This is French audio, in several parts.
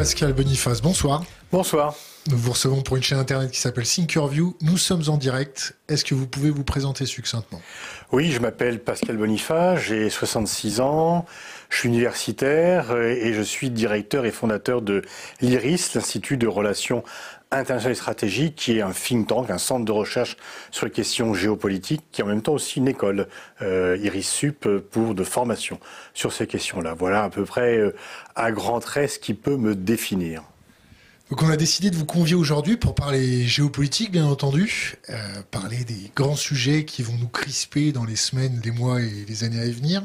Pascal Boniface, bonsoir. Bonsoir. Nous vous recevons pour une chaîne internet qui s'appelle Thinkerview. Nous sommes en direct. Est-ce que vous pouvez vous présenter succinctement? Oui, je m'appelle Pascal Boniface, j'ai 66 ans, je suis universitaire et je suis directeur et fondateur de l'IRIS, l'Institut de Relations internationales et stratégiques, qui est un think tank, un centre de recherche sur les questions géopolitiques, qui est en même temps aussi une école, euh, IRIS Sup, pour de formation sur ces questions-là. Voilà à peu près euh, à grands traits ce qui peut me définir. Donc on a décidé de vous convier aujourd'hui pour parler géopolitique, bien entendu, euh, parler des grands sujets qui vont nous crisper dans les semaines, les mois et les années à venir.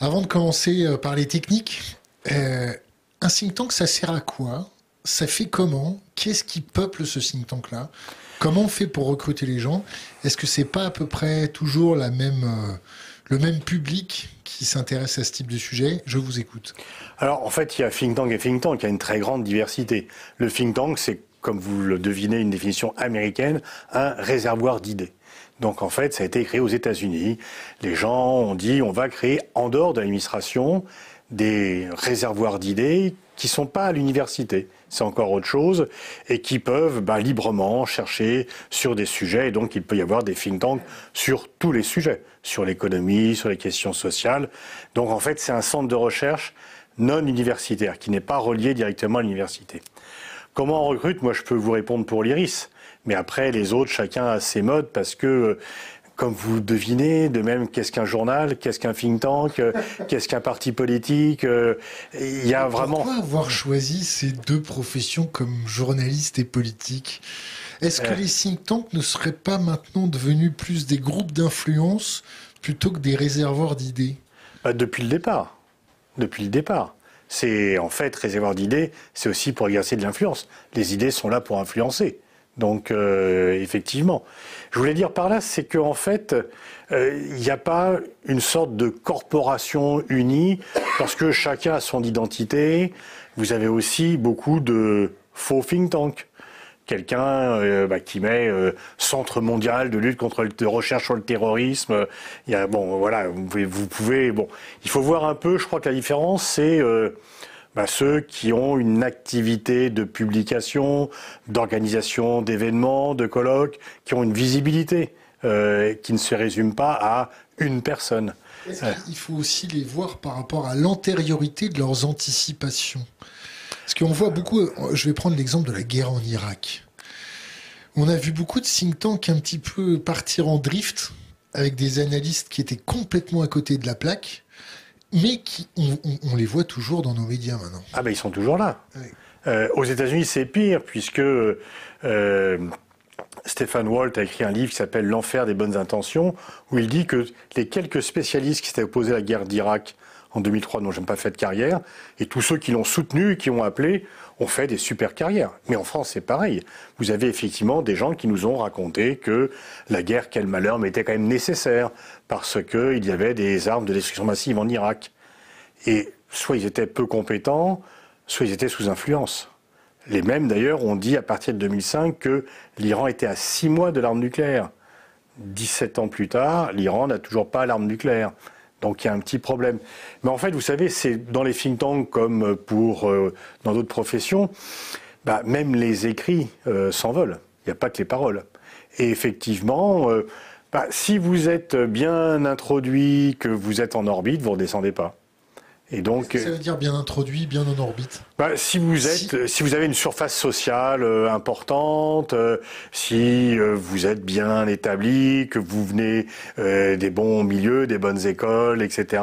Avant de commencer par les techniques, un think tank, ça sert à quoi? Ça fait comment? Qu'est-ce qui peuple ce think tank-là? Comment on fait pour recruter les gens? Est-ce que c'est pas à peu près toujours la même, euh, le même public qui s'intéresse à ce type de sujet? Je vous écoute. Alors en fait, il y a think tank et think tank, il y a une très grande diversité. Le think tank, c'est, comme vous le devinez, une définition américaine, un réservoir d'idées. Donc en fait, ça a été créé aux États-Unis. Les gens ont dit on va créer en dehors de l'administration des réservoirs d'idées qui sont pas à l'université, c'est encore autre chose, et qui peuvent bah, librement chercher sur des sujets. Et donc il peut y avoir des think tanks sur tous les sujets, sur l'économie, sur les questions sociales. Donc en fait, c'est un centre de recherche non universitaire qui n'est pas relié directement à l'université. Comment on recrute? Moi, je peux vous répondre pour l'IRIS. Mais après, les autres, chacun a ses modes parce que, comme vous le devinez, de même, qu'est-ce qu'un journal, qu'est-ce qu'un think tank, euh, qu'est-ce qu'un parti politique, euh, il y a vraiment... Pourquoi avoir choisi ces deux professions comme journaliste et politique? Est-ce que Euh. les think tanks ne seraient pas maintenant devenus plus des groupes d'influence plutôt que des réservoirs d'idées? Depuis le départ. Depuis le départ. C'est en fait réservoir d'idées, c'est aussi pour exercer de l'influence. Les idées sont là pour influencer. Donc euh, effectivement, je voulais dire par là, c'est qu'en en fait, euh, il n'y a pas une sorte de corporation unie parce que chacun a son identité. Vous avez aussi beaucoup de faux think tanks quelqu'un euh, bah, qui met euh, Centre mondial de lutte contre le, de recherche sur le terrorisme. Il y a bon voilà, vous pouvez, vous pouvez bon, il faut voir un peu. Je crois que la différence c'est euh, bah, ceux qui ont une activité de publication, d'organisation d'événements, de colloques, qui ont une visibilité euh, qui ne se résume pas à une personne. Est-ce qu'il faut aussi les voir par rapport à l'antériorité de leurs anticipations? Parce qu'on voit beaucoup, je vais prendre l'exemple de la guerre en Irak. On a vu beaucoup de think tanks un petit peu partir en drift avec des analystes qui étaient complètement à côté de la plaque, mais qui, on, les voit toujours dans nos médias maintenant. Ah ben ils sont toujours là. Euh, aux États-Unis, c'est pire puisque euh, Stephen Walt a écrit un livre qui s'appelle L'enfer des bonnes intentions, où il dit que les quelques spécialistes qui s'étaient opposés à la guerre d'Irak en 2003 n'ont jamais pas fait de carrière, et tous ceux qui l'ont soutenu et qui ont appelé ont fait des super carrières. Mais en France, c'est pareil. Vous avez effectivement des gens qui nous ont raconté que la guerre, quel malheur, mais était quand même nécessaire, parce qu'il y avait des armes de destruction massive en Irak. Et soit ils étaient peu compétents, soit ils étaient sous influence. Les mêmes, d'ailleurs, ont dit à partir de 2005 que l'Iran était à six mois de l'arme nucléaire. 17 ans plus tard, l'Iran n'a toujours pas l'arme nucléaire. Donc il y a un petit problème. Mais en fait, vous savez, c'est dans les think tanks comme pour euh, dans d'autres professions, bah, même les écrits euh, s'envolent. Il n'y a pas que les paroles. Et effectivement, euh, bah, si vous êtes bien introduit, que vous êtes en orbite, vous ne redescendez pas. Et donc, Ça veut dire bien introduit, bien en orbite? bah, si vous êtes, Si- si... vous avez une surface sociale euh, importante, euh, si euh, vous êtes bien établi, que vous venez des bons milieux, des bonnes écoles, etc.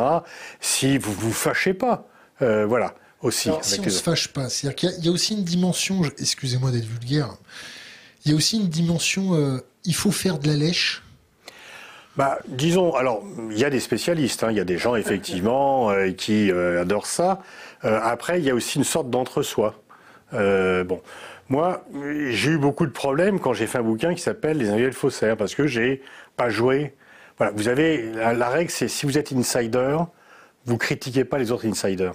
Si vous vous fâchez pas, voilà aussi. Alors, si on se fâche pas, c'est-à-dire qu'il y a- il y, a aussi une dimension, excusez-moi d'être vulgaire, il y a aussi une dimension, il faut faire de la lèche. Bah, disons, alors, il y a des spécialistes, hein, il y a des gens effectivement euh, qui euh, adorent ça. Euh, après, il y a aussi une sorte d'entre-soi. Bon, moi, j'ai eu beaucoup de problèmes quand j'ai fait un bouquin qui s'appelle Les Individuels faussaires, parce que j'ai pas joué. Voilà, vous avez la, la règle, c'est si vous êtes insider, vous critiquez pas les autres insiders.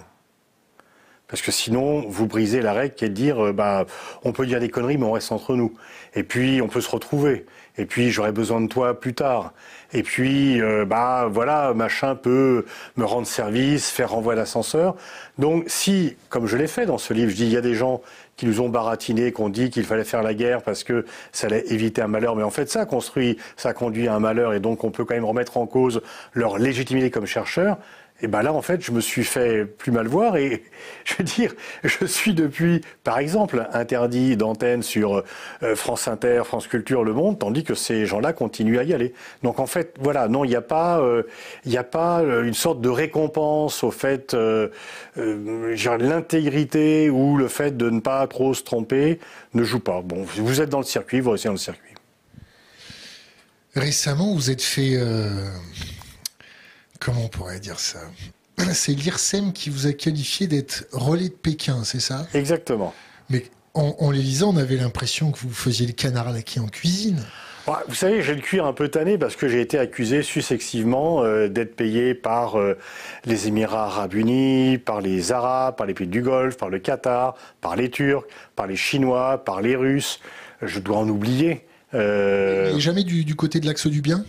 Parce que sinon, vous brisez la règle qui est de dire, bah, on peut dire des conneries, mais on reste entre nous. Et puis, on peut se retrouver. Et puis, j'aurai besoin de toi plus tard. Et puis, euh, bah, voilà, machin peut me rendre service, faire renvoi d'ascenseur. Donc, si, comme je l'ai fait dans ce livre, je dis, il y a des gens qui nous ont baratiné, qu'on dit qu'il fallait faire la guerre parce que ça allait éviter un malheur, mais en fait, ça construit, ça conduit à un malheur, et donc on peut quand même remettre en cause leur légitimité comme chercheurs. Et ben là, en fait, je me suis fait plus mal voir et je veux dire, je suis depuis, par exemple, interdit d'antenne sur euh, France Inter, France Culture, Le Monde, tandis que ces gens-là continuent à y aller. Donc en fait, voilà, non, il n'y a pas, euh, il n'y a pas euh, une sorte de récompense au fait, euh, l'intégrité ou le fait de ne pas trop se tromper ne joue pas. Bon, vous êtes dans le circuit, vous restez dans le circuit. Récemment, vous êtes fait comment on pourrait dire ça? C'est l'IRSEM qui vous a qualifié d'être relais de Pékin, c'est ça? Exactement. Mais en, les lisant, on avait l'impression que vous faisiez le canard laqué en cuisine. Vous savez, j'ai le cuir un peu tanné parce que j'ai été accusé successivement euh, d'être payé par euh, les Émirats arabes unis, par les Arabes, par les pays du Golfe, par le Qatar, par les Turcs, par les Chinois, par les Russes. Je dois en oublier. Euh... Et jamais du, du côté de l'axe du bien?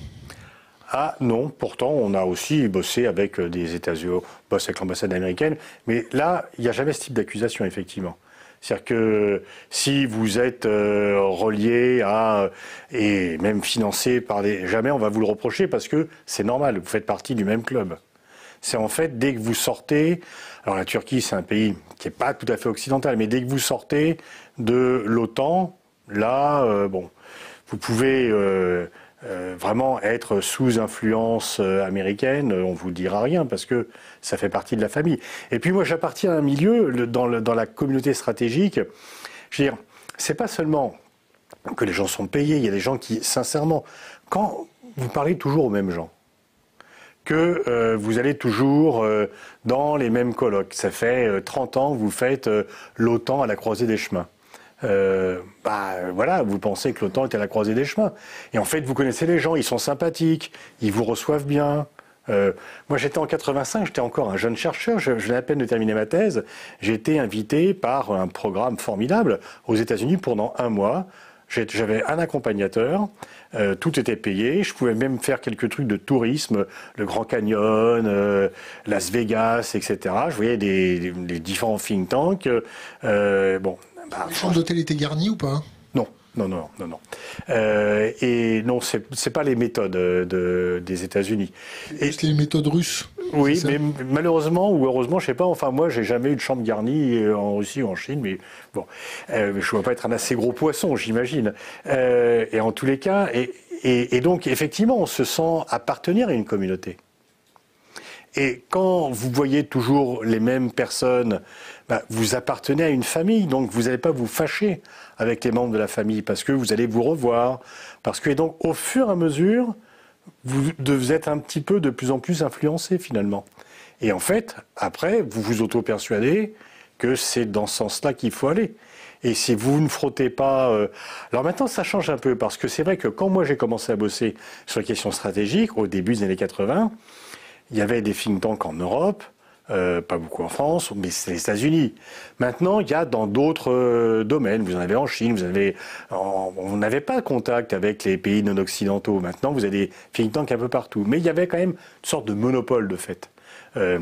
Ah non, pourtant on a aussi bossé avec euh, des États-Unis, bossé avec l'ambassade américaine, mais là, il n'y a jamais ce type d'accusation, effectivement. C'est-à-dire que si vous êtes euh, relié à et même financé par des jamais on va vous le reprocher parce que c'est normal, vous faites partie du même club. C'est en fait dès que vous sortez, alors la Turquie c'est un pays qui n'est pas tout à fait occidental, mais dès que vous sortez de l'OTAN, là euh, bon, vous pouvez euh, vraiment être sous influence euh, américaine, on vous dira rien parce que ça fait partie de la famille. Et puis moi, j'appartiens à un milieu dans, la communauté stratégique. Je veux dire, c'est pas seulement que les gens sont payés, il y a des gens qui, sincèrement, quand vous parlez toujours aux mêmes gens, que euh, vous allez toujours dans les mêmes colloques. Ça fait 30 ans vous faites l'OTAN à la croisée des chemins euh, bah voilà, vous pensez que l'OTAN est à la croisée des chemins. Et en fait, vous connaissez les gens, ils sont sympathiques, ils vous reçoivent bien. Euh, moi, j'étais en 85, j'étais encore un jeune chercheur, je, je à peine de terminer ma thèse. J'ai été invité par un programme formidable aux États-Unis pendant un mois. J'avais un accompagnateur, euh, tout était payé. Je pouvais même faire quelques trucs de tourisme, le Grand Canyon, euh, Las Vegas, etc. Je voyais des, des différents think tanks. Euh, bon, bah, les chambres d'hôtel étaient garnies ou pas? Non. Non, non, non, non. Euh, et non, c'est n'est pas les méthodes euh, de, des États-Unis. C'est les méthodes russes. Oui, mais malheureusement ou heureusement, je sais pas. Enfin, moi, j'ai jamais eu de chambre garnie euh, en Russie ou en Chine, mais bon, euh, je ne dois pas être un assez gros poisson, j'imagine. Euh, et en tous les cas, et, et, et donc effectivement, on se sent appartenir à une communauté. Et quand vous voyez toujours les mêmes personnes, bah, vous appartenez à une famille, donc vous n'allez pas vous fâcher avec les membres de la famille parce que vous allez vous revoir. Parce que, et donc, au fur et à mesure, vous êtes un petit peu de plus en plus influencé finalement. Et en fait, après, vous vous auto-persuadez que c'est dans ce sens-là qu'il faut aller. Et si vous ne frottez pas... Euh, Alors maintenant, ça change un peu, parce que c'est vrai que quand moi j'ai commencé à bosser sur les questions stratégiques, au début des années 80, il y avait des think tanks en Europe, euh, pas beaucoup en France, mais c'est les États-Unis. Maintenant, il y a dans d'autres euh, domaines. Vous en avez en Chine, vous avez, on n'avait pas contact avec les pays non occidentaux. Maintenant, vous avez des think tanks un peu partout. Mais il y avait quand même une sorte de monopole de fait. Euh,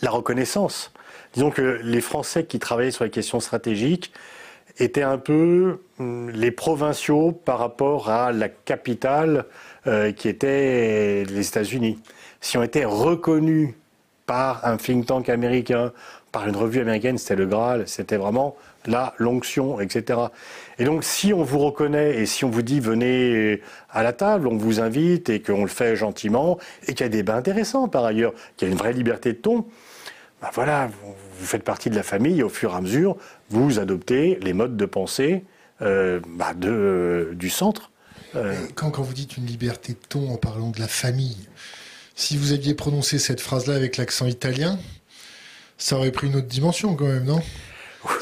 la reconnaissance. Disons que les Français qui travaillaient sur les questions stratégiques étaient un peu hum, les provinciaux par rapport à la capitale qui était les États-Unis si on était reconnu par un think tank américain, par une revue américaine, c'était le Graal, c'était vraiment la l'onction, etc. Et donc, si on vous reconnaît et si on vous dit venez à la table, on vous invite et qu'on le fait gentiment et qu'il y a des débats intéressants par ailleurs, qu'il y a une vraie liberté de ton, ben voilà, vous faites partie de la famille et au fur et à mesure, vous adoptez les modes de pensée euh, bah de, euh, du centre. Euh... Quand, quand vous dites une liberté de ton en parlant de la famille, si vous aviez prononcé cette phrase-là avec l'accent italien, ça aurait pris une autre dimension quand même, non?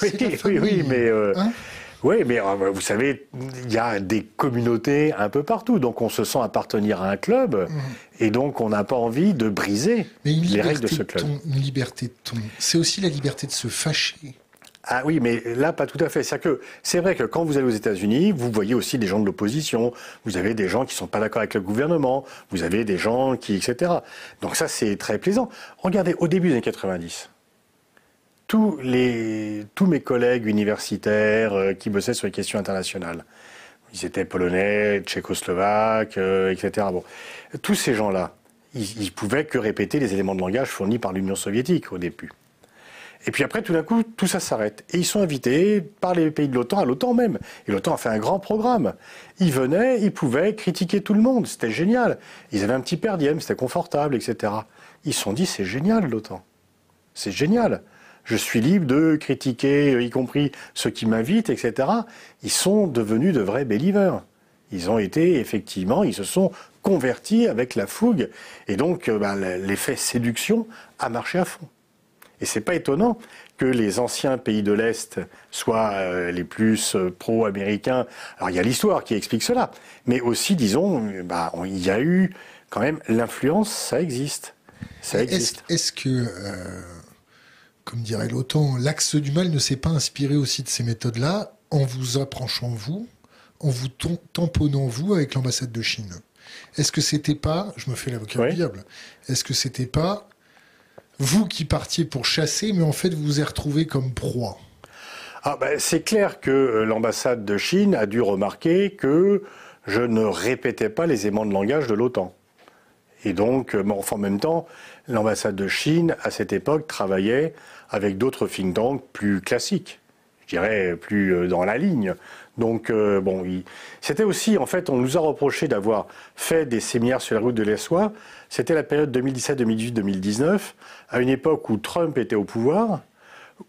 Oui, oui, oui, mais euh, hein? Oui, mais euh, vous savez, il y a des communautés un peu partout, donc on se sent appartenir à un club, mmh. et donc on n'a pas envie de briser les règles de ce club. une liberté de ton, c'est aussi la liberté de se fâcher. Ah oui, mais là, pas tout à fait. C'est que c'est vrai que quand vous allez aux États-Unis, vous voyez aussi des gens de l'opposition. Vous avez des gens qui sont pas d'accord avec le gouvernement. Vous avez des gens qui, etc. Donc ça, c'est très plaisant. Regardez, au début des années 90, tous les, tous mes collègues universitaires euh, qui bossaient sur les questions internationales, ils étaient polonais, tchécoslovaques, euh, etc. Bon, tous ces gens-là, ils, ils pouvaient que répéter les éléments de langage fournis par l'Union soviétique au début. Et puis après, tout d'un coup, tout ça s'arrête. Et ils sont invités par les pays de l'OTAN, à l'OTAN même. Et l'OTAN a fait un grand programme. Ils venaient, ils pouvaient critiquer tout le monde. C'était génial. Ils avaient un petit perdième, c'était confortable, etc. Ils se sont dit, c'est génial l'OTAN. C'est génial. Je suis libre de critiquer, y compris ceux qui m'invitent, etc. Ils sont devenus de vrais believers. Ils ont été, effectivement, ils se sont convertis avec la fougue. Et donc, euh, ben, l'effet séduction a marché à fond. Et c'est pas étonnant que les anciens pays de l'Est soient euh, les plus euh, pro-américains. Alors il y a l'histoire qui explique cela, mais aussi, disons, bah, il y a eu quand même l'influence, ça existe. Ça existe. Est-ce que, euh, comme dirait l'OTAN, l'axe du mal ne s'est pas inspiré aussi de ces méthodes-là en vous approchant vous, en vous tamponnant vous avec l'ambassade de Chine? Est-ce que c'était pas, je me fais l'avocat du diable, est-ce que c'était pas vous qui partiez pour chasser, mais en fait vous vous êtes retrouvé comme proie. Ah ben, c'est clair que euh, l'ambassade de Chine a dû remarquer que je ne répétais pas les aimants de langage de l'OTAN. Et donc, euh, en même temps, l'ambassade de Chine, à cette époque, travaillait avec d'autres think tanks plus classiques, je dirais plus euh, dans la ligne. Donc, bon, c'était aussi, en fait, on nous a reproché d'avoir fait des séminaires sur la route de l'Essoie, c'était la période 2017, 2018, 2019, à une époque où Trump était au pouvoir,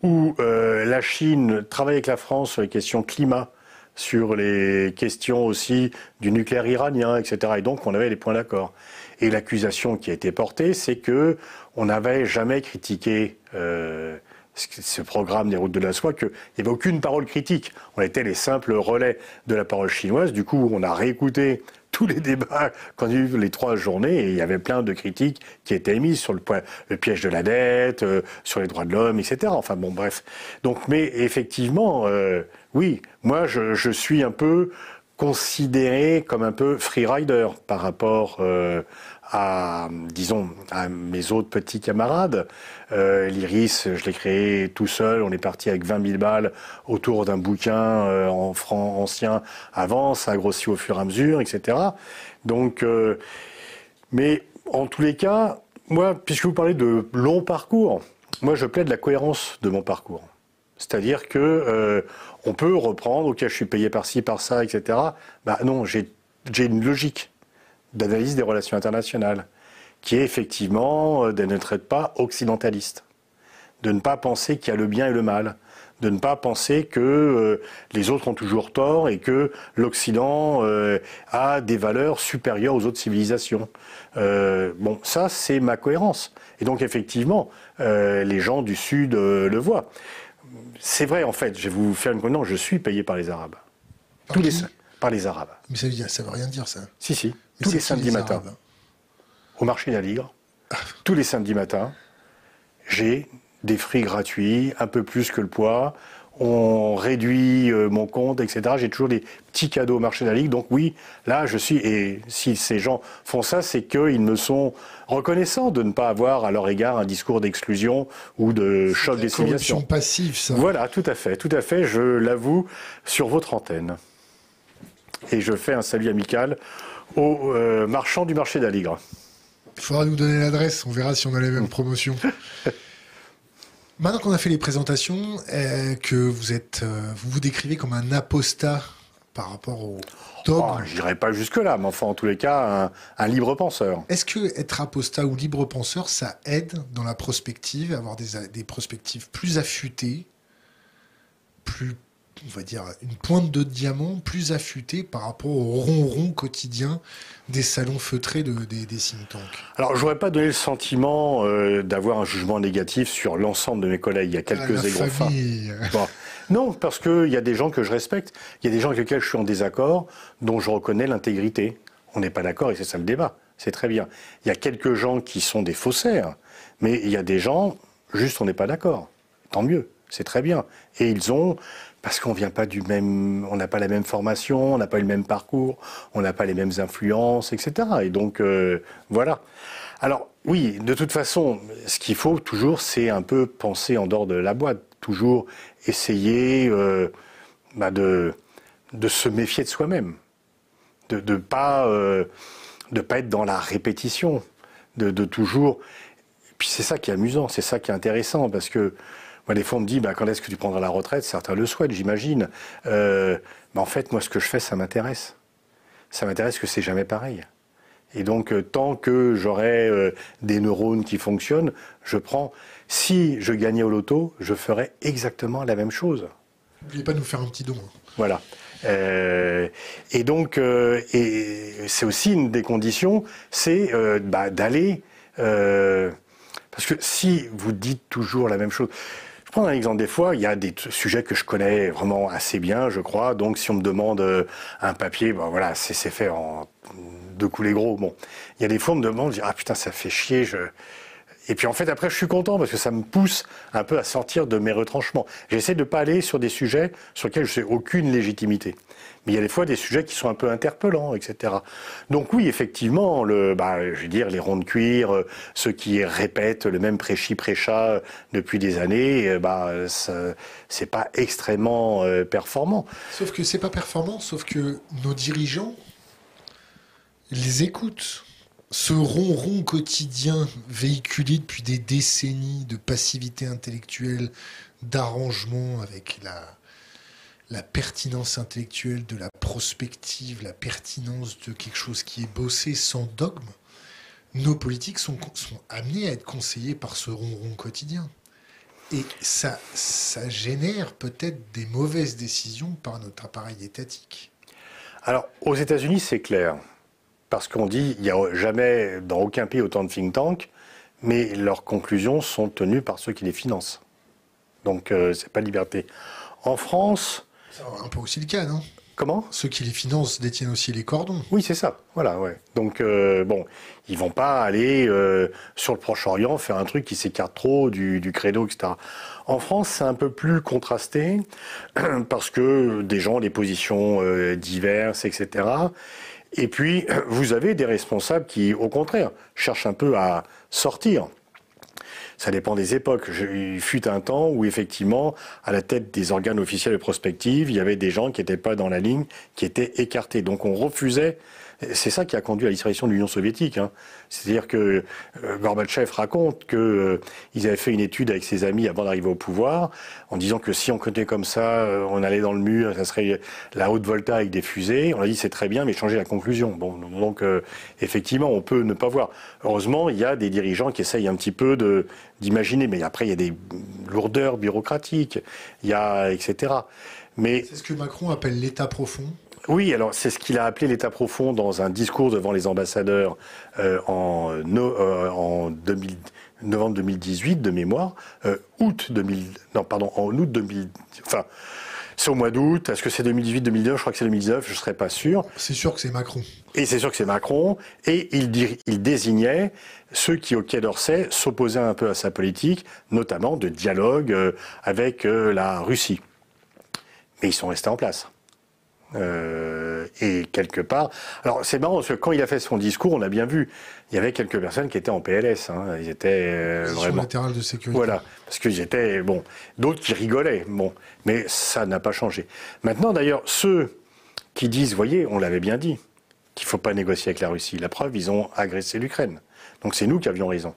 où euh, la Chine travaillait avec la France sur les questions climat, sur les questions aussi du nucléaire iranien, etc. Et donc on avait les points d'accord. Et l'accusation qui a été portée, c'est que on n'avait jamais critiqué euh, ce programme des routes de la soie, qu'il n'y avait aucune parole critique. On était les simples relais de la parole chinoise. Du coup, on a réécouté tous les débats quand il y a eu les trois journées, et il y avait plein de critiques qui étaient émises sur le, piège de la dette, euh, sur les droits de l'homme, etc. Enfin bon, bref. Donc, mais effectivement, euh, oui, moi je, suis un peu considéré comme un peu freerider par rapport euh, disons, à mes autres petits camarades. Euh, L'Iris, je l'ai créé tout seul. On est parti avec 20 000 balles autour d'un bouquin euh, en franc ancien avant. Ça a grossi au fur et à mesure, etc. Donc, euh, mais en tous les cas, moi, puisque vous parlez de long parcours, moi, je plaide la cohérence de mon parcours. C'est-à-dire que on peut reprendre, ok, je suis payé par ci, par ça, etc. Bah non, j'ai une logique d'analyse des relations internationales, qui est effectivement euh, de ne traiter pas occidentaliste, de ne pas penser qu'il y a le bien et le mal, de ne pas penser que euh, les autres ont toujours tort et que l'Occident euh, a des valeurs supérieures aux autres civilisations. bon, ça, c'est ma cohérence. Et donc, effectivement, les gens du Sud le voient. C'est vrai, en fait, je vais vous faire une non, je suis payé par les Arabes. Tous les, par les Arabes. Mais ça veut, ça veut rien dire, ça. Si, si tous les samedis matins, au marché d'Aligre, tous les samedis matins, j'ai des fruits gratuits, un peu plus que le poids. On réduit euh, mon compte, etc. J'ai toujours des petits cadeaux au marché d'Aligre. Donc oui, là, je suis. Et si ces gens font ça, c'est qu'ils me sont reconnaissants de ne pas avoir à leur égard un discours d'exclusion ou de choc des civilisations. passive, ça. Voilà, tout à fait, tout à fait. Je l'avoue sur votre antenne. Et je fais un salut amical aux euh, marchands du marché d'Aligre. Il faudra nous donner l'adresse, on verra si on a les mêmes promotions. Maintenant qu'on a fait les présentations, euh, que vous êtes, euh, vous vous décrivez comme un apostat par rapport au dogme. Oh, je dirais pas jusque-là, mais enfin, en tous les cas, un, libre penseur. Est-ce que être apostat ou libre penseur, ça aide dans la prospective, avoir des, des prospectives plus affûtées, plus on va dire, une pointe de diamant plus affûtée par rapport au ronron quotidien des salons feutrés de, des, des think tanks Alors, j'aurais pas donné le sentiment euh, d'avoir un jugement négatif sur l'ensemble de mes collègues. Il y a quelques ah, égrofins. Bon. Non, parce qu'il y a des gens que je respecte, il y a des gens avec lesquels je suis en désaccord, dont je reconnais l'intégrité. On n'est pas d'accord et c'est ça le débat. C'est très bien. Il y a quelques gens qui sont des faussaires, mais il y a des gens, juste on n'est pas d'accord. Tant mieux, c'est très bien. Et ils ont, parce qu'on vient pas du même, on n'a pas la même formation, on n'a pas le même parcours, on n'a pas les mêmes influences, etc. Et donc euh, voilà. Alors oui, de toute façon, ce qu'il faut toujours, c'est un peu penser en dehors de la boîte, toujours essayer euh, bah, de, de se méfier de soi-même, de ne pas, euh, de pas être dans la répétition, de, de toujours. Puis c'est ça qui est amusant, c'est ça qui est intéressant, parce que moi, des fois, on me dit, bah, quand est-ce que tu prendras la retraite? Certains le souhaitent, j'imagine. Euh, mais en fait, moi, ce que je fais, ça m'intéresse. Ça m'intéresse que c'est jamais pareil. Et donc, euh, tant que j'aurai euh, des neurones qui fonctionnent, je prends. Si je gagnais au loto, je ferais exactement la même chose. N'oubliez pas de nous faire un petit don. Hein? Voilà. Euh, et donc, euh, et c'est aussi une des conditions, c'est bah, d'aller. parce que si vous dites toujours la même chose, prendre un exemple des fois, il y a des sujets que je connais vraiment assez bien, je crois. Donc, si on me demande euh, un papier, ben voilà, c'est fait en deux coups les gros. Bon, il y a des fois, on me demande, je dis, ah putain, ça fait chier. Je... Et puis en fait, après, je suis content parce que ça me pousse un peu à sortir de mes retranchements. J'essaie de ne pas aller sur des sujets sur lesquels je n'ai aucune légitimité. Mais il y a des fois des sujets qui sont un peu interpellants, etc. Donc oui, effectivement, bah, je veux dire, les ronds de cuir, euh, ceux qui répètent le même prêchi prêcha euh, depuis des années, euh, bah, c'est pas extrêmement performant. Sauf que c'est pas performant, sauf que nos dirigeants les écoutent ce ronron quotidien véhiculé depuis des décennies de passivité intellectuelle, d'arrangement avec la, la pertinence intellectuelle de la prospective, la pertinence de quelque chose qui est bossé sans dogme, nos politiques sont, sont amenés à être conseillés par ce ronron quotidien. Et ça, ça génère peut-être des mauvaises décisions par notre appareil étatique. Alors, aux États-Unis, c'est clair parce qu'on dit qu'il n'y a jamais dans aucun pays autant de think tanks, mais leurs conclusions sont tenues par ceux qui les financent. Donc euh, c'est pas liberté. En France, c'est un peu aussi le cas, non? Comment? Ceux qui les financent détiennent aussi les cordons. Oui, c'est ça. Voilà, ouais. Donc, euh, bon, ils vont pas aller euh, sur le Proche-Orient faire un truc qui s'écarte trop du, du, credo, etc. En France, c'est un peu plus contrasté parce que des gens ont des positions diverses, etc. Et puis, vous avez des responsables qui, au contraire, cherchent un peu à sortir. Ça dépend des époques. Il fut un temps où, effectivement, à la tête des organes officiels de prospective, il y avait des gens qui n'étaient pas dans la ligne, qui étaient écartés. Donc on refusait c'est ça qui a conduit à la disparition de l'Union soviétique. Hein. C'est-à-dire que euh, Gorbatchev raconte qu'ils euh, avaient fait une étude avec ses amis avant d'arriver au pouvoir, en disant que si on continuait comme ça, euh, on allait dans le mur, ça serait la haute volta avec des fusées. On a dit c'est très bien, mais changez la conclusion. Bon, donc effectivement, on peut ne pas voir. Heureusement, il y a des dirigeants qui essayent un petit peu d'imaginer, mais après il y a des lourdeurs bureaucratiques, il y a etc. Mais c'est ce que Macron appelle l'État profond. Oui, alors c'est ce qu'il a appelé l'État profond dans un discours devant les ambassadeurs euh, en, euh, en 2000, novembre 2018 de mémoire, euh, août 2000, non pardon, en août 2000, enfin c'est au mois d'août. Est-ce que c'est 2018-2019 Je crois que c'est 2019. Je ne serais pas sûr. C'est sûr que c'est Macron. Et c'est sûr que c'est Macron. Et il, il désignait ceux qui, au Quai d'Orsay, s'opposaient un peu à sa politique, notamment de dialogue avec la Russie. Mais ils sont restés en place. Euh, et quelque part, alors c'est marrant parce que quand il a fait son discours, on a bien vu, il y avait quelques personnes qui étaient en PLS. Hein, ils étaient euh, vraiment latérale de sécurité. Voilà, parce qu'ils étaient bon, d'autres qui rigolaient. Bon, mais ça n'a pas changé. Maintenant, d'ailleurs, ceux qui disent, voyez, on l'avait bien dit, qu'il faut pas négocier avec la Russie. La preuve, ils ont agressé l'Ukraine. Donc c'est nous qui avions raison.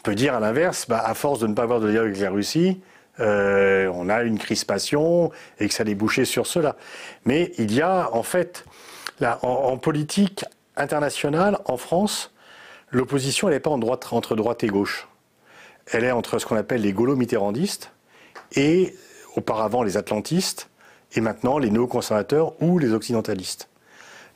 On peut dire à l'inverse, bah, à force de ne pas avoir de dialogue avec la Russie, euh, on a une crispation et que ça débouchait sur cela. Mais il y a en fait, là, en, politique internationale, en France, l'opposition n'est pas en droite, entre droite et gauche. Elle est entre ce qu'on appelle les gaulo-mitterrandistes et auparavant les atlantistes et maintenant les néoconservateurs ou les occidentalistes.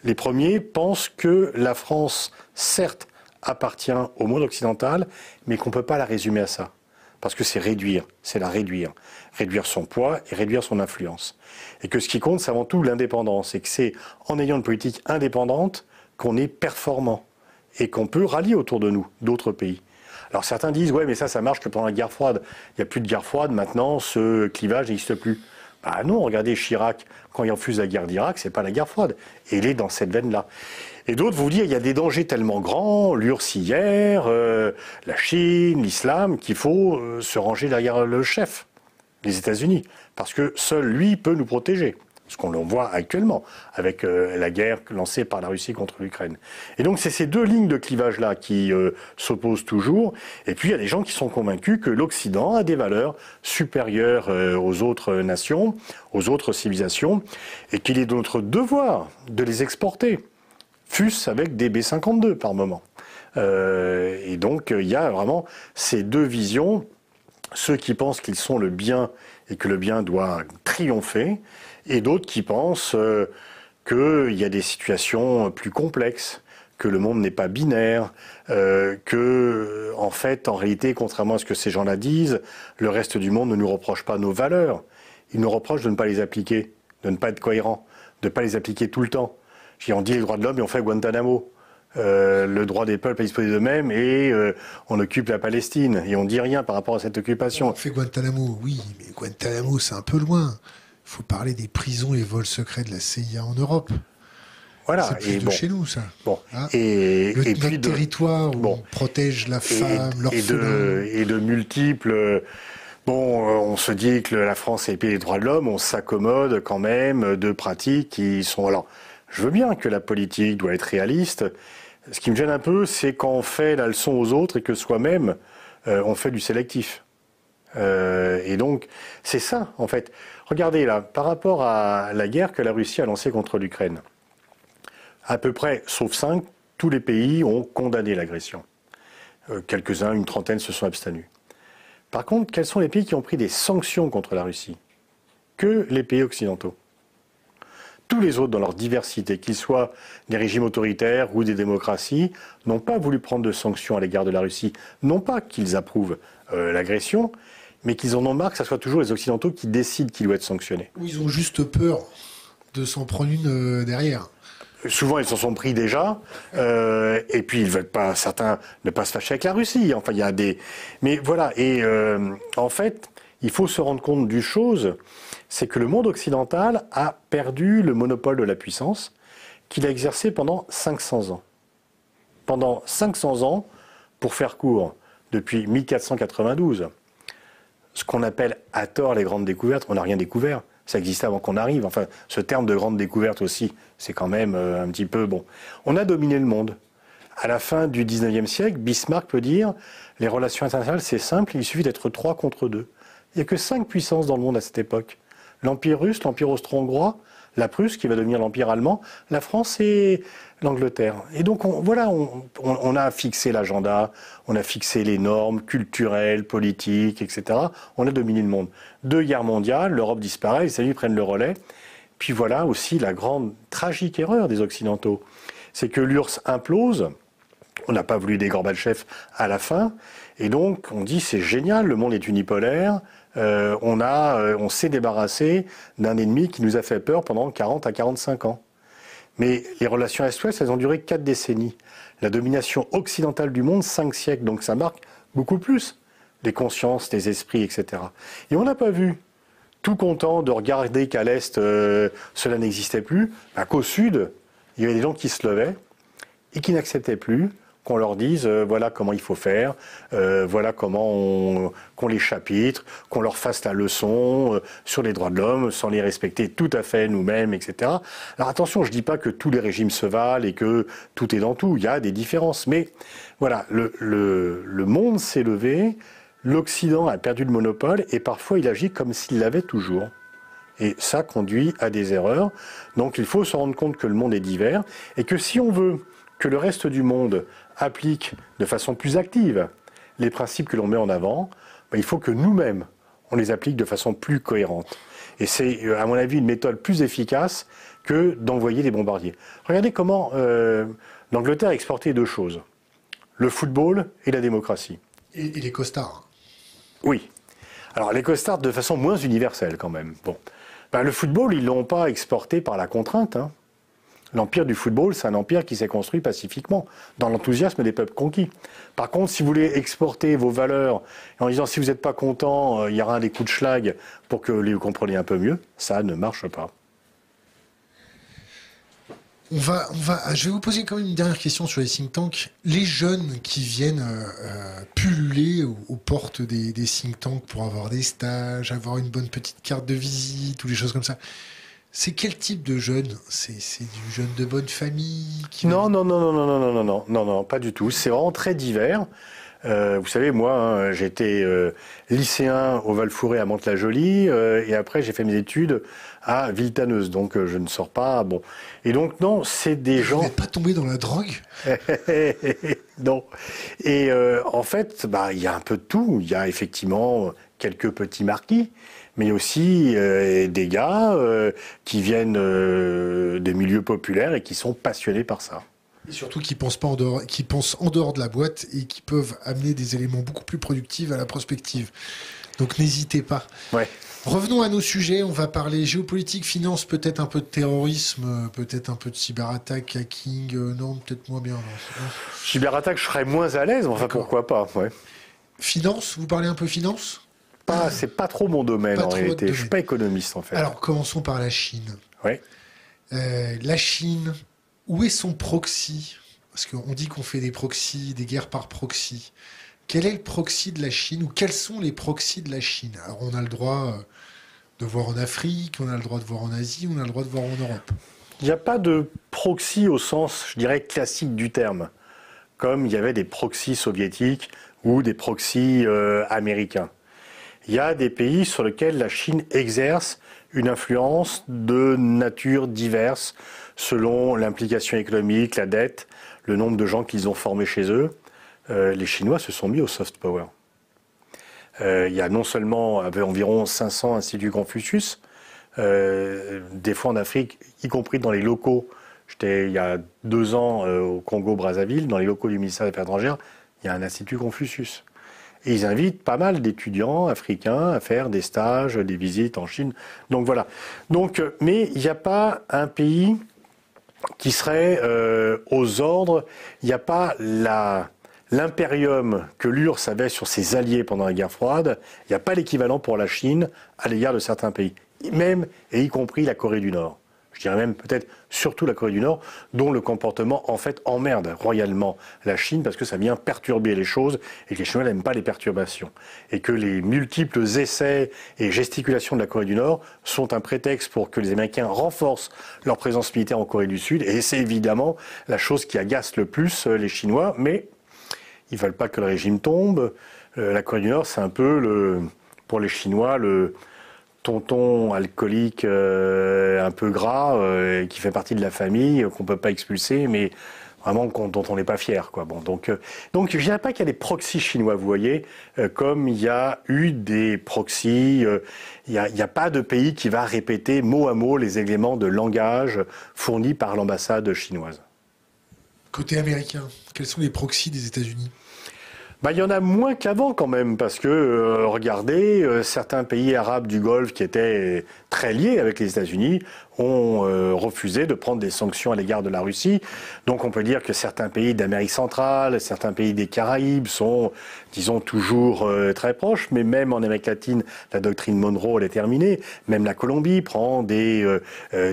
Les premiers pensent que la France, certes, appartient au monde occidental, mais qu'on ne peut pas la résumer à ça. Parce que c'est réduire, c'est la réduire. Réduire son poids et réduire son influence. Et que ce qui compte, c'est avant tout l'indépendance. Et que c'est en ayant une politique indépendante qu'on est performant et qu'on peut rallier autour de nous d'autres pays. Alors certains disent, ouais, mais ça, ça marche que pendant la guerre froide. Il n'y a plus de guerre froide, maintenant, ce clivage n'existe plus. Bah non, regardez Chirac, quand il refuse la guerre d'Irak, c'est pas la guerre froide. Et il est dans cette veine-là. Et d'autres vous dire, il y a des dangers tellement grands, l'URSS hier, euh, la Chine, l'islam, qu'il faut euh, se ranger derrière le chef, les États-Unis. Parce que seul lui peut nous protéger ce qu'on voit actuellement avec euh, la guerre lancée par la Russie contre l'Ukraine. Et donc c'est ces deux lignes de clivage-là qui euh, s'opposent toujours. Et puis il y a des gens qui sont convaincus que l'Occident a des valeurs supérieures aux autres nations, aux autres civilisations, et qu'il est de notre devoir de les exporter, fût-ce avec des B-52 par moment. et donc il y a vraiment ces deux visions, ceux qui pensent qu'ils sont le bien et que le bien doit triompher, et d'autres qui pensent euh, qu'il y a des situations plus complexes, que le monde n'est pas binaire, euh, que, en fait, en réalité, contrairement à ce que ces gens-là disent, le reste du monde ne nous reproche pas nos valeurs. Il nous reproche de ne pas les appliquer, de ne pas être cohérent, de ne pas les appliquer tout le temps. On dit les droits de l'homme et on fait Guantanamo. Euh, le droit des peuples à disposer d'eux-mêmes et on occupe la Palestine et on dit rien par rapport à cette occupation. On fait Guantanamo, oui, mais Guantanamo c'est un peu loin. Il faut parler des prisons et vols secrets de la CIA en Europe. Voilà. C'est et de chez nous, ça. Bon. Hein et, le, puis territoire où on protège la femme, l'orphelin. Et, et de, multiples. Bon, euh, on se dit que la France est le pays des droits de l'homme, on s'accommode quand même de pratiques qui sont. Alors, je veux bien que la politique doit être réaliste. Ce qui me gêne un peu, c'est quand on fait la leçon aux autres et que soi-même, euh, on fait du sélectif. Euh, et donc, c'est ça, en fait. Regardez là, par rapport à la guerre que la Russie a lancée contre l'Ukraine, à peu près, sauf cinq, tous les pays ont condamné l'agression. Euh, quelques-uns, une trentaine, se sont abstenus. Par contre, quels sont les pays qui ont pris des sanctions contre la Russie? Que les pays occidentaux. Tous les autres, dans leur diversité, qu'ils soient des régimes autoritaires ou des démocraties, n'ont pas voulu prendre de sanctions à l'égard de la Russie. Non pas qu'ils approuvent euh, l'agression, mais qu'ils en ont marre que ce soit toujours les Occidentaux qui décident qu'il doit être sanctionné. ils ont juste peur de s'en prendre une euh, derrière. Souvent, ils s'en sont pris déjà, euh, et puis ils veulent pas, certains, ne pas se fâcher avec la Russie. Enfin, il y a des, mais voilà. Et euh, en fait, il faut se rendre compte d'une chose, c'est que le monde occidental a perdu le monopole de la puissance qu'il a exercé pendant 500 ans. Pendant 500 ans, pour faire court, depuis 1492 ce qu'on appelle à tort les grandes découvertes. On n'a rien découvert. Ça existait avant qu'on arrive. Enfin, ce terme de grande découverte aussi, c'est quand même euh, un petit peu bon. On a dominé le monde. À la fin du 19e siècle, Bismarck peut dire les relations internationales, c'est simple, il suffit d'être trois contre deux. Il n'y a que cinq puissances dans le monde à cette époque. L'Empire russe, l'Empire austro-hongrois, la Prusse qui va devenir l'Empire allemand, la France et l'Angleterre. Et donc voilà, on, a fixé l'agenda, on a fixé les normes culturelles, politiques, etc. On a dominé le monde. Deux guerres mondiales, l'Europe disparaît, les États-Unis prennent le relais. Puis voilà aussi la grande tragique erreur des Occidentaux, c'est que l'URSS implose. On n'a pas voulu des Gorbatchev à la fin, et donc on dit c'est génial, le monde est unipolaire, euh, on, a, euh, on s'est débarrassé d'un ennemi qui nous a fait peur pendant 40 à 45 ans. Mais les relations Est-Ouest, elles ont duré 4 décennies. La domination occidentale du monde, 5 siècles. Donc ça marque beaucoup plus les consciences, les esprits, etc. Et on n'a pas vu, tout content de regarder qu'à l'Est, euh, cela n'existait plus, bah, qu'au Sud, il y avait des gens qui se levaient et qui n'acceptaient plus qu'on leur dise euh, voilà comment il faut faire, euh, voilà comment on, qu'on les chapitre, qu'on leur fasse la leçon euh, sur les droits de l'homme sans les respecter tout à fait nous-mêmes, etc. Alors attention, je dis pas que tous les régimes se valent et que tout est dans tout, il y a des différences, mais voilà, le, le, le monde s'est levé, l'Occident a perdu le monopole et parfois il agit comme s'il l'avait toujours. Et ça conduit à des erreurs. Donc il faut se rendre compte que le monde est divers et que si on veut que le reste du monde applique de façon plus active les principes que l'on met en avant, ben, il faut que nous-mêmes, on les applique de façon plus cohérente. Et c'est, euh, à mon avis, une méthode plus efficace que d'envoyer des bombardiers. Regardez comment euh, l'Angleterre a exporté deux choses. Le football et la démocratie. Et, les costards. Oui. Alors les costards de façon moins universelle quand même. Bon. Ben, le football, ils l'ont pas exporté par la contrainte. Hein. L'empire du football, c'est un empire qui s'est construit pacifiquement, dans l'enthousiasme des peuples conquis. Par contre, si vous voulez exporter vos valeurs en disant si vous n'êtes pas content, euh, il y aura des coups de schlag pour que vous compreniez un peu mieux, ça ne marche pas. On va, on va, je vais vous poser quand même une dernière question sur les think tanks. Les jeunes qui viennent euh, euh, pulluler aux, portes des, des, think tanks pour avoir des stages, avoir une bonne petite carte de visite ou des choses comme ça. C'est quel type de jeune? C'est du jeune de bonne famille non, non, non, non, non, non, non, non, non, non, non, pas du tout. C'est vraiment très divers. Euh, vous savez, moi, hein, j'étais euh, lycéen au Val-Fouré à Mantes-la-Jolie, euh, et après j'ai fait mes études à Villetaneuse, donc je ne sors pas. Bon, et donc non, c'est des gens. Vous n'êtes pas tombé dans la drogue? Non. Et en fait, bah, il y a un peu de tout. Il y a effectivement quelques petits marquis, mais aussi des gars qui viennent des milieux populaires et qui sont passionnés par ça. Et surtout qui pensent pas en dehors, qui pensent en dehors de la boîte et qui peuvent amener des éléments beaucoup plus productifs à la prospective. Donc n'hésitez pas. Ouais. Revenons à nos sujets. On va parler géopolitique, finance, peut-être un peu de terrorisme, peut-être un peu de cyberattaque, hacking. Euh, non, peut-être moins bien. Cyberattaque, je serais moins à l'aise. Enfin, pourquoi pas. Ouais. Finance, vous parlez un peu finance? Pas, c'est pas trop mon domaine en réalité. Je suis pas économiste en fait. Alors commençons par la Chine. Ouais. Euh, la Chine, où est son proxy? Parce qu'on dit qu'on fait des proxys, des guerres par proxy. Quel est le proxy de la Chine ou quels sont les proxys de la Chine? Alors on a le droit euh, de voir en Afrique, on a le droit de voir en Asie, on a le droit de voir en Europe. Il n'y a pas de proxy au sens, je dirais, classique du terme, comme il y avait des proxys soviétiques ou des proxys euh, américains. Il y a des pays sur lesquels la Chine exerce une influence de nature diverse, selon l'implication économique, la dette, le nombre de gens qu'ils ont formés chez eux, euh, les Chinois se sont mis au soft power. Euh, il y a non seulement environ 500 instituts Confucius, euh, des fois en Afrique, y compris dans les locaux. J'étais il y a deux ans au Congo-Brazzaville, dans les locaux du ministère des Affaires étrangères, il y a un institut Confucius. Et ils invitent pas mal d'étudiants africains à faire des stages, des visites en Chine. Donc voilà. Donc, mais il n'y a pas un pays qui serait euh, aux ordres. Il n'y a pas l'impérium que l'URSS avait sur ses alliés pendant la guerre froide. Il n'y a pas l'équivalent pour la Chine à l'égard de certains pays, même et y compris la Corée du Nord je dirais même peut-être surtout la Corée du Nord, dont le comportement en fait emmerde royalement la Chine parce que ça vient perturber les choses et que les Chinois n'aiment pas les perturbations. Et que les multiples essais et gesticulations de la Corée du Nord sont un prétexte pour que les Américains renforcent leur présence militaire en Corée du Sud. Et c'est évidemment la chose qui agace le plus euh, les Chinois, mais ils ne veulent pas que le régime tombe. Euh, la Corée du Nord, c'est un peu le, pour les Chinois le tonton alcoolique euh, un peu gras euh, qui fait partie de la famille qu'on peut pas expulser mais vraiment dont on n'est pas fier quoi. Bon donc euh, donc je dirais pas qu'il y a des proxys chinois vous voyez comme il y a eu des proxys il n'y a, a, pas de pays qui va répéter mot à mot les éléments de langage fournis par l'ambassade chinoise. Côté américain quels sont les proxys des États-Unis? Bah, il y en a moins qu'avant quand même, parce que, euh, regardez, euh, certains pays arabes du Golfe qui étaient très liés avec les États-Unis ont euh, refusé de prendre des sanctions à l'égard de la Russie. Donc on peut dire que certains pays d'Amérique centrale, certains pays des Caraïbes sont, disons, toujours très proches, mais même en Amérique latine, la doctrine Monroe, elle est terminée. Même la Colombie prend des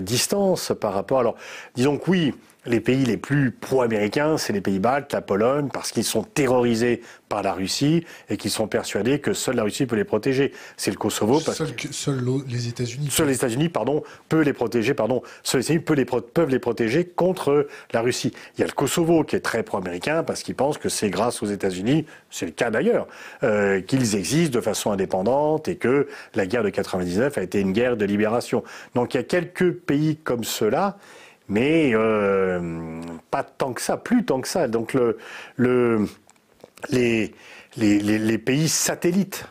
distances par rapport... Alors, disons que oui, les pays les plus pro-américains, c'est les pays baltes, la Pologne, parce qu'ils sont terrorisés par la Russie et qu'ils sont persuadés que seule la Russie peut les protéger. C'est le Kosovo. Parce seul, que, seuls les États-Unis. Seuls les États-Unis, pardon, peuvent les protéger, pardon. Seuls les États-Unis peuvent les, protéger contre la Russie. Il y a le Kosovo qui est très pro-américain parce qu'il pense que c'est grâce aux États-Unis, c'est le cas d'ailleurs, euh, qu'ils existent de façon indépendante et que la guerre de 99 a été une guerre de libération. Donc il y a quelques pays comme ceux-là mais euh, pas tant que ça, plus tant que ça. Donc le, le, les, les, les, pays satellites,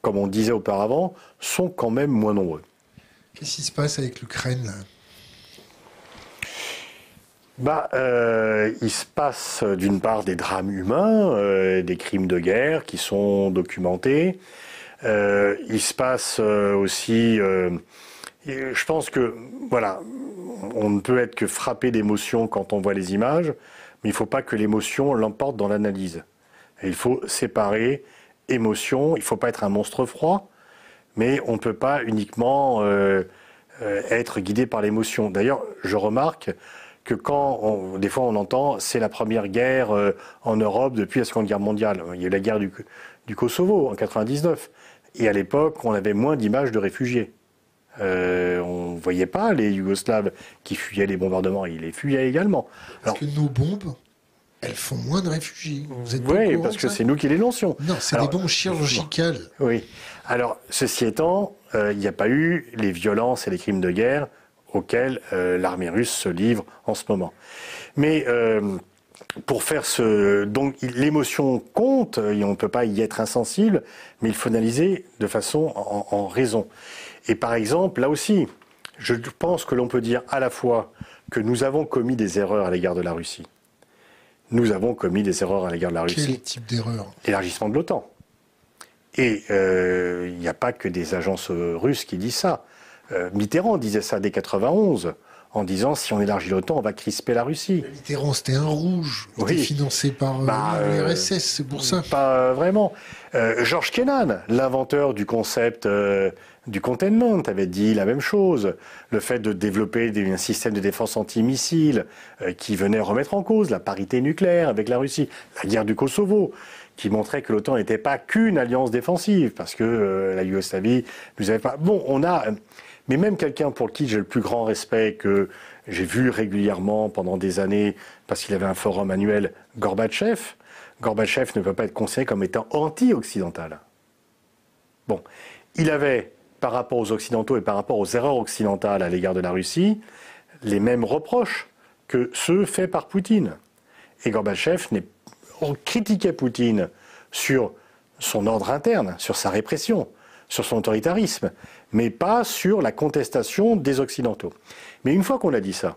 comme on disait auparavant, sont quand même moins nombreux. Qu'est-ce qui se passe avec l'Ukraine bah, euh, il se passe d'une part des drames humains, euh, des crimes de guerre qui sont documentés. Euh, il se passe euh, aussi, je pense que voilà, on ne peut être que frappé d'émotion quand on voit les images, mais il ne faut pas que l'émotion l'emporte dans l'analyse. Il faut séparer émotion, il ne faut pas être un monstre froid, mais on ne peut pas uniquement être guidé par l'émotion. D'ailleurs, je remarque que quand, des fois on entend, c'est la première guerre en Europe depuis la Seconde Guerre mondiale. Il y a eu la guerre du, du Kosovo en 99. Et à l'époque, on avait moins d'images de réfugiés. Euh, on ne voyait pas les Yougoslaves qui fuyaient les bombardements, ils les fuyaient également. Parce que nos bombes, elles font moins de réfugiés. oui, parce que c'est nous qui les lancions. Non, c'est des bombes chirurgicales. Oui. Alors, ceci étant, euh, il n'y a pas eu les violences et les crimes de guerre auxquels euh, l'armée russe se livre en ce moment. Mais pour faire ce. Donc l'émotion compte, et on ne peut pas y être insensible, mais il faut analyser de façon en, raison. Et par exemple, là aussi, je pense que l'on peut dire à la fois que nous avons commis des erreurs à l'égard de la Russie. Nous avons commis des erreurs à l'égard de la Russie. Quel type d'erreur? L'élargissement de l'OTAN. Et euh, il n'y a pas que des agences russes qui disent ça. Euh, Mitterrand disait ça dès 91 en disant si on élargit l'OTAN, on va crisper la Russie. Mitterrand, c'était un rouge, il était financé par euh, bah, l'URSS, c'est pour ça. Pas vraiment. Euh, Georges Kennan, l'inventeur du concept euh, du containment, avait dit la même chose. Le fait de développer un système de défense antimissile qui venait remettre en cause la parité nucléaire avec la Russie, la guerre du Kosovo qui montrait que l'OTAN n'était pas qu'une alliance défensive, parce que la Yougoslavie nous avait pas. Bon, on a mais même quelqu'un pour qui j'ai le plus grand respect, que j'ai vu régulièrement pendant des années, parce qu'il avait un forum annuel, Gorbatchev, Gorbatchev ne peut pas être considéré comme étant anti-occidental. Bon, il avait, par rapport aux Occidentaux et par rapport aux erreurs occidentales à l'égard de la Russie, les mêmes reproches que ceux faits par Poutine. Et Gorbatchev critiquait Poutine sur son ordre interne, sur sa répression, sur son autoritarisme, mais pas sur la contestation des Occidentaux. Mais une fois qu'on a dit ça,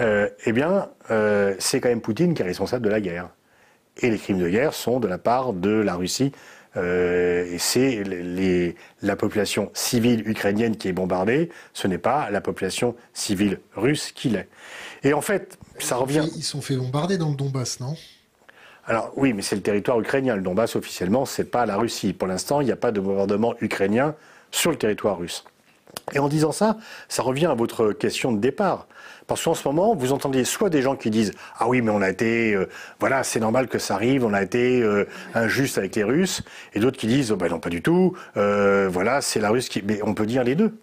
euh, eh bien, euh, c'est quand même Poutine qui est responsable de la guerre. Et les crimes de guerre sont de la part de la Russie. Euh, et c'est la population civile ukrainienne qui est bombardée, ce n'est pas la population civile russe qui l'est. Et en fait, ça revient. Ils sont fait bombarder dans le Donbass, non? Alors oui, mais c'est le territoire ukrainien. Le Donbass officiellement, c'est pas la Russie. Pour l'instant, il n'y a pas de bombardement ukrainien sur le territoire russe. Et en disant ça, ça revient à votre question de départ. Parce qu'en ce moment, vous entendez soit des gens qui disent Ah oui, mais on a été, euh, voilà, c'est normal que ça arrive, on a été euh, injuste avec les Russes, et d'autres qui disent oh, ben non, pas du tout, euh, voilà, c'est la Russie qui. Mais on peut dire les deux.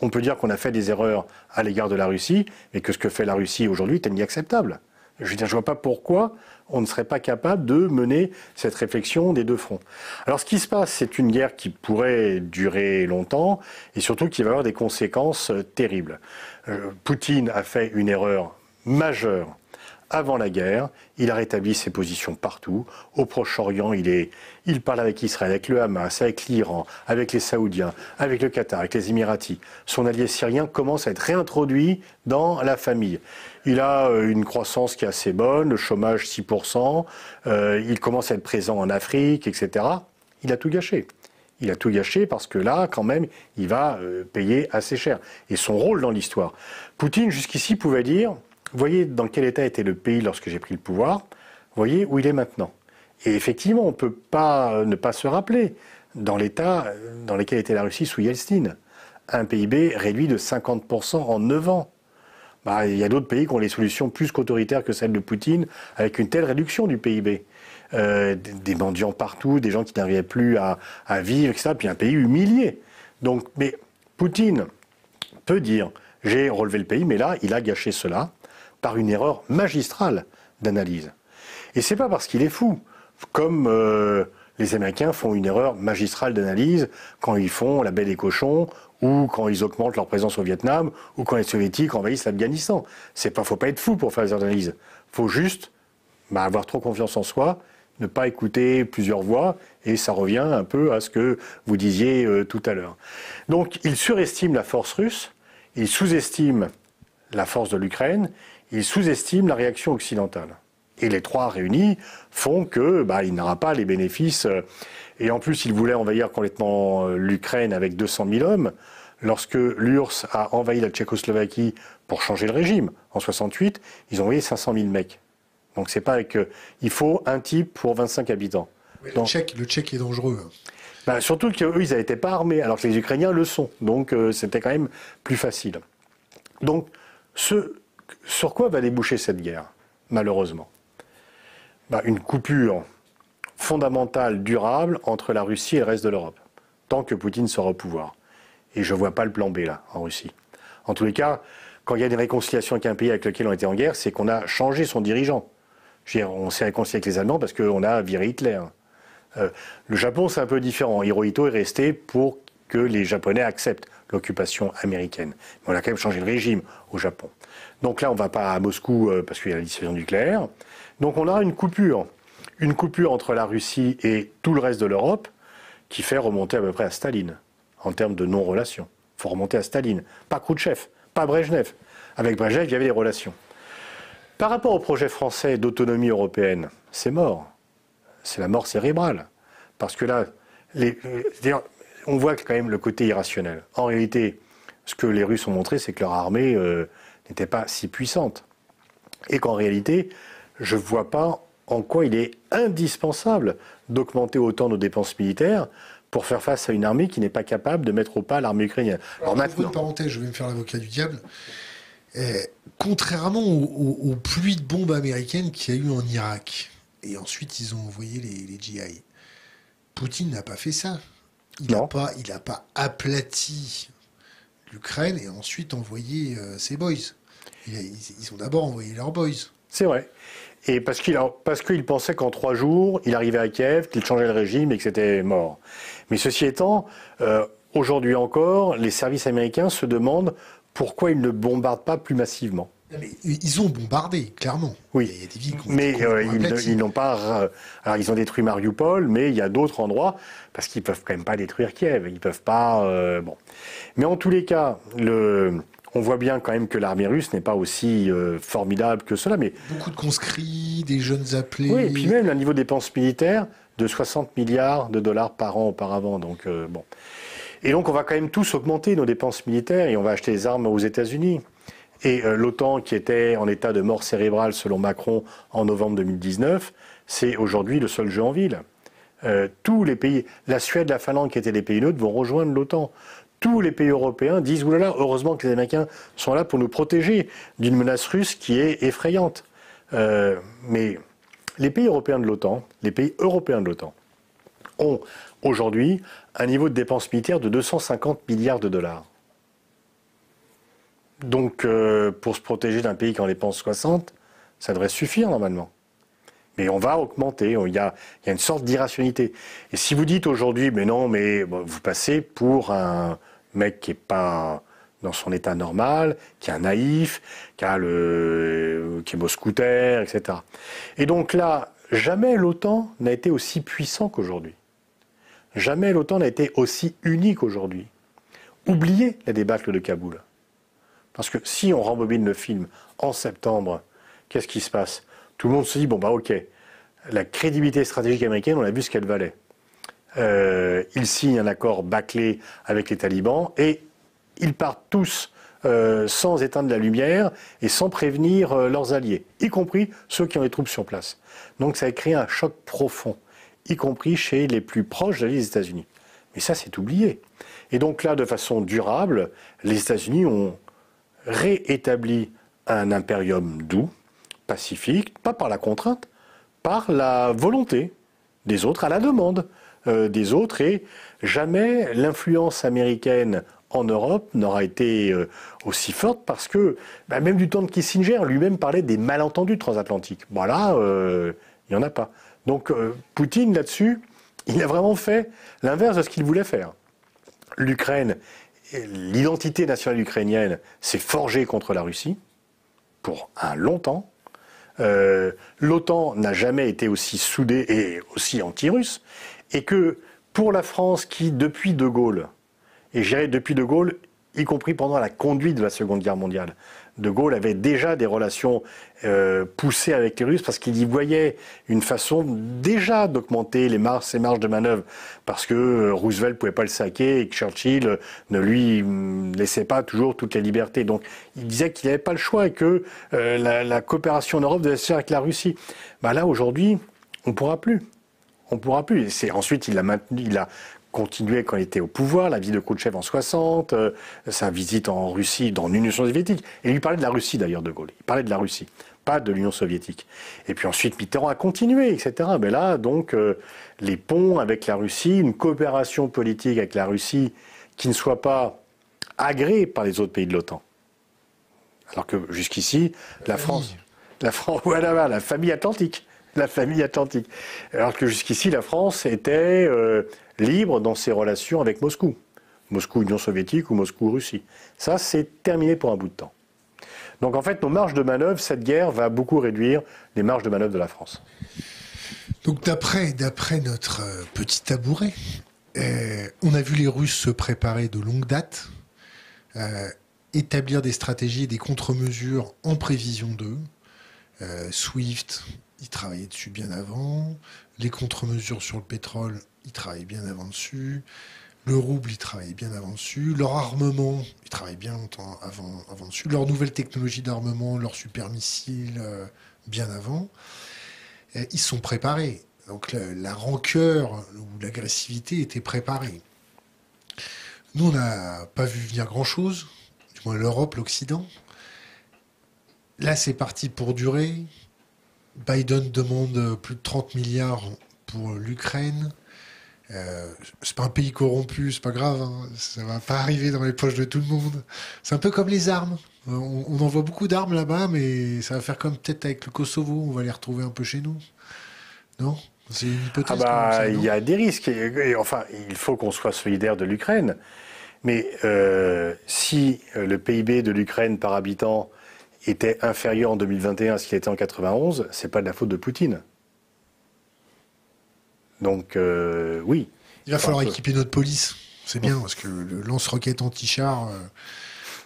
On peut dire qu'on a fait des erreurs à l'égard de la Russie, mais que ce que fait la Russie aujourd'hui est inacceptable. Je ne vois pas pourquoi on ne serait pas capable de mener cette réflexion des deux fronts. Alors ce qui se passe, c'est une guerre qui pourrait durer longtemps et surtout qui va avoir des conséquences terribles. Euh, Poutine a fait une erreur majeure avant la guerre. Il a rétabli ses positions partout. Au Proche-Orient, il, est, il parle avec Israël, avec le Hamas, avec l'Iran, avec les Saoudiens, avec le Qatar, avec les Émiratis. Son allié syrien commence à être réintroduit dans la famille. Il a euh, une croissance qui est assez bonne, le chômage 6%, euh, il commence à être présent en Afrique, etc. Il a tout gâché. Il a tout gâché parce que là, quand même, il va euh, payer assez cher. Et son rôle dans l'histoire. Poutine, jusqu'ici, pouvait dire voyez dans quel état était le pays lorsque j'ai pris le pouvoir, voyez où il est maintenant. Et effectivement, on ne peut pas ne pas se rappeler dans l'état dans lequel était la Russie sous Yeltsin. Un PIB réduit de 50% en 9 ans. Bah, il y a d'autres pays qui ont les solutions plus qu'autoritaires que celles de Poutine, avec une telle réduction du PIB. Euh, des mendiants partout, des gens qui n'arrivaient plus à, vivre, etc. Puis un pays humilié. Donc, mais Poutine peut dire j'ai relevé le pays, mais là, il a gâché cela par une erreur magistrale d'analyse. Et c'est pas parce qu'il est fou, comme euh, les Américains font une erreur magistrale d'analyse quand ils font la belle des cochons ou quand ils augmentent leur présence au Vietnam ou quand les Soviétiques envahissent l'Afghanistan. C'est pas, faut pas être fou pour faire les analyses. Faut juste bah, avoir trop confiance en soi, ne pas écouter plusieurs voix, et ça revient un peu à ce que vous disiez euh, tout à l'heure. Donc, ils surestiment la force russe, ils sous-estiment la force de l'Ukraine, il sous-estime la réaction occidentale. Et les trois réunis font que bah, il n'aura pas les bénéfices. Euh, et en plus, il voulait envahir complètement euh, l'Ukraine avec 200 000 hommes. Lorsque l'URSS a envahi la Tchécoslovaquie pour changer le régime en 68, ils ont envoyé 500 000 mecs. Donc c'est pas que il faut un type pour 25 habitants. le, tchèque, le tchèque est dangereux. Bah, surtout qu'eux, ils n'étaient pas armés, alors que les Ukrainiens le sont. Donc euh, c'était quand même plus facile. Donc ce, sur quoi va déboucher cette guerre, malheureusement? Bah, Une coupure fondamentale, durable, entre la Russie et le reste de l'Europe, tant que Poutine sera au pouvoir. Et je ne vois pas le plan B, là, en Russie. En tous les cas, quand il y a des réconciliations avec un pays avec lequel on était en guerre, c'est qu'on a changé son dirigeant. On s'est réconcilié avec les Allemands parce qu'on a viré Hitler. Euh, le Japon, c'est un peu différent. Hirohito est resté pour que les Japonais acceptent l'occupation américaine. Mais on a quand même changé le régime au Japon. Donc là, on ne va pas à Moscou euh, parce qu'il y a la dissuasion nucléaire. Donc on a une coupure. Une coupure entre la Russie et tout le reste de l'Europe qui fait remonter à peu près à Staline en termes de non-relation. Il faut remonter à Staline, pas Khrouchtchev, pas Brejnev. Avec Brejnev, il y avait des relations. Par rapport au projet français d'autonomie européenne, c'est mort c'est la mort cérébrale. Parce que là, on voit quand même le côté irrationnel. En réalité, ce que les Russes ont montré, c'est que leur armée euh, n'était pas si puissante. Et qu'en réalité, je ne vois pas en quoi il est indispensable d'augmenter autant nos dépenses militaires pour faire face à une armée qui n'est pas capable de mettre au pas l'armée ukrainienne. Alors, maintenant... Une parenthèse, je vais me faire l'avocat du diable. Eh, contrairement aux, aux, pluies de bombes américaines qu'il y a eu en Irak, et ensuite, ils ont envoyé les, les GI. Poutine n'a pas fait ça. Il n'a pas, il a pas aplati l'Ukraine et ensuite envoyé euh, ses boys. ils, ont d'abord envoyé leurs boys. C'est vrai. Et parce qu'il parce qu'il pensait qu'en trois jours, il arrivait à Kiev, qu'il changeait le régime et que c'était mort. Mais ceci étant, euh, aujourd'hui encore, les services américains se demandent pourquoi ils ne bombardent pas plus massivement ils ont bombardé, clairement. Oui, il y a des villes mais euh, ils, n'ont pas. alors ils ont détruit Mariupol, mais il y a d'autres endroits parce qu'ils peuvent quand même pas détruire Kiev. Ils peuvent pas. Euh, bon, mais en tous les cas, le, on voit bien quand même que l'armée russe n'est pas aussi euh, formidable que cela. Mais beaucoup de conscrits, des jeunes appelés. Oui, et puis même un niveau de dépenses militaires de 60 milliards de dollars par an auparavant. Donc bon. Et donc on va quand même tous augmenter nos dépenses militaires et on va acheter des armes aux États-Unis. Et euh, l'OTAN, qui était en état de mort cérébrale selon Macron en novembre 2019, c'est aujourd'hui le seul jeu en ville. Euh, tous les pays, la Suède, la Finlande, qui étaient des pays neutres, vont rejoindre l'OTAN. Tous les pays européens disent oulala, heureusement que les Américains sont là pour nous protéger d'une menace russe qui est effrayante. Euh, mais les pays européens de l'OTAN, les pays européens de l'OTAN, ont aujourd'hui un niveau de dépenses militaires de 250 milliards de dollars. Donc, euh, pour se protéger d'un pays qui en dépense 60, ça devrait suffire normalement. Mais on va augmenter, il y a, une sorte d'irrationalité. Et si vous dites aujourd'hui, mais non, mais vous passez pour un mec qui n'est pas dans son état normal, qui est naïf, qui, a qui est beau scooter, etc. Et donc là, jamais l'OTAN n'a été aussi puissant qu'aujourd'hui. Jamais l'OTAN n'a été aussi unique aujourd'hui. Oubliez la débâcle de Kaboul. Parce que si on rembobine le film en septembre, qu'est-ce qui se passe? Tout le monde se dit, bon bah ok, la crédibilité stratégique américaine, on a vu ce qu'elle valait. Euh, ils signent un accord bâclé avec les talibans et ils partent tous euh, sans éteindre la lumière et sans prévenir euh, leurs alliés, y compris ceux qui ont les troupes sur place. Donc ça a créé un choc profond, y compris chez les plus proches de des États-Unis. Mais ça, c'est oublié. Et donc là, de façon durable, les États-Unis ont réétablit un impérium doux, pacifique, pas par la contrainte, par la volonté des autres, à la demande euh, des autres, et jamais l'influence américaine en Europe n'aura été euh, aussi forte parce que bah, même du temps de Kissinger, lui-même parlait des malentendus transatlantiques. Voilà, euh, il n'y en a pas. Donc Poutine, là-dessus, il a vraiment fait l'inverse de ce qu'il voulait faire. L'Ukraine l'identité nationale ukrainienne s'est forgée contre la Russie pour un long temps. Euh, L'OTAN n'a jamais été aussi soudée et aussi anti-russe, et que pour la France qui, depuis De Gaulle, et j'irai depuis De Gaulle, y compris pendant la conduite de la Seconde Guerre mondiale, De Gaulle avait déjà des relations euh, poussées avec les Russes parce qu'il y voyait une façon déjà d'augmenter les marges, ses marges de manœuvre parce que euh, Roosevelt pouvait pas le saquer et que Churchill ne lui mm, laissait pas toujours toute la liberté. Donc il disait qu'il n'avait pas le choix et que euh, la, coopération en Europe devait se faire avec la Russie. Bah là aujourd'hui, on pourra plus. On pourra plus. C'est ensuite il a maintenu, il a continué quand il était au pouvoir, la vie de Khrouchtchev en 60, euh, sa visite en Russie, dans l'Union soviétique. Et il lui parlait de la Russie d'ailleurs, de Gaulle. Il parlait de la Russie, pas de l'Union soviétique. Et puis ensuite, Mitterrand a continué, etc. Mais là, donc, euh, les ponts avec la Russie, une coopération politique avec la Russie qui ne soit pas agréée par les autres pays de l'OTAN. Alors que jusqu'ici, la, France, la France, voilà, la famille atlantique, la famille atlantique. Alors que jusqu'ici, la France était euh, libre dans ses relations avec Moscou. Moscou Union soviétique ou Moscou Russie. Ça, c'est terminé pour un bout de temps. Donc en fait, nos marges de manœuvre, cette guerre va beaucoup réduire les marges de manœuvre de la France. Donc d'après, notre euh, petit tabouret, euh, on a vu les Russes se préparer de longue date, établir des stratégies et des contre-mesures en prévision d'eux. SWIFT, ils travaillaient dessus bien avant. Les contre-mesures sur le pétrole, ils travaillaient bien avant dessus. Le rouble, ils travaillaient bien avant dessus. Leur armement, ils travaillaient bien longtemps avant, avant dessus. Leur nouvelle technologie d'armement, leurs super missiles, euh, bien avant. ils sont préparés. Donc la, rancœur ou l'agressivité était préparée. Nous, on n'a pas vu venir grand-chose, du moins l'Europe, l'Occident. Là, c'est parti pour durer. Biden demande plus de 30 milliards pour l'Ukraine. Euh, c'est pas un pays corrompu, c'est pas grave, hein. ça va pas arriver dans les poches de tout le monde. C'est un peu comme les armes. Euh, on, on envoie beaucoup d'armes là-bas, mais ça va faire comme peut-être avec le Kosovo, on va les retrouver un peu chez nous. Non? C'est une hypothèse. Ah bah, il y a des risques. enfin, il faut qu'on soit solidaire de l'Ukraine. Mais euh, si le PIB de l'Ukraine par habitant était inférieur en 2021 à ce qu'il était en 91, c'est pas de la faute de Poutine. Donc euh, oui. Il va falloir équiper notre police. C'est bien parce que le lance-roquette anti-char, euh,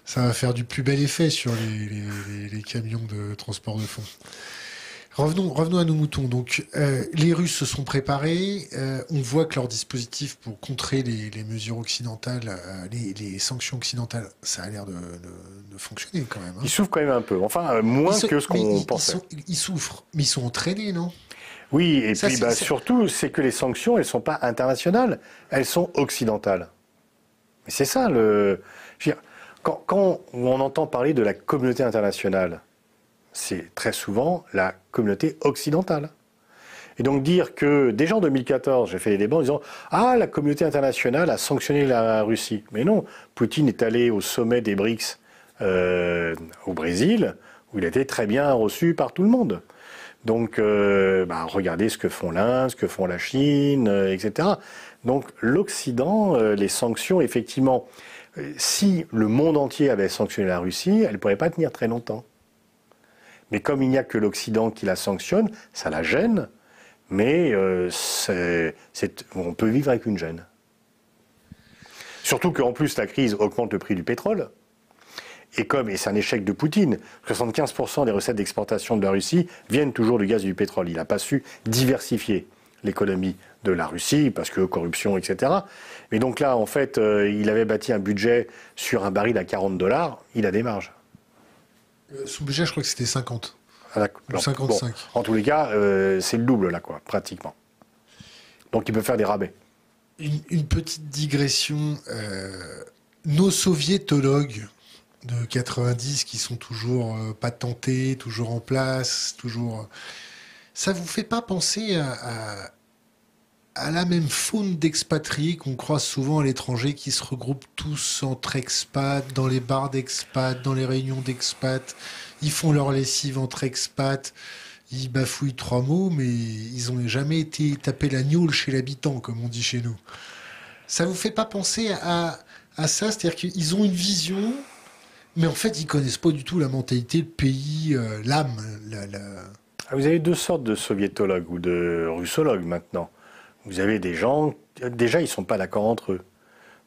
ça va faire du plus bel effet sur les, camions de transport de fonds. Revenons, revenons à nos moutons. Donc, euh, les Russes se sont préparés. on voit que leur dispositif pour contrer les, mesures occidentales, les, sanctions occidentales, ça a l'air de, fonctionner quand même. Hein. Ils souffrent quand même un peu. Enfin, moins que ce qu'on pensait. ils, souffrent, mais ils sont entraînés, non? Oui, et puis bah, surtout, c'est que les sanctions, elles ne sont pas internationales, elles sont occidentales. Mais c'est ça le. quand, quand, on entend parler de la communauté internationale, c'est très souvent la communauté occidentale. Et donc dire que, déjà en 2014, j'ai fait des débats en disant Ah, la communauté internationale a sanctionné la Russie. Mais non, Poutine est allé au sommet des BRICS euh, au Brésil, où il a été très bien reçu par tout le monde. Donc, euh, bah, regardez ce que font l'Inde, ce que font la Chine, euh, etc. Donc, l'Occident, les sanctions, effectivement, si le monde entier avait sanctionné la Russie, elle ne pourrait pas tenir très longtemps. Mais comme il n'y a que l'Occident qui la sanctionne, ça la gêne, mais on peut vivre avec une gêne. Surtout qu'en plus, la crise augmente le prix du pétrole. Et comme, c'est un échec de Poutine, 75% des recettes d'exportation de la Russie viennent toujours du gaz et du pétrole. Il n'a pas su diversifier l'économie de la Russie, parce que corruption, etc. Mais donc là, en fait, euh, il avait bâti un budget sur un baril à 40 dollars, il a des marges. Euh, son budget, je crois que c'était 50. Ah, 55. en tous les cas, euh, c'est le double, là, quoi, pratiquement. Donc il peut faire des rabais. Une, petite digression. nos soviétologues de 90 qui sont toujours euh, patentés, toujours en place, toujours. Euh, ça vous fait pas penser à, à, la même faune d'expatriés qu'on croise souvent à l'étranger, qui se regroupent tous entre expats, dans les bars d'expats, dans les réunions d'expats, ils font leur lessive entre expats, ils bafouillent trois mots, mais ils ont jamais été taper la gnôle chez l'habitant, comme on dit chez nous. Ça vous fait pas penser à, à ça? C'est-à-dire qu'ils ont une vision mais en fait, ils connaissent pas du tout la mentalité, le pays, euh, l'âme. Ah, vous avez deux sortes de soviétologues ou de russologues maintenant. Vous avez des gens, déjà, ils sont pas d'accord entre eux.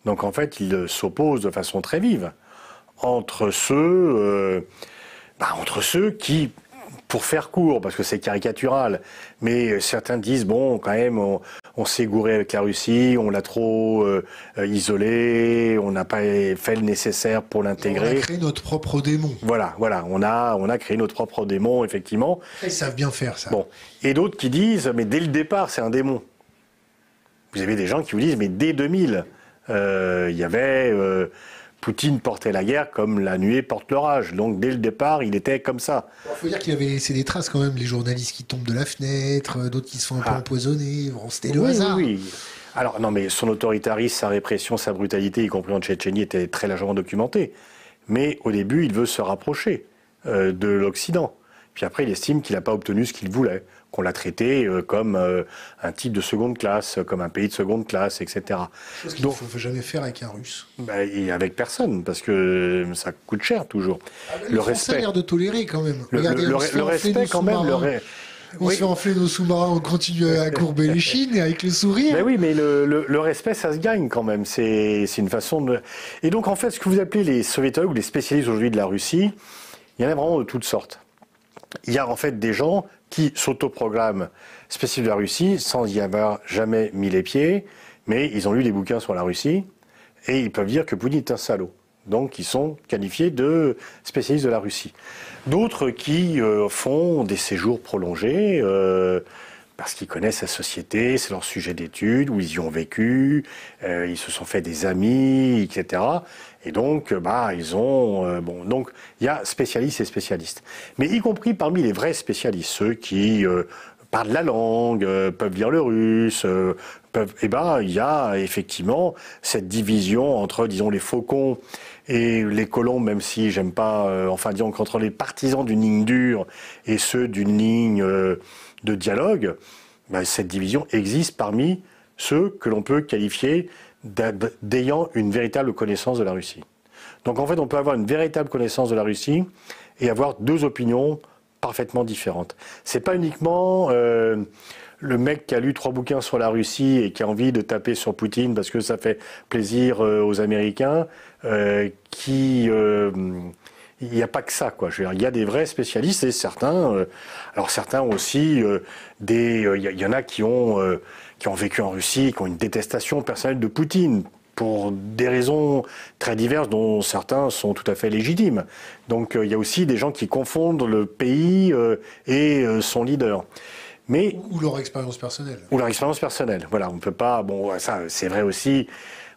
Donc en fait, ils s'opposent de façon très vive entre ceux euh, bah, entre ceux qui, pour faire court, parce que c'est caricatural, mais certains disent, bon, quand même, on, s'est gouré avec la Russie, on l'a trop euh, isolé, on n'a pas fait le nécessaire pour l'intégrer. On a créé notre propre démon. Voilà, voilà, on a, on a créé notre propre démon, effectivement. Ils savent bien faire ça. Bon. Et d'autres qui disent, mais dès le départ, c'est un démon. Vous avez des gens qui vous disent, mais dès 2000, euh, il y avait... Euh, Poutine portait la guerre comme la nuée porte l'orage. Donc dès le départ, il était comme ça. Il faut dire qu'il avait laissé des traces quand même, les journalistes qui tombent de la fenêtre, euh, d'autres qui se font un peu ah. empoisonner. C'était le hasard. Oui, Alors non, mais son autoritarisme, sa répression, sa brutalité, y compris en Tchétchénie, était très largement documentée. Mais au début, il veut se rapprocher euh, de l'Occident. Puis après, il estime qu'il n'a pas obtenu ce qu'il voulait qu'on l'a traité euh, comme euh, un type de seconde classe, comme un pays de seconde classe, etc. Chose qu'il ne faut jamais faire avec un Russe. Bah, et avec personne, parce que ça coûte cher toujours. Ah, le respect. a l'air de tolérer quand même. Le, respect quand même. On se fait enfler nos sous-marins, on continue à courber les chines avec le sourire. Mais oui, mais le, respect, ça se gagne quand même. C'est une façon de. Et donc, en fait, ce que vous appelez les soviétologues ou les spécialistes aujourd'hui de la Russie, il y en a vraiment de toutes sortes. Il y a en fait des gens qui s'autoprogramment spécialistes de la Russie sans y avoir jamais mis les pieds, mais ils ont lu des bouquins sur la Russie et ils peuvent dire que Poutine est un salaud. Donc ils sont qualifiés de spécialistes de la Russie. D'autres qui euh, font des séjours prolongés euh, parce qu'ils connaissent la société, c'est leur sujet d'étude, où ils y ont vécu, euh, ils se sont fait des amis, etc. Et donc, euh, bah, ils ont. Euh, bon, donc, il y a spécialistes et spécialistes. Mais y compris parmi les vrais spécialistes, ceux qui euh, parlent la langue, peuvent lire le russe, peuvent. Eh ben, il y a effectivement cette division entre, disons, les faucons et les colons, même si j'aime pas. enfin, disons qu'entre les partisans d'une ligne dure et ceux d'une ligne de dialogue, ben, cette division existe parmi ceux que l'on peut qualifier d'ayant une véritable connaissance de la Russie. Donc en fait, on peut avoir une véritable connaissance de la Russie et avoir deux opinions parfaitement différentes. C'est pas uniquement euh, le mec qui a lu trois bouquins sur la Russie et qui a envie de taper sur Poutine parce que ça fait plaisir euh, aux Américains, euh, qui il n'y a pas que ça, quoi. il y a des vrais spécialistes et certains, alors certains aussi, des, il y, en a qui ont qui ont vécu en Russie, qui ont une détestation personnelle de Poutine pour des raisons très diverses dont certains sont tout à fait légitimes. Donc euh, il y a aussi des gens qui confondent le pays euh, et euh, son leader. Mais, ou leur expérience personnelle. Ou leur expérience personnelle. Voilà, on ne peut pas. Bon, ça, c'est vrai aussi.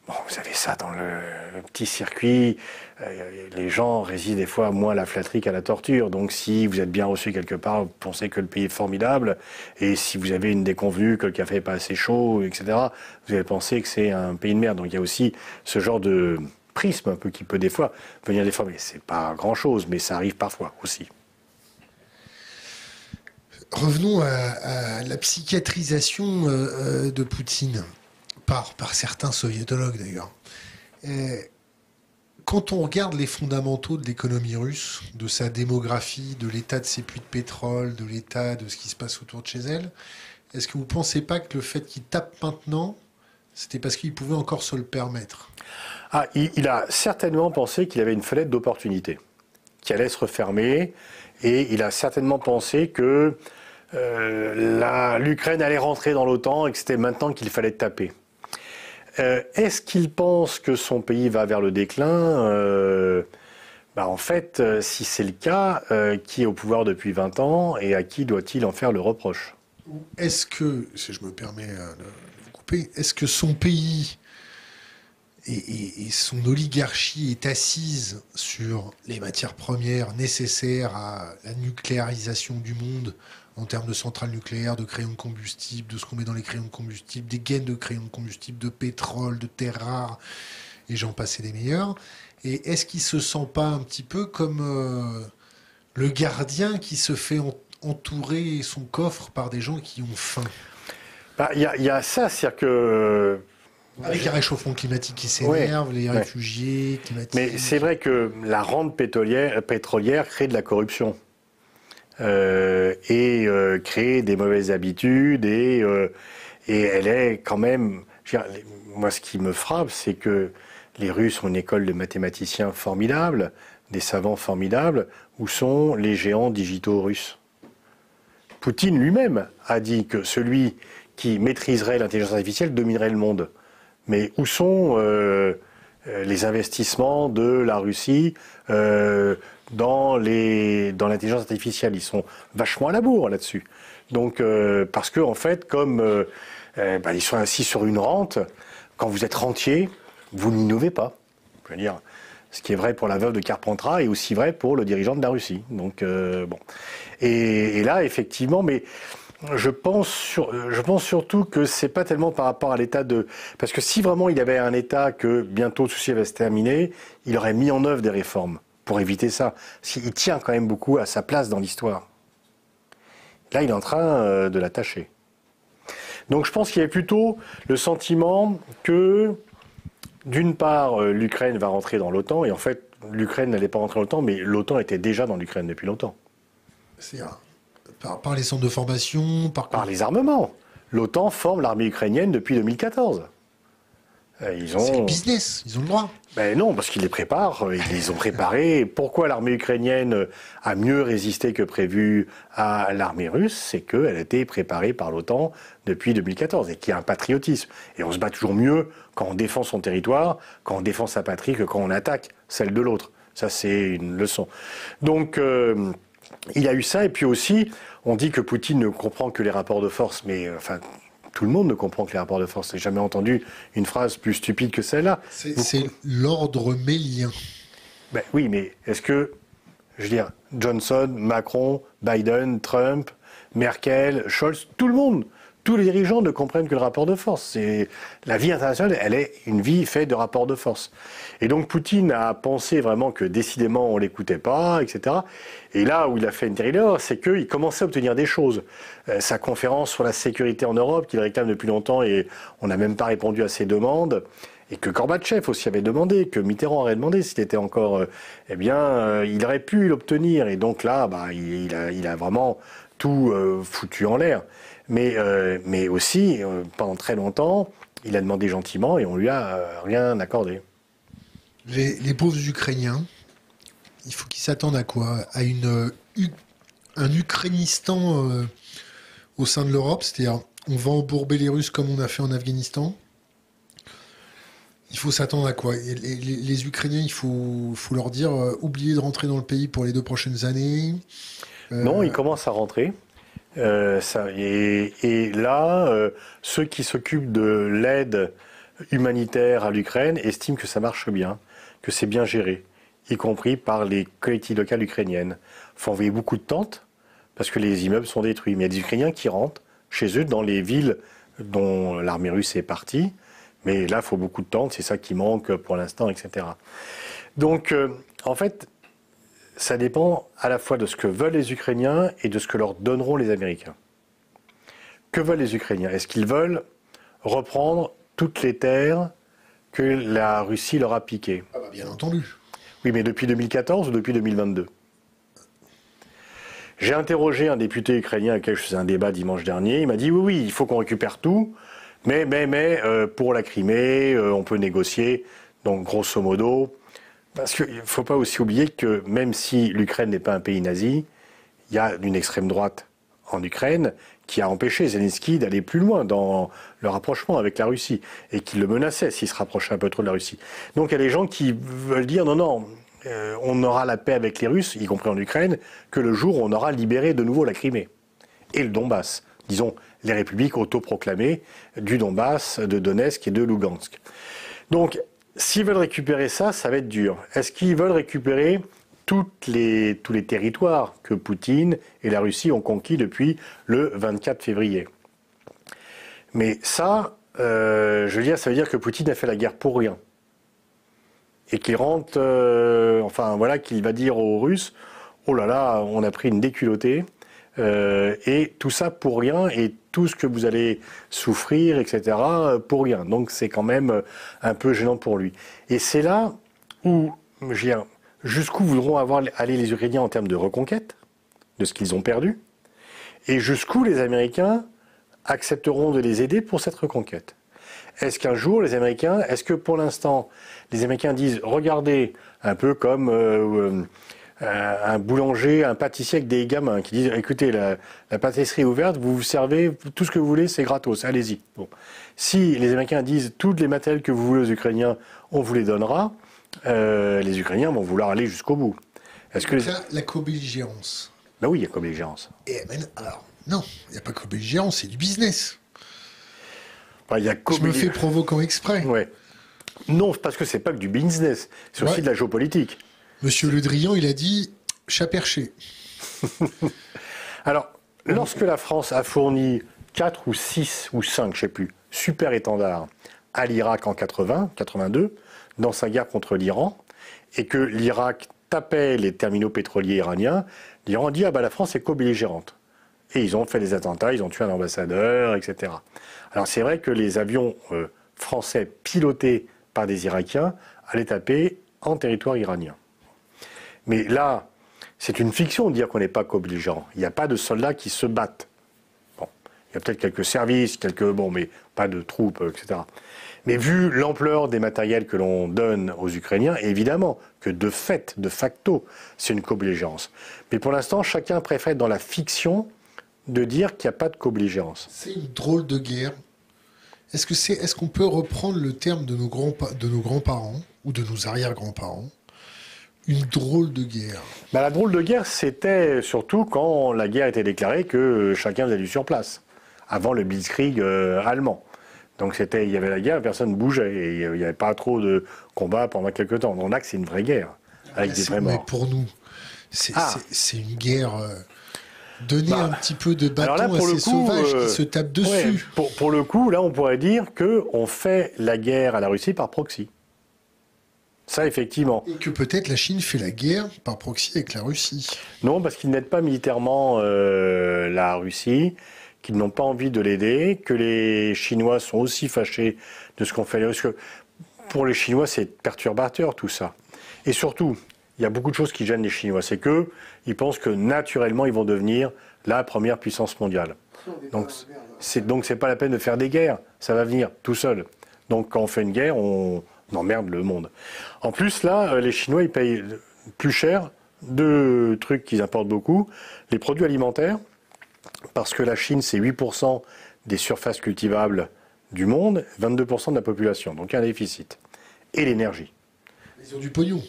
Vous avez ça dans le petit circuit euh, les gens résident des fois moins à la flatterie qu'à la torture. Donc si vous êtes bien reçu quelque part, vous pensez que le pays est formidable, et si vous avez une déconvenue, que le café n'est pas assez chaud, etc., vous allez penser que c'est un pays de merde. Donc il y a aussi ce genre de prisme un peu qui peut des fois venir déformer. C'est pas grand-chose, mais ça arrive parfois aussi. Revenons à, la psychiatrisation euh, euh, de Poutine, par, certains soviétologues d'ailleurs quand on regarde les fondamentaux de l'économie russe, de sa démographie, de l'état de ses puits de pétrole, de l'état de ce qui se passe autour de chez elle, est-ce que vous ne pensez pas que le fait qu'il tape maintenant, c'était parce qu'il pouvait encore se le permettre? Ah, il, a certainement pensé qu'il avait une fenêtre d'opportunité qui allait se refermer, et il a certainement pensé que euh, l'Ukraine allait rentrer dans l'OTAN et que c'était maintenant qu'il fallait taper. Euh, est-ce qu'il pense que son pays va vers le déclin euh, bah, En fait, euh, si c'est le cas, qui est au pouvoir depuis 20 ans et à qui doit-il en faire le reproche? Est-ce que, si je me permets de vous couper, est-ce que son pays et, son oligarchie est assise sur les matières premières nécessaires à la nucléarisation du monde en termes de centrales nucléaires, de crayons de combustible, de ce qu'on met dans les crayons de combustible, des gaines de crayons de combustible, de pétrole, de terres rares, et j'en passais des meilleurs. Et est-ce qu'il se sent pas un petit peu comme euh, le gardien qui se fait entourer son coffre par des gens qui ont faim? Bah, Il y, a ça, c'est-à-dire que... Avec les réchauffements climatiques qui s'énervent, les réfugiés climatiques. Mais c'est vrai que la rente pétrolière, pétrolière crée de la corruption. Euh, et euh, créer des mauvaises habitudes et, euh, et elle est quand même. moi, ce qui me frappe, c'est que les Russes ont une école de mathématiciens formidable. des savants formidables, où sont les géants digitaux russes? Poutine lui-même a dit que celui qui maîtriserait l'intelligence artificielle dominerait le monde. Mais où sont les investissements de la Russie? Dans l'intelligence artificielle Ils sont vachement à la bourre là-dessus. Donc, parce que en fait, comme bah, ils sont assis sur une rente, quand vous êtes rentier, vous n'innovez pas. Je veux dire, ce qui est vrai pour la veuve de Carpentras est aussi vrai pour le dirigeant de la Russie. Donc euh, bon. Et, là, effectivement, mais je pense, je pense surtout que c'est pas tellement par rapport à l'état de, parce que si vraiment il avait un état que bientôt ceci va se terminer, il aurait mis en œuvre des réformes pour éviter ça. Il tient quand même beaucoup à sa place dans l'histoire. Là, il est en train euh, de l'attacher. Donc je pense qu'il y a plutôt le sentiment que d'une part, euh, l'Ukraine va rentrer dans l'OTAN, et en fait, l'Ukraine n'allait pas rentrer dans l'OTAN, mais l'OTAN était déjà dans l'Ukraine depuis longtemps. C'est par, les centres de formation, par, par les armements. L'OTAN forme l'armée ukrainienne depuis 2014. Euh, ils ont... C'est le business, ils ont le droit. Ben non, parce qu'ils les préparent, euh, ils les ont préparés. Pourquoi l'armée ukrainienne a mieux résisté que prévu à l'armée russe C'est qu'elle a été préparée par l'OTAN depuis 2014 et qu'il y a un patriotisme. Et on se bat toujours mieux quand on défend son territoire, quand on défend sa patrie, que quand on attaque celle de l'autre. Ça, c'est une leçon. Donc, euh, il y a eu ça. Et puis aussi, on dit que Poutine ne comprend que les rapports de force, mais enfin tout le monde ne comprend que les rapports de force. J'ai jamais entendu une phrase plus stupide que celle-là. C'est l'ordre mélien. Ben oui, mais est-ce que, je veux dire, Johnson, Macron, Biden, Trump, Merkel, Scholz, tout le monde tous les dirigeants ne comprennent que le rapport de force. C'est la vie internationale, elle est une vie faite de rapports de force. Et donc Poutine a pensé vraiment que décidément on l'écoutait pas, etc. Et là où il a fait une terrible c'est qu'il commençait à obtenir des choses. Euh, sa conférence sur la sécurité en Europe, qu'il réclame depuis longtemps, et on n'a même pas répondu à ses demandes et que Gorbatchev aussi avait demandé, que Mitterrand aurait demandé s'il était encore, euh, eh bien, euh, il aurait pu l'obtenir. Et donc là, bah, il, a, vraiment tout foutu en l'air mais, euh, mais aussi, euh, pendant très longtemps, il a demandé gentiment et on lui a euh, rien accordé. Les, pauvres Ukrainiens, il faut qu'ils s'attendent à quoi? À une, un Ukrainistan au sein de l'Europe, c'est-à-dire on va embourber les Russes comme on a fait en Afghanistan? Il faut s'attendre à quoi? Les, les, Ukrainiens, il faut, faut leur dire oubliez de rentrer dans le pays pour les deux prochaines années. Non, ils commencent à rentrer. Euh, et, là, euh, ceux qui s'occupent de l'aide humanitaire à l'Ukraine estiment que ça marche bien, que c'est bien géré, y compris par les collectivités locales ukrainiennes. Il faut envoyer beaucoup de tentes parce que les immeubles sont détruits. Mais il y a des Ukrainiens qui rentrent chez eux dans les villes dont l'armée russe est partie. Mais là, il faut beaucoup de tentes, c'est ça qui manque pour l'instant, etc. Donc, euh, en fait, ça dépend à la fois de ce que veulent les Ukrainiens et de ce que leur donneront les Américains. Que veulent les Ukrainiens? Est-ce qu'ils veulent reprendre toutes les terres que la Russie leur a piquées? Ah bah, Bien entendu. Oui, mais depuis 2014 ou depuis 2022 J'ai interrogé un député ukrainien avec qui je faisais un débat dimanche dernier. Il m'a dit oui, oui, il faut qu'on récupère tout, mais, mais, mais euh, pour la Crimée, euh, on peut négocier. Donc, grosso modo, parce qu'il ne faut pas aussi oublier que même si l'Ukraine n'est pas un pays nazi, il y a une extrême droite en Ukraine qui a empêché Zelensky d'aller plus loin dans le rapprochement avec la Russie et qui le menaçait s'il se rapprochait un peu trop de la Russie. Donc il y a des gens qui veulent dire non, non, euh, on aura la paix avec les Russes, y compris en Ukraine, que le jour où on aura libéré de nouveau la Crimée et le Donbass. Disons, les républiques autoproclamées du Donbass, de Donetsk et de Lugansk. Donc S'ils veulent récupérer ça, ça va être dur. Est-ce qu'ils veulent récupérer tous les territoires que Poutine et la Russie ont conquis depuis le 24 février? Mais ça, euh, je veux dire, ça veut dire que Poutine a fait la guerre pour rien. Et qu'il rentre, euh, enfin voilà, qu'il va dire aux Russes, oh là là, on a pris une déculottée, euh, et tout ça pour rien, et tout ce que vous allez souffrir, etc., pour rien. Donc c'est quand même euh, un peu gênant pour lui. Et c'est là où, jusqu'où voudront avoir, aller les Ukrainiens en termes de reconquête, de ce qu'ils ont perdu, et jusqu'où les Américains accepteront de les aider pour cette reconquête. est-ce qu'un jour les Américains, est-ce que pour l'instant les Américains disent, regardez, un peu comme euh, euh, un boulanger, un pâtissier avec des gamins qui disent, écoutez, la, pâtisserie est ouverte, vous vous servez tout ce que vous voulez, c'est gratos, allez-y. Bon. Si les Américains disent, tous les matériels que vous voulez aux Ukrainiens, on vous les donnera, euh, les Ukrainiens vont vouloir aller jusqu'au bout. Est-ce que la co-belligérance. Ben oui, il y a co-belligérance. alors, non, il n'y a pas co-belligérance, c'est du business. Ben, y a Je me fais provoquant exprès. Ouais. Non, parce que c'est pas que du business, c'est aussi de la géopolitique. Monsieur Le Drian, il a dit chat perché. Alors, lorsque la France a fourni 4 ou 6 ou 5, je sais plus, super étendards à l'Irak en 80, 82, dans sa guerre contre l'Iran, et que l'Irak tapait les terminaux pétroliers iraniens, l'Iran dit ah bah la France est co-belligérante. Et ils ont fait des attentats, ils ont tué un ambassadeur, etc. Alors c'est vrai que les avions euh, français pilotés par des Irakiens allaient taper en territoire iranien. Mais là, c'est une fiction de dire qu'on n'est pas co-belligérant. Il n'y a pas de soldats qui se battent. Bon, il y a peut-être quelques services, quelques bon, mais pas de troupes, etc. Mais vu l'ampleur des matériels que l'on donne aux Ukrainiens, évidemment que de fait, de facto, c'est une co-belligérance. Mais pour l'instant, chacun préfère dans la fiction de dire qu'il n'y a pas de co-belligérance. C'est une drôle de guerre. Est-ce qu'on peut reprendre le terme de nos grands, de nos grands-parents ou de nos arrière-grands-parents? Une drôle de guerre. Bah, la drôle de guerre, c'était surtout quand la guerre était déclarée que chacun faisait du surplace, avant le blitzkrieg euh, allemand. Donc c'était, il y avait la guerre, personne ne bougeait, et il n'y avait pas trop de combats pendant quelques temps. Donc là, c'est une vraie guerre, avec des vrais morts. pour nous, c'est ah. une guerre... Euh, donner bah, un petit peu de bâton à ces sauvages qui euh, se tapent dessus. pour, pour, le coup, là, on pourrait dire qu'on fait la guerre à la Russie par proxy. Ça, effectivement. Et que peut-être la Chine fait la guerre par proxy avec la Russie. Non, parce qu'ils n'aident pas militairement euh, la Russie, qu'ils n'ont pas envie de l'aider, que les Chinois sont aussi fâchés de ce qu'on fait. Parce que pour les Chinois, c'est perturbateur tout ça. Et surtout, il y a beaucoup de choses qui gênent les Chinois. C'est que ils pensent que naturellement, ils vont devenir la première puissance mondiale. Donc, c'est donc c'est pas la peine de faire des guerres. Ça va venir tout seul. Donc, quand on fait une guerre, on on emmerde le monde. En plus, là, euh, les Chinois, ils payent plus cher deux trucs qu'ils importent beaucoup. Les produits alimentaires, parce que la Chine, c'est 8% des surfaces cultivables du monde, 22% de la population. Donc il y a un déficit. Et l'énergie. Ils ont du pognon.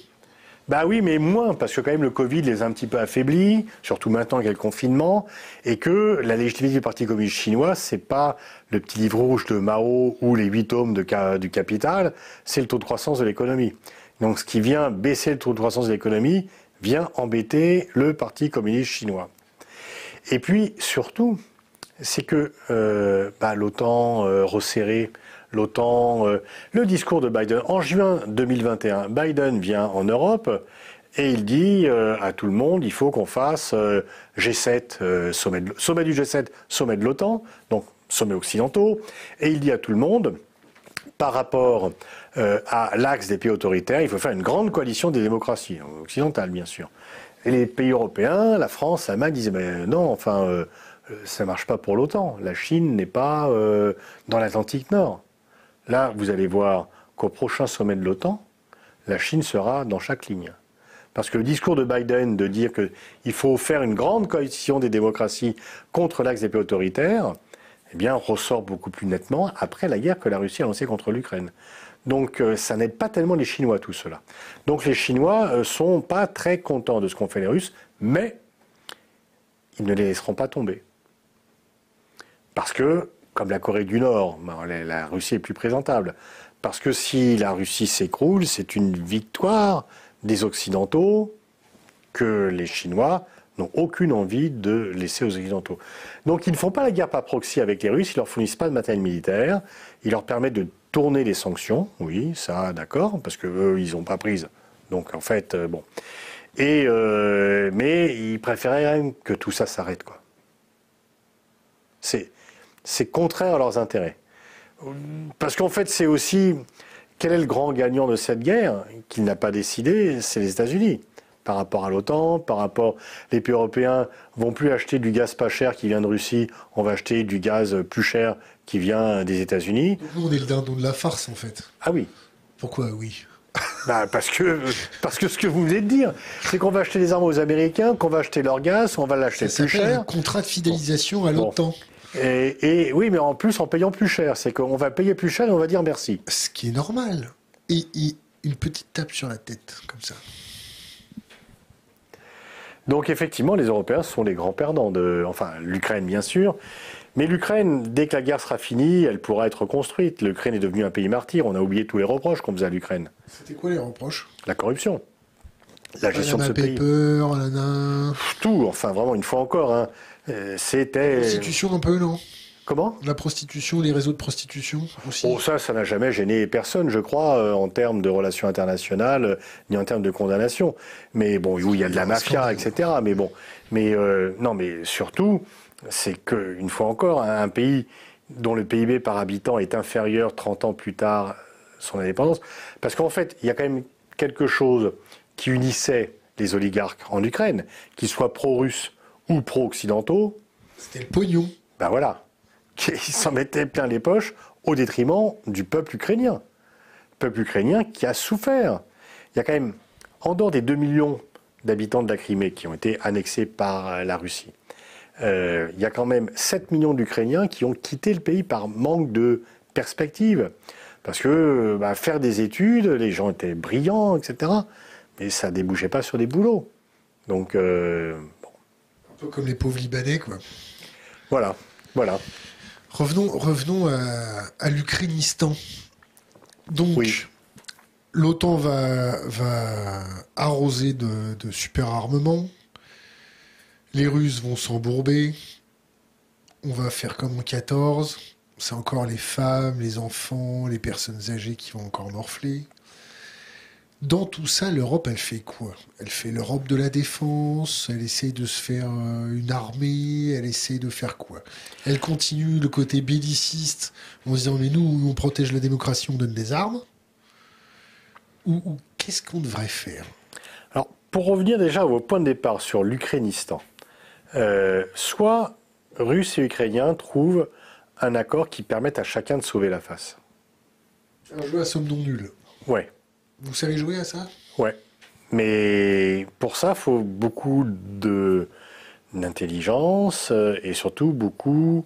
Bah oui, mais moins, parce que quand même le Covid les a un petit peu affaiblis, surtout maintenant qu'il y a le confinement, et que la légitimité du Parti communiste chinois, c'est pas le petit livre rouge de Mao ou les huit tomes de, du Capital, c'est le taux de croissance de l'économie. Donc ce qui vient baisser le taux de croissance de l'économie vient embêter le Parti communiste chinois. Et puis surtout, c'est que euh, bah, l'OTAN euh, resserrée, l'OTAN, euh, le discours de Biden. En juin 2021, Biden vient en Europe et il dit euh, à tout le monde, il faut qu'on fasse euh, G7, sommet, sommet, du G7, sommet de l'OTAN, donc sommet occidentaux, et il dit à tout le monde, par rapport à l'axe des pays autoritaires, il faut faire une grande coalition des démocraties, occidentales bien sûr. Et les pays européens, la France, l'Allemagne disaient, mais non, enfin, ça ne marche pas pour l'OTAN. La Chine n'est pas dans l'Atlantique Nord. Là, vous allez voir qu'au prochain sommet de l'OTAN, la Chine sera dans chaque ligne. Parce que le discours de Biden de dire qu'il faut faire une grande coalition des démocraties contre l'axe des pays autoritaires, eh bien, ressort beaucoup plus nettement après la guerre que la Russie a lancée contre l'Ukraine. Donc, euh, ça n'aide pas tellement les Chinois, tout cela. Donc, les Chinois ne euh, sont pas très contents de ce qu'ont fait les Russes, mais ils ne les laisseront pas tomber. Parce que comme la Corée du Nord, la Russie est plus présentable. Parce que si la Russie s'écroule, c'est une victoire des Occidentaux que les Chinois n'ont aucune envie de laisser aux Occidentaux. Donc ils ne font pas la guerre par proxy avec les Russes, ils leur fournissent pas de matériel militaire, ils leur permettent de tourner les sanctions, oui, ça d'accord, parce qu'eux, ils n'ont pas prise. Donc en fait, euh, bon. Et, euh, mais ils préféraient que tout ça s'arrête, quoi. C'est c'est contraire à leurs intérêts. Parce qu'en fait, c'est aussi quel est le grand gagnant de cette guerre qu'il n'a pas décidé, c'est les États-Unis. par rapport à l'OTAN, par rapport les pays européens vont plus acheter du gaz pas cher qui vient de Russie, on va acheter du gaz plus cher qui vient des États-Unis. Nous, on est le dindon de la farce en fait. Ah oui. Pourquoi oui bah parce que parce que ce que vous venez de dire, c'est qu'on va acheter des armes aux Américains, qu'on va acheter leur gaz, on va l'acheter plus cher. Un contrat de fidélisation à l'OTAN. Et, oui, mais en plus en payant plus cher, c'est qu'on va payer plus cher et on va dire merci. Ce qui est normal. Et, et une petite tape sur la tête comme ça. Donc effectivement, les Européens sont les grands perdants de, enfin l'Ukraine bien sûr, mais l'Ukraine, dès que la guerre sera finie, elle pourra être reconstruite. L'Ukraine est devenue un pays martyr. On a oublié tous les reproches qu'on faisait à l'Ukraine. C'était quoi les reproches? La corruption. La gestion de ce pays. Tout, enfin vraiment, une fois encore. Hein. Euh, c'était. La prostitution un peu, non? Comment? La prostitution, les réseaux de prostitution aussi. Oh, ça, ça n'a jamais gêné personne, je crois, euh, en termes de relations internationales, euh, ni en termes de condamnation. Mais bon, où il y a de la mafia, etc. Mais bon, mais non, mais surtout, c'est qu'une fois encore, un pays dont le PIB par habitant est inférieur 30 ans plus tard son indépendance, parce qu'en fait, il y a quand même quelque chose qui unissait les oligarques en Ukraine, qu'ils soient pro-russes ou pro-occidentaux. C'était le pognon. Ben voilà. Ils s'en mettaient plein les poches au détriment du peuple ukrainien. Peuple ukrainien qui a souffert. Il y a quand même, en dehors des 2 millions d'habitants de la Crimée qui ont été annexés par la Russie, euh, il y a quand même 7 millions d'Ukrainiens qui ont quitté le pays par manque de perspective. Parce que bah, faire des études, les gens étaient brillants, etc. Mais ça ne débouchait pas sur des boulots. Donc, euh, Un peu comme les pauvres Libanais, quoi. Voilà, voilà. Revenons, revenons à, l'Ukrainistan. Donc, l'OTAN va, va arroser de, de super armements. Les Russes vont s'embourber. On va faire comme en 14. C'est encore les femmes, les enfants, les personnes âgées qui vont encore morfler. Dans tout ça, l'Europe, elle fait quoi? Elle fait l'Europe de la défense, elle essaie de se faire euh, une armée, elle essaie de faire quoi? Elle continue le côté belliciste en se disant mais nous, on protège la démocratie, on donne des armes Ou, qu'est-ce qu'on devrait faire? Alors, pour revenir déjà au point de départ sur l'Ukrainistan, euh, soit Russes et Ukrainiens trouvent un accord qui permette à chacun de sauver la face. Un jeu à somme non nulle. Ouais. Vous savez jouer à ça? Ouais. Mais pour ça, il faut beaucoup de d'intelligence euh, et surtout beaucoup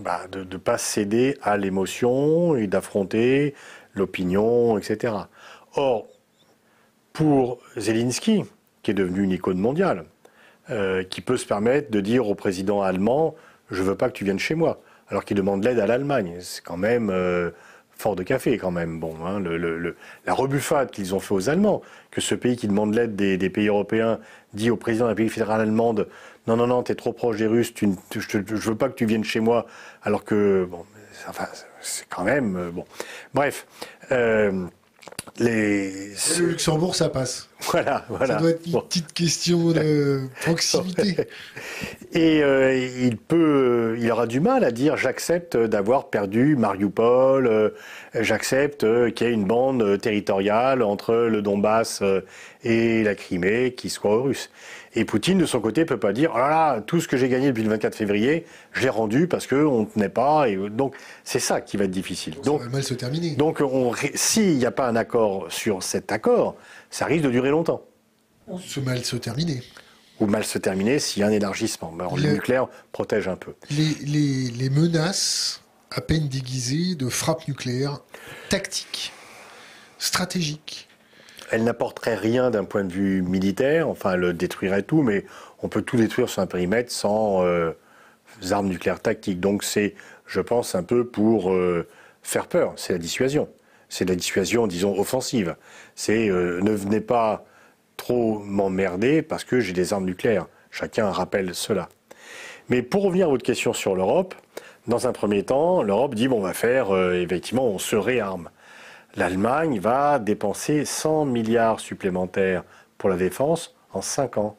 bah, de ne pas céder à l'émotion et d'affronter l'opinion, etc. Or, pour Zelensky, qui est devenu une icône mondiale, euh, qui peut se permettre de dire au président allemand Je veux pas que tu viennes chez moi, alors qu'il demande l'aide à l'Allemagne. C'est quand même euh, fort de café, quand même. Bon, hein, la rebuffade qu'ils ont fait aux Allemands, que ce pays qui demande l'aide des, pays européens dit au président d'un pays fédéral allemand Non, non, non, tu es trop proche des Russes, je ne veux pas que tu viennes chez moi, alors que. Bon, enfin, c'est quand même. Euh, bon. Bref. Les... Le Luxembourg, ça passe. Voilà, voilà. Ça doit être une petite question de proximité. Et euh, il peut, il aura du mal à dire j'accepte d'avoir perdu Mariupol, euh, j'accepte qu'il y ait une bande territoriale entre le Donbass euh, et la Crimée qui soit russe. Et Poutine, de son côté, peut pas dire, oh là là, tout ce que j'ai gagné depuis le 24 février, je l'ai rendu parce qu'on ne tenait pas. Et donc, c'est ça qui va être difficile. Donc, ça va mal se terminer. Donc, s'il n'y a pas un accord sur cet accord, ça risque de durer longtemps. Se mal se terminer. Ou mal se terminer s'il y a un élargissement. le, nucléaire protège un peu. Les, les, les menaces à peine déguisées de frappes nucléaires tactiques, stratégiques, elle n'apporterait rien d'un point de vue militaire, enfin elle détruirait tout, mais on peut tout détruire sur un périmètre sans euh, armes nucléaires tactiques. Donc c'est, je pense, un peu pour euh, faire peur, c'est la dissuasion. C'est la dissuasion, disons, offensive. C'est euh, ne venez pas trop m'emmerder parce que j'ai des armes nucléaires. Chacun rappelle cela. Mais pour revenir à votre question sur l'Europe, dans un premier temps, l'Europe dit bon, on va faire, effectivement, on se réarme l'Allemagne va dépenser 100 milliards supplémentaires pour la défense en 5 ans.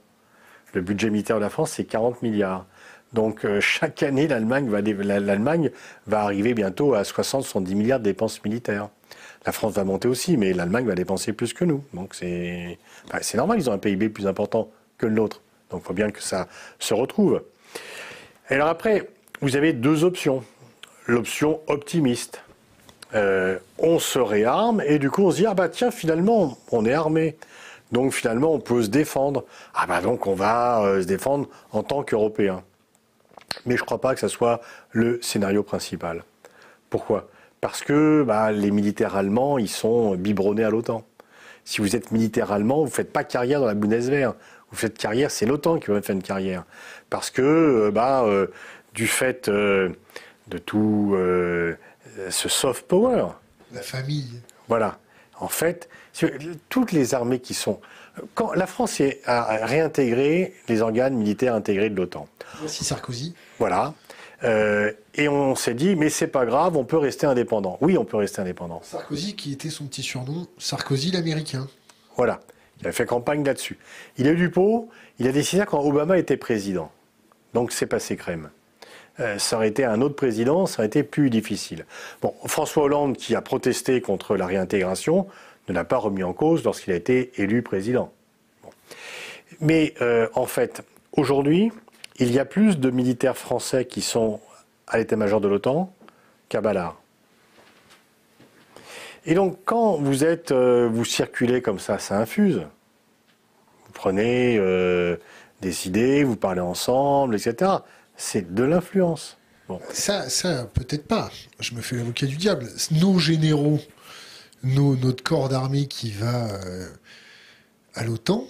Le budget militaire de la France, c'est 40 milliards. Donc euh, chaque année, l'Allemagne va, va, arriver bientôt à 60-70 milliards de dépenses militaires. La France va monter aussi, mais l'Allemagne va dépenser plus que nous. Donc c'est normal, ils ont un PIB plus important que le nôtre. Donc il faut bien que ça se retrouve. Et alors après, vous avez deux options. L'option optimiste. Euh, on se réarme et du coup on se dit ah bah tiens finalement on est armé. Donc finalement, on peut se défendre. Ah bah donc on va euh, se défendre en tant qu'Européens. Mais je ne crois pas que ce soit le scénario principal. Pourquoi? Parce que bah, les militaires allemands, ils sont biberonnés à l'OTAN. Si vous êtes militaire allemand, vous ne faites pas carrière dans la Bundeswehr. Vous faites carrière, c'est l'OTAN qui va faire une carrière. Parce que euh, bah, euh, du fait de tout ce soft power. La famille. Voilà. En fait, toutes les armées qui sont. Quand la France a réintégré les organes militaires intégrés de l'OTAN. Voici Sarkozy. Voilà. Euh, et on s'est dit, mais c'est pas grave, on peut rester indépendant. Oui, on peut rester indépendant. Sarkozy, qui était son petit surnom, Sarkozy l'américain. Voilà. Il a fait campagne là-dessus. Il a eu du pot, il a décidé quand Obama était président. Donc c'est passé crème. Euh, ça aurait été un autre président, ça aurait été plus difficile. Bon, François Hollande, qui a protesté contre la réintégration, ne l'a pas remis en cause lorsqu'il a été élu président. Mais euh, en fait, aujourd'hui, il y a plus de militaires français qui sont à l'état-major de l'OTAN qu'à. Et donc, quand vous êtes, euh, vous circulez comme ça, ça infuse. Vous prenez des idées, vous parlez ensemble, etc c'est de l'influence. Ça, ça peut-être pas. Je me fais l'avocat du diable. Nos généraux, notre corps d'armée qui va euh, à l'OTAN,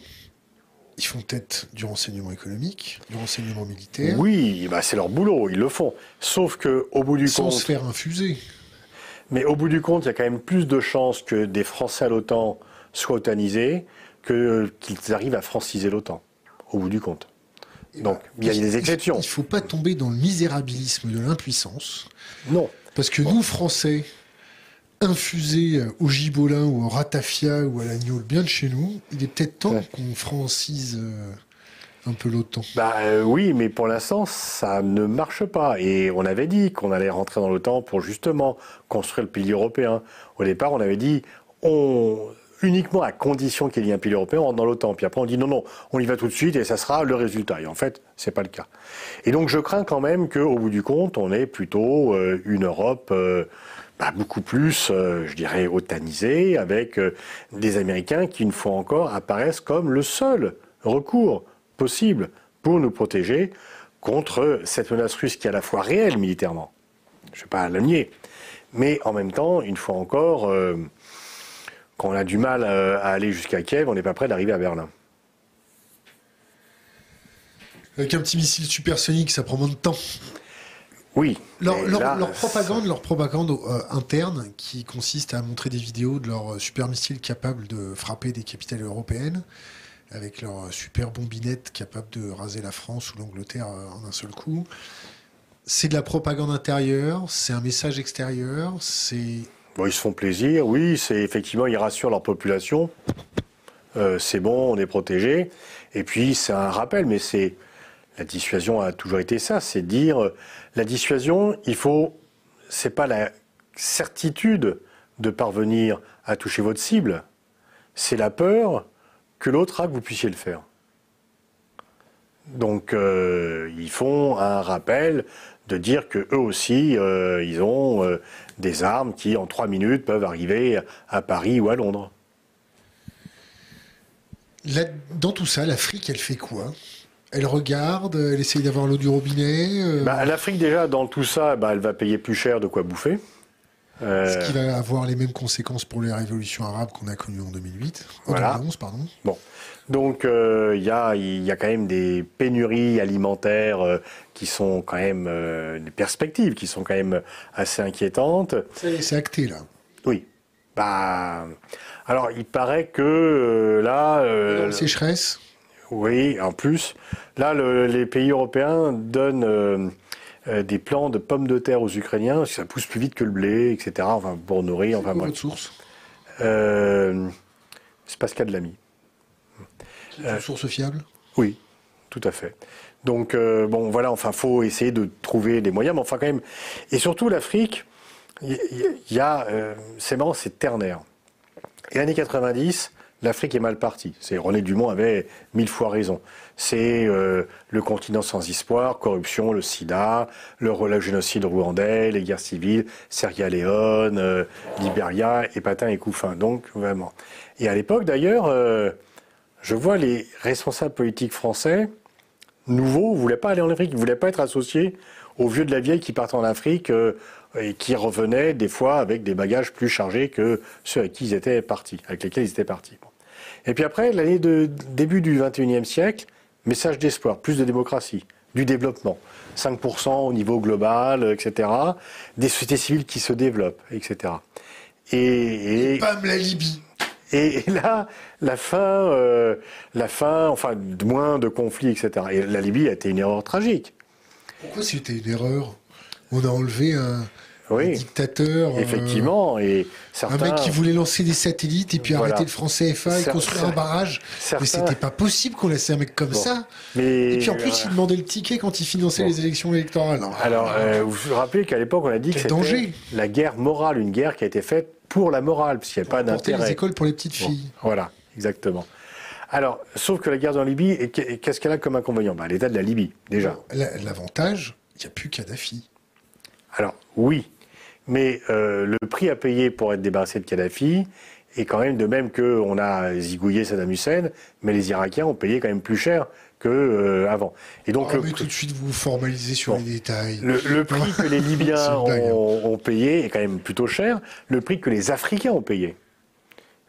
ils font peut-être du renseignement économique, du renseignement militaire. Oui, bah c'est leur boulot, ils le font. Sauf que au bout du compte, sans se faire infuser. Mais au bout du compte, il y a quand même plus de chances que des Français à l'OTAN soient otanisés que qu'ils arrivent à franciser l'OTAN. Au bout du compte. Donc, il y a des exceptions. Il ne faut pas tomber dans le misérabilisme de l'impuissance. Non. Parce que nous, Français, infusés au gibolin ou au ratafia ou à l'agneau bien de chez nous, il est peut-être temps qu'on francise euh, un peu l'OTAN. Bah euh, oui, mais pour l'instant, ça ne marche pas. Et on avait dit qu'on allait rentrer dans l'OTAN pour justement construire le pilier européen. Au départ, on avait dit on uniquement à condition qu'il y ait un pilier européen dans l'OTAN. Puis après, on dit non, non, on y va tout de suite et ça sera le résultat. Et en fait, c'est pas le cas. Et donc, je crains quand même qu'au bout du compte, on ait plutôt euh, une Europe euh, beaucoup plus, euh, je dirais, otanisée, avec des Américains qui, une fois encore, apparaissent comme le seul recours possible pour nous protéger contre cette menace russe qui est à la fois réelle militairement. Je ne vais pas la nier. Mais en même temps, une fois encore, quand on a du mal euh, à aller jusqu'à Kiev, on n'est pas prêt d'arriver à Berlin. Avec un petit missile supersonique, ça prend moins de temps. Oui. Leur, propagande, leur propagande euh, interne, qui consiste à montrer des vidéos de leurs super missiles capables de frapper des capitales européennes, avec leurs super bombinettes capables de raser la France ou l'Angleterre euh, en un seul coup. C'est de la propagande intérieure, c'est un message extérieur, c'est Bon, ils se font plaisir, oui, c'est effectivement, ils rassurent leur population. Euh, c'est bon, on est protégé. Et puis, c'est un rappel, mais c'est. La dissuasion a toujours été ça, c'est dire. La dissuasion, il faut. C'est pas la certitude de parvenir à toucher votre cible, c'est la peur que l'autre a que vous puissiez le faire. Donc, euh, ils font un rappel de dire que eux aussi, euh, ils ont euh, des armes qui, en trois minutes, peuvent arriver à Paris ou à Londres. dans tout ça, l'Afrique, elle fait quoi? Elle regarde, elle essaye d'avoir l'eau du robinet euh bah, L'Afrique, déjà, dans tout ça, bah, elle va payer plus cher de quoi bouffer. Ce qui va avoir les mêmes conséquences pour les révolutions arabes qu'on a connues en 2008, en 2011, pardon. Bon. Donc euh, il y, a, y, a, quand même des pénuries alimentaires euh, qui sont quand même euh, des perspectives qui sont quand même assez inquiétantes. C'est acté là. Oui. Bah alors il paraît que là. La sécheresse. Oui, en plus, là les pays européens donnent des plants de pommes de terre aux Ukrainiens, ça pousse plus vite que le blé, etc. Enfin pour nourrir. Enfin votre source. C'est Pascal Lamy. C'est une source fiable? Oui, tout à fait. Donc, euh, bon, voilà, enfin, faut essayer de trouver des moyens, mais enfin, quand même. Et surtout, l'Afrique, il y, a, euh, c'est marrant, c'est ternaire. Et années 90, l'Afrique est mal partie. C'est René Dumont avait mille fois raison. C'est euh, le continent sans espoir, corruption, le SIDA, le, génocide rwandais, les guerres civiles, Sierra Leone, euh, Libéria, Épatin et Couffin. Donc vraiment. Et à l'époque d'ailleurs, euh, je vois les responsables politiques français nouveaux voulaient pas aller en Afrique, ils voulaient pas être associés aux vieux de la vieille qui partent en Afrique et qui revenaient des fois avec des bagages plus chargés que ceux avec qui ils étaient partis, avec lesquels ils étaient partis. Et puis après, l'année de début du XXIe siècle, message d'espoir, plus de démocratie, du développement, 5% au niveau global, etc. Des sociétés civiles qui se développent, etc. Et, et, bam, la Libye. Et, là, la fin, euh, la fin, enfin, moins de conflits, etc. Et la Libye a été une erreur tragique. Pourquoi c'était une erreur? On a enlevé un, oui, dictateur. Euh, Effectivement. et Un mec qui voulait lancer des satellites et puis arrêter le franc CFA et construire un barrage. Mais c'était pas possible qu'on laisse un mec comme ça. Et puis en plus, il demandait le ticket quand il finançait les élections électorales. Alors, euh, vous vous rappelez qu'à l'époque, on a dit que c'était la guerre morale, une guerre qui a été faite pour la morale, parce qu'il n'y a pas d'intérêt. les écoles pour les petites filles. voilà, exactement. Alors, sauf que la guerre dans Libye, qu'est-ce qu'elle a comme inconvénient? Bah, L'état de la Libye, déjà. L'avantage, il n'y a plus Kadhafi. Alors, oui, mais euh, le prix à payer pour être débarrassé de Kadhafi est quand même de même qu'on a zigouillé Saddam Hussein, mais les Irakiens ont payé quand même plus cher qu'avant. Euh, avant. Et donc ah, le, mais tout de suite vous formalisez sur les détails. Le, prix que les Libyens hein. ont, payé est quand même plutôt cher. Le prix que les Africains ont payé.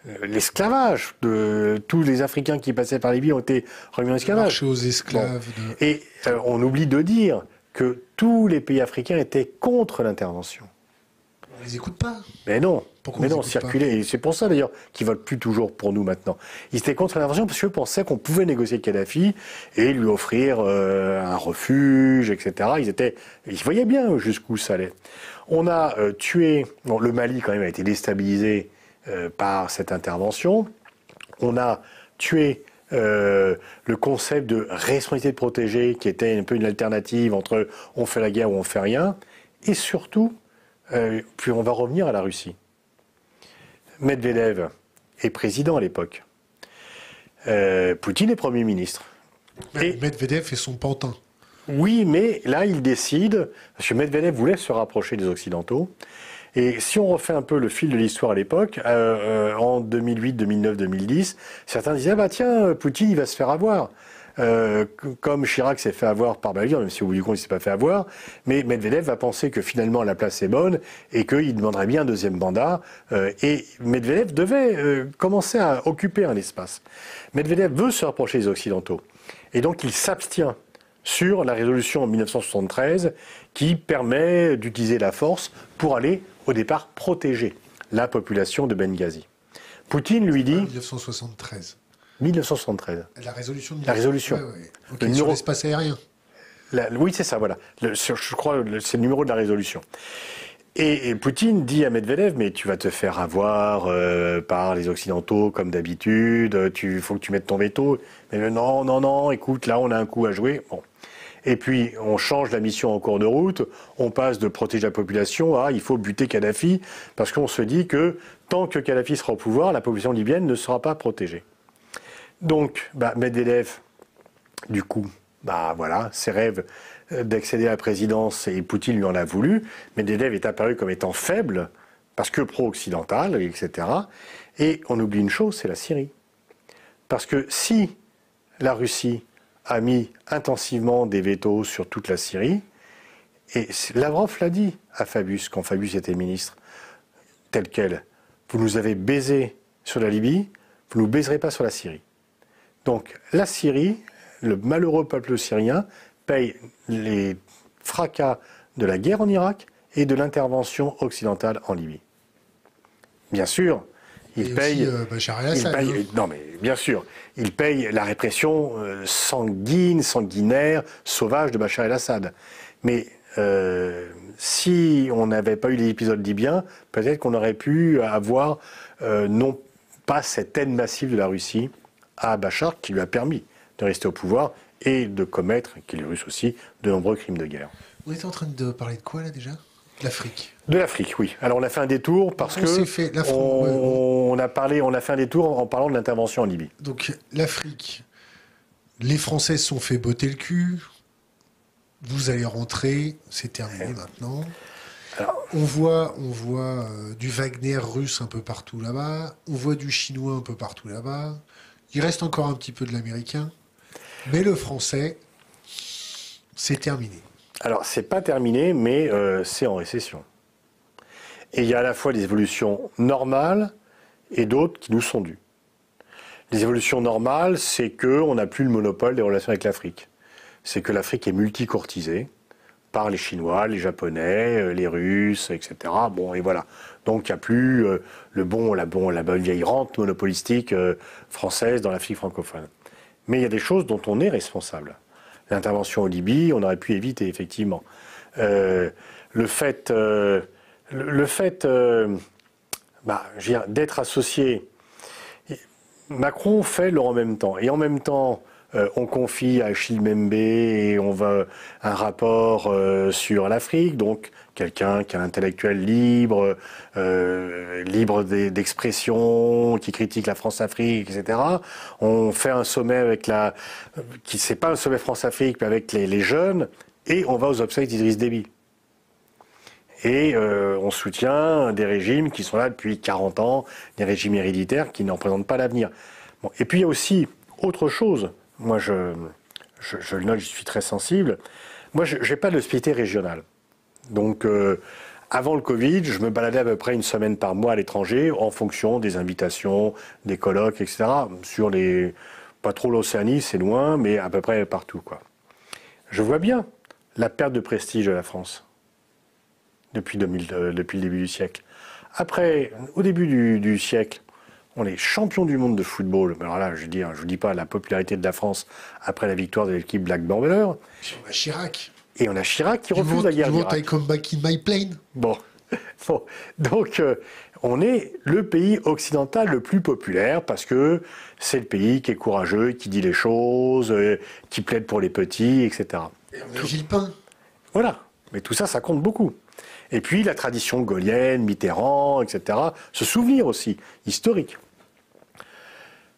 Euh, l'esclavage de tous les Africains qui passaient par Libye ont été remis en esclavage. aux esclaves. Et on oublie de dire que tous les pays africains étaient contre l'intervention. On les écoute pas. Mais non. Pourquoi mais non, circuler. Et c'est pour ça d'ailleurs qu'ils votent plus toujours pour nous maintenant. Ils étaient contre l'intervention parce qu'ils pensaient qu'on pouvait négocier avec Kadhafi et lui offrir euh, un refuge, etc. Ils étaient, ils voyaient bien jusqu'où ça allait. On a euh, tué. Bon, le Mali quand même a été déstabilisé euh, par cette intervention. On a tué le concept de responsabilité de protéger, qui était un peu une alternative entre on fait la guerre ou on fait rien. Et surtout, euh, puis on va revenir à la Russie. Medvedev est président à l'époque. Euh, Poutine est Premier ministre. Et Medvedev est son pantin. Oui, mais là, il décide, parce que Medvedev voulait se rapprocher des Occidentaux. Et si on refait un peu le fil de l'histoire à l'époque, euh, en 2008, 2009, 2010, certains disaient, bah tiens, Poutine, il va se faire avoir. Euh, comme Chirac s'est fait avoir par Bavière, même si au bout du compte il s'est pas fait avoir, mais Medvedev va penser que finalement la place est bonne et qu'il demanderait bien un deuxième mandat. Euh, et Medvedev devait euh, commencer à occuper un espace. Medvedev veut se rapprocher des Occidentaux. Et donc il s'abstient sur la résolution en 1973 qui permet d'utiliser la force pour aller au départ protéger la population de Benghazi. Poutine lui dit... 1973. 1973. La résolution. De la résolution. le numéro... l'espace aérien. oui, c'est ça, voilà. je crois c'est le numéro de la résolution. Et, Poutine dit à Medvedev, mais tu vas te faire avoir euh, par les Occidentaux comme d'habitude, il faut que tu mettes ton veto. Mais non, non, non, écoute, là on a un coup à jouer. Bon. Et puis on change la mission en cours de route, on passe de protéger la population à il faut buter Kadhafi, parce qu'on se dit que tant que Kadhafi sera au pouvoir, la population libyenne ne sera pas protégée. Donc, bah, Medvedev, du coup, bah voilà, ses rêves euh, d'accéder à la présidence, et Poutine lui en a voulu. Medvedev est apparu comme étant faible, parce que pro-occidental, etc. Et on oublie une chose, c'est la Syrie. Parce que si la Russie a mis intensivement des vétos sur toute la Syrie, et Lavrov l'a dit à Fabius, quand Fabius était ministre, tel quel, vous nous avez baisé sur la Libye, vous ne nous baiserez pas sur la Syrie. Donc la Syrie, le malheureux peuple syrien, paye les fracas de la guerre en Irak et de l'intervention occidentale en Libye. Bien sûr, il paye, euh, hein. non mais bien sûr, il paye la répression euh, sanguine, sanguinaire, sauvage de Bachar el-Assad. Mais euh, si on n'avait pas eu les épisodes libyens, peut-être qu'on aurait pu avoir non pas cette haine massive de la Russie à Bachar qui lui a permis de rester au pouvoir et de commettre, qui est russe aussi, de nombreux crimes de guerre. Vous êtes en train de parler de quoi là déjà? L'Afrique. De l'Afrique, oui. Alors on a fait un détour parce On que fait on, ouais, ouais. on a parlé, on a fait un détour en parlant de l'intervention en Libye. Donc l'Afrique, les Français se sont fait botter le cul. Vous allez rentrer, c'est terminé maintenant. Alors- on voit, on voit euh, du Wagner russe un peu partout là-bas. On voit du chinois un peu partout là-bas. Il reste encore un petit peu de l'américain. Mais le français, c'est terminé. Alors c'est pas terminé, mais euh, c'est en récession. Et il y a à la fois des évolutions normales et d'autres qui nous sont dues. Les évolutions normales, c'est que on n'a plus le monopole des relations avec l'Afrique. C'est que l'Afrique est multicourtisée par les Chinois, les Japonais, euh, les Russes, etc. Bon, et voilà. Donc il n'y a plus euh, le bon, la, bon, la bonne vieille rente monopolistique euh, française dans l'Afrique francophone. Mais il y a des choses dont on est responsable. L'intervention en Libye, on aurait pu éviter, effectivement. Le fait, le, fait bah, d'être associé, Macron fait le en même temps. Et en même temps, euh, on confie à Achille Membe et on un rapport euh, sur l'Afrique, donc quelqu'un qui est un intellectuel libre, euh, libre d'e- d'expression, qui critique la France-Afrique, etc. On fait un sommet avec la, qui c'est pas un sommet France-Afrique, mais avec les, jeunes, et on va aux obsèques d'Idriss Déby. Et on soutient des régimes qui sont là depuis 40 ans, des régimes héréditaires qui ne représentent pas l'avenir. Et puis il y a aussi autre chose. Moi, je, le note, je suis très sensible. Moi, je n'ai pas de spécialité régionale. Donc, euh, avant le Covid, je me baladais à peu près une semaine par mois à l'étranger en fonction des invitations, des colloques, etc. Sur les. Pas trop l'Océanie, c'est loin, mais à peu près partout. Je vois bien la perte de prestige de la France depuis, 2000, euh, le début du siècle. Après, au début du siècle, on est champion du monde de football. Alors là, je dis, je vous dis pas la popularité de la France après la victoire de l'équipe Black Bomber. On a Chirac. Et on a Chirac qui refuse la guerre you. I come back in my plane Bon. Bon. Donc, euh, on est le pays occidental le plus populaire parce que c'est le pays qui est courageux, qui dit les choses, euh, qui plaide pour les petits, etc. Et on a Villepin. Voilà. Mais tout ça, ça compte beaucoup. Et puis la tradition gaulienne, Mitterrand, etc. Ce souvenir aussi, historique.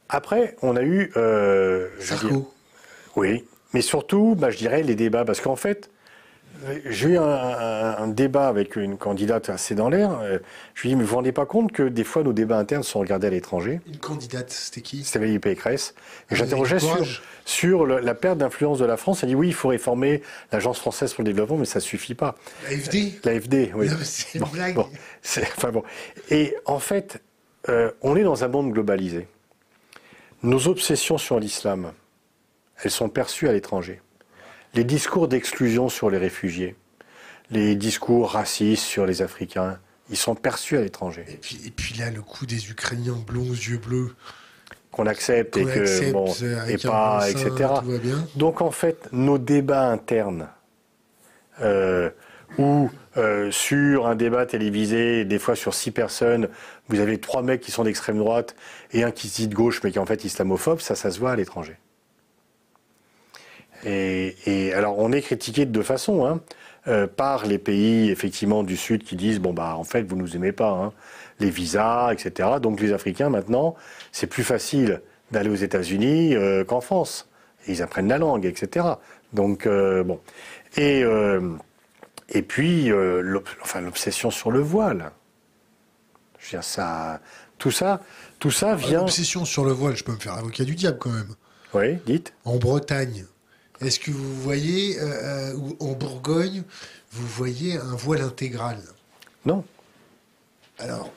Après, on a eu... euh, dire- Sarko. oui, mais surtout, bah, je dirais les débats, parce qu'en fait, j'ai eu un, un- un débat avec une candidate assez dans l'air. euh, Je lui ai dit, mais vous vous rendez pas compte que des fois nos débats internes sont regardés à l'étranger? Une candidate, c'était qui? C'était Valérie Pécresse. J'interrogeais sur, Courage. sur le- la perte d'influence de la France. Elle dit, oui, il faut réformer l'Agence française pour le développement, mais ça suffit pas. AFD L'AFD, oui. C'est une Bon, blague. bon, enfin bon. Et en fait, euh, on est dans un monde globalisé. Nos obsessions sur l'islam, elles sont perçues à l'étranger. Les discours d'exclusion sur les réfugiés, les discours racistes sur les Africains, ils sont perçus à l'étranger. Et puis, et puis là, le coup des Ukrainiens blonds aux yeux bleus, Qu'on accepte et que accepte bon, euh, et pas, etc. Tout va bien. Donc en fait, nos débats internes, euh, ou euh, sur un débat télévisé, des fois sur six personnes, vous avez trois mecs qui sont d'extrême droite et un qui se dit de gauche mais qui est en fait islamophobe, ça, ça se voit à l'étranger. Et, et alors on est critiqué de deux façons, hein, euh, par les pays effectivement du Sud qui disent bon bah en fait vous nous aimez pas, hein, les visas, etc. Donc les Africains maintenant c'est plus facile d'aller aux États-Unis euh, qu'en France. Ils apprennent la langue, etc. Donc euh, bon et euh, et puis euh, enfin l'obsession sur le voile. Je veux dire ça, tout ça, tout ça vient. L'obsession sur le voile, je peux me faire avocat du diable quand même. Oui, dites. En Bretagne, est-ce que vous voyez, euh, euh, ou en Bourgogne, vous voyez un voile intégral? Non, Alors,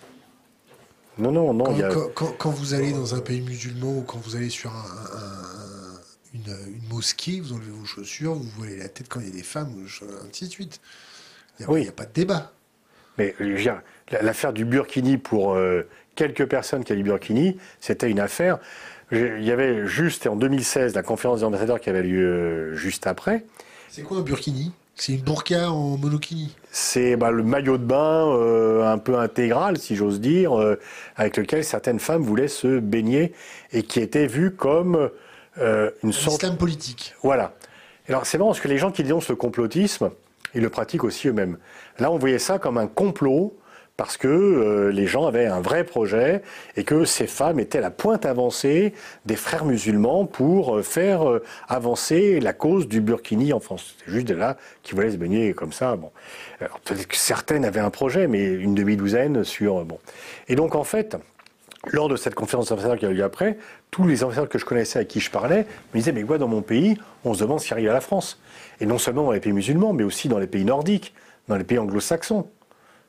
non, non, non. quand, il y a- quand- quand- quand vous allez dans un pays musulman ou quand vous allez sur un- un- une, une mosquée, vous enlevez vos chaussures, vous voilez la tête quand il y a des femmes, ainsi de suite. Il n'y a, Oui. il y a pas de débat. Mais la- l'affaire du Burkini pour euh, quelques personnes qui a du Burkini, c'était une affaire. Il y avait juste en 2016 la conférence des ambassadeurs qui avait lieu euh, juste après. C'est quoi un burkini? C'est une burqa en monokini? C'est bah, le maillot de bain euh, un peu intégral, si j'ose dire, euh, avec lequel certaines femmes voulaient se baigner et qui était vu comme euh, une sorte politique. Voilà. Alors c'est marrant parce que les gens qui dénoncent le complotisme, Ils le pratiquent aussi eux-mêmes. Là, on voyait ça comme un complot parce que euh, les gens avaient un vrai projet et que ces femmes étaient la pointe avancée des frères musulmans pour euh, faire euh, avancer la cause du burkini en France. C'est juste de là qui voulaient se baigner comme ça. Bon, peut-être que certaines avaient un projet, mais une demi-douzaine sur bon. Et donc en fait, lors de cette conférence d'ambassadeurs qui a eu lieu après, tous les ambassadeurs que je connaissais à qui je parlais me disaient mais quoi dans mon pays, on se demande ce qui arrive à la France. Et non seulement dans les pays musulmans, mais aussi dans les pays nordiques, dans les pays anglo-saxons.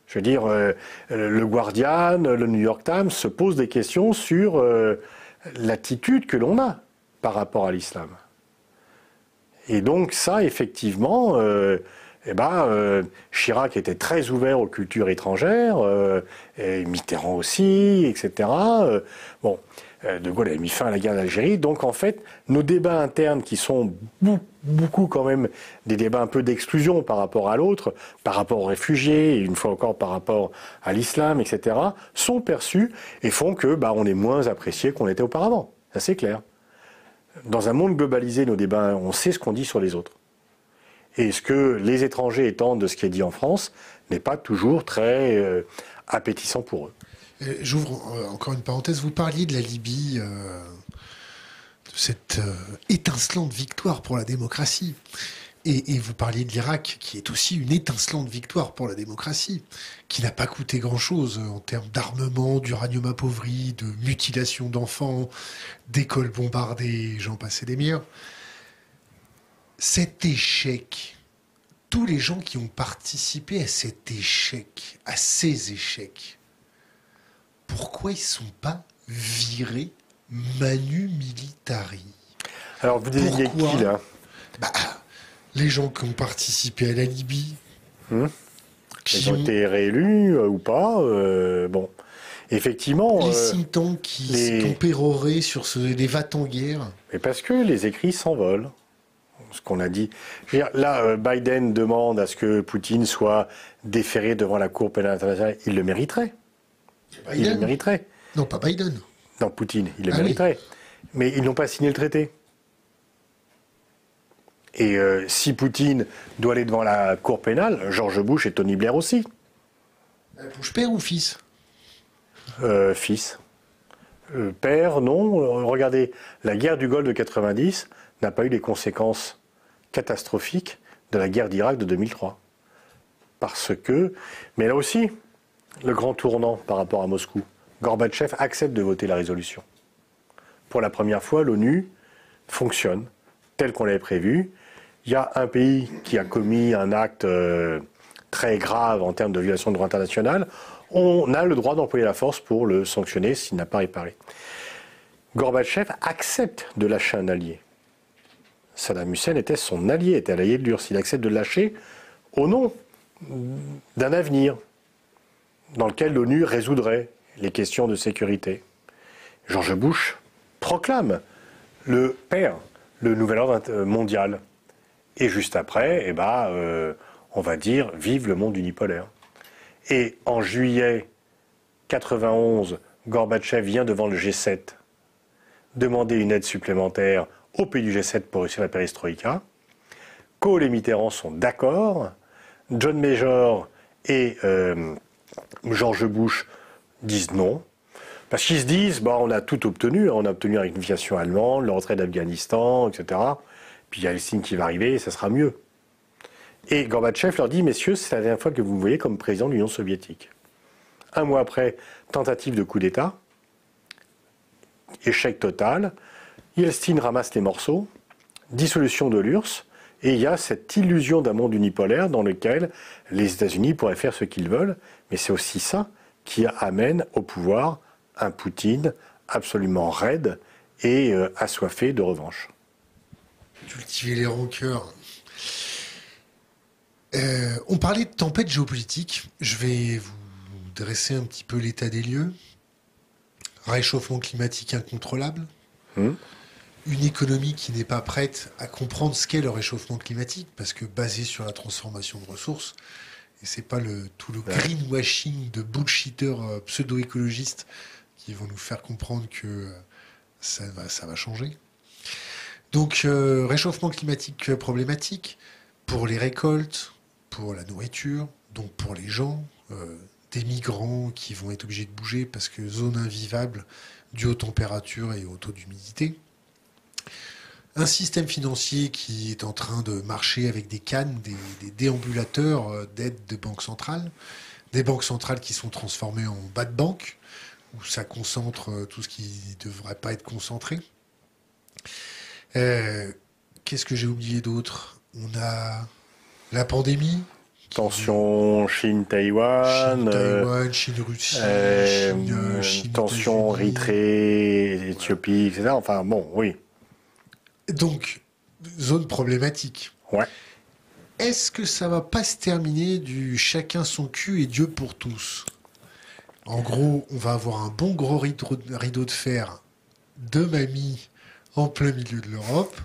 Je veux dire, euh, le Guardian, le New York Times se posent des questions sur euh, l'attitude que l'on a par rapport à l'islam. Et donc ça, effectivement, euh, eh ben, Chirac était très ouvert aux cultures étrangères, et Mitterrand aussi, etc. bon, euh, de Gaulle avait mis fin à la guerre d'Algérie. Donc en fait, nos débats internes, qui sont beaucoup quand même des débats un peu d'exclusion par rapport à l'autre, par rapport aux réfugiés, et une fois encore par rapport à l'islam, etc., sont perçus et font que bah, on est moins apprécié qu'on était auparavant. Ça c'est clair. Dans un monde globalisé, nos débats, on sait ce qu'on dit sur les autres. Et ce que les étrangers étendent de ce qui est dit en France n'est pas toujours très euh, appétissant pour eux. J'ouvre euh, encore une parenthèse. Vous parliez de la Libye, euh, de cette étincelante victoire pour la démocratie. Et, vous parliez de l'Irak, qui est aussi une étincelante victoire pour la démocratie, qui n'a pas coûté grand-chose en termes d'armement, d'uranium appauvri, de mutilation d'enfants, d'écoles bombardées, j'en passais des meilleurs. Cet échec, tous les gens qui ont participé à cet échec, à ces échecs, pourquoi ils ne sont pas virés manu militari? Alors vous désignez qui là? Bah, Les gens qui ont participé à la Libye. Hmm? Qui ont, été réélus euh, ou pas euh, Bon. Effectivement. Les euh, qui, ont péroré sur ce, les va en guerre. Mais parce que les écrits s'envolent. Ce qu'on a dit. là, Biden demande à ce que Poutine soit déféré devant la Cour pénale internationale. Il le mériterait. Il le mériterait. Non, pas Biden. Non, Poutine, il le ah mériterait. Mais ils n'ont pas signé le traité. Et euh, si Poutine doit aller devant la Cour pénale, George Bush et Tony Blair aussi. Euh, Bush père ou fils? Euh, Fils. père, non. Regardez, la guerre du Golfe de 90 n'a pas eu les conséquences catastrophiques de la guerre d'Irak de 2003. Parce que, mais là aussi, le grand tournant par rapport à Moscou. Gorbatchev accepte de voter la résolution. Pour la première fois, l'ONU fonctionne tel qu'on l'avait prévu. Il y a un pays qui a commis un acte euh, très grave en termes de violation de droit international. On a le droit d'employer la force pour le sanctionner s'il n'a pas réparé. Gorbatchev accepte de lâcher un allié. Saddam Hussein était son allié, était l'allié de l'URSS. Il accepte de lâcher au nom d'un avenir, dans lequel l'ONU résoudrait les questions de sécurité. George Bush proclame le père, le nouvel ordre mondial. Et juste après, eh ben, euh, on va dire vive le monde unipolaire. Et en juillet 91, Gorbatchev vient devant le G7 demander une aide supplémentaire au pays du G7 pour réussir la perestroïka. Kohl et Mitterrand sont d'accord. John Major et euh, George Bush disent non. Parce qu'ils se disent, bah, on a tout obtenu, on a obtenu une réunification allemande, le retrait d'Afghanistan, etc. Puis il y a signe qui va arriver et ça sera mieux. Et Gorbatchev leur dit, messieurs, c'est la dernière fois que vous me voyez comme président de l'Union soviétique. Un mois après, tentative de coup d'État, échec total, Yeltsin ramasse les morceaux, dissolution de l'URSS, et il y a cette illusion d'un monde unipolaire dans lequel les États-Unis pourraient faire ce qu'ils veulent, mais c'est aussi ça qui amène au pouvoir un Poutine absolument raide et euh, assoiffé de revanche. Cultiver les rancœurs. Euh, on parlait de tempête géopolitique. Je vais vous dresser un petit peu l'état des lieux. Réchauffement climatique incontrôlable. Hum une économie qui n'est pas prête à comprendre ce qu'est le réchauffement climatique, parce que basé sur la transformation de ressources, et c'est pas le, tout le greenwashing de bullshitters euh, pseudo-écologistes qui vont nous faire comprendre que euh, ça va, ça va changer. Donc, euh, réchauffement climatique problématique pour les récoltes, pour la nourriture, donc pour les gens, euh, des migrants qui vont être obligés de bouger parce que zone invivable due aux températures et au taux d'humidité. Un système financier qui est en train de marcher avec des cannes, des, déambulateurs euh, d'aide de banques centrales, des banques centrales qui sont transformées en bas de banque, où ça concentre euh, tout ce qui ne devrait pas être concentré. Qu'est-ce que j'ai oublié d'autre? On a la pandémie, Tension Chine-Taïwan. Chine, Chine-Russie. Euh, euh, Chine, tension Érythrée, Éthiopie, etc. Enfin, bon, oui. Donc, zone problématique. Ouais. Est-ce que ça va pas se terminer du chacun son cul et Dieu pour tous? En gros, on va avoir un bon gros rideau de fer de mamie en plein milieu de l'Europe.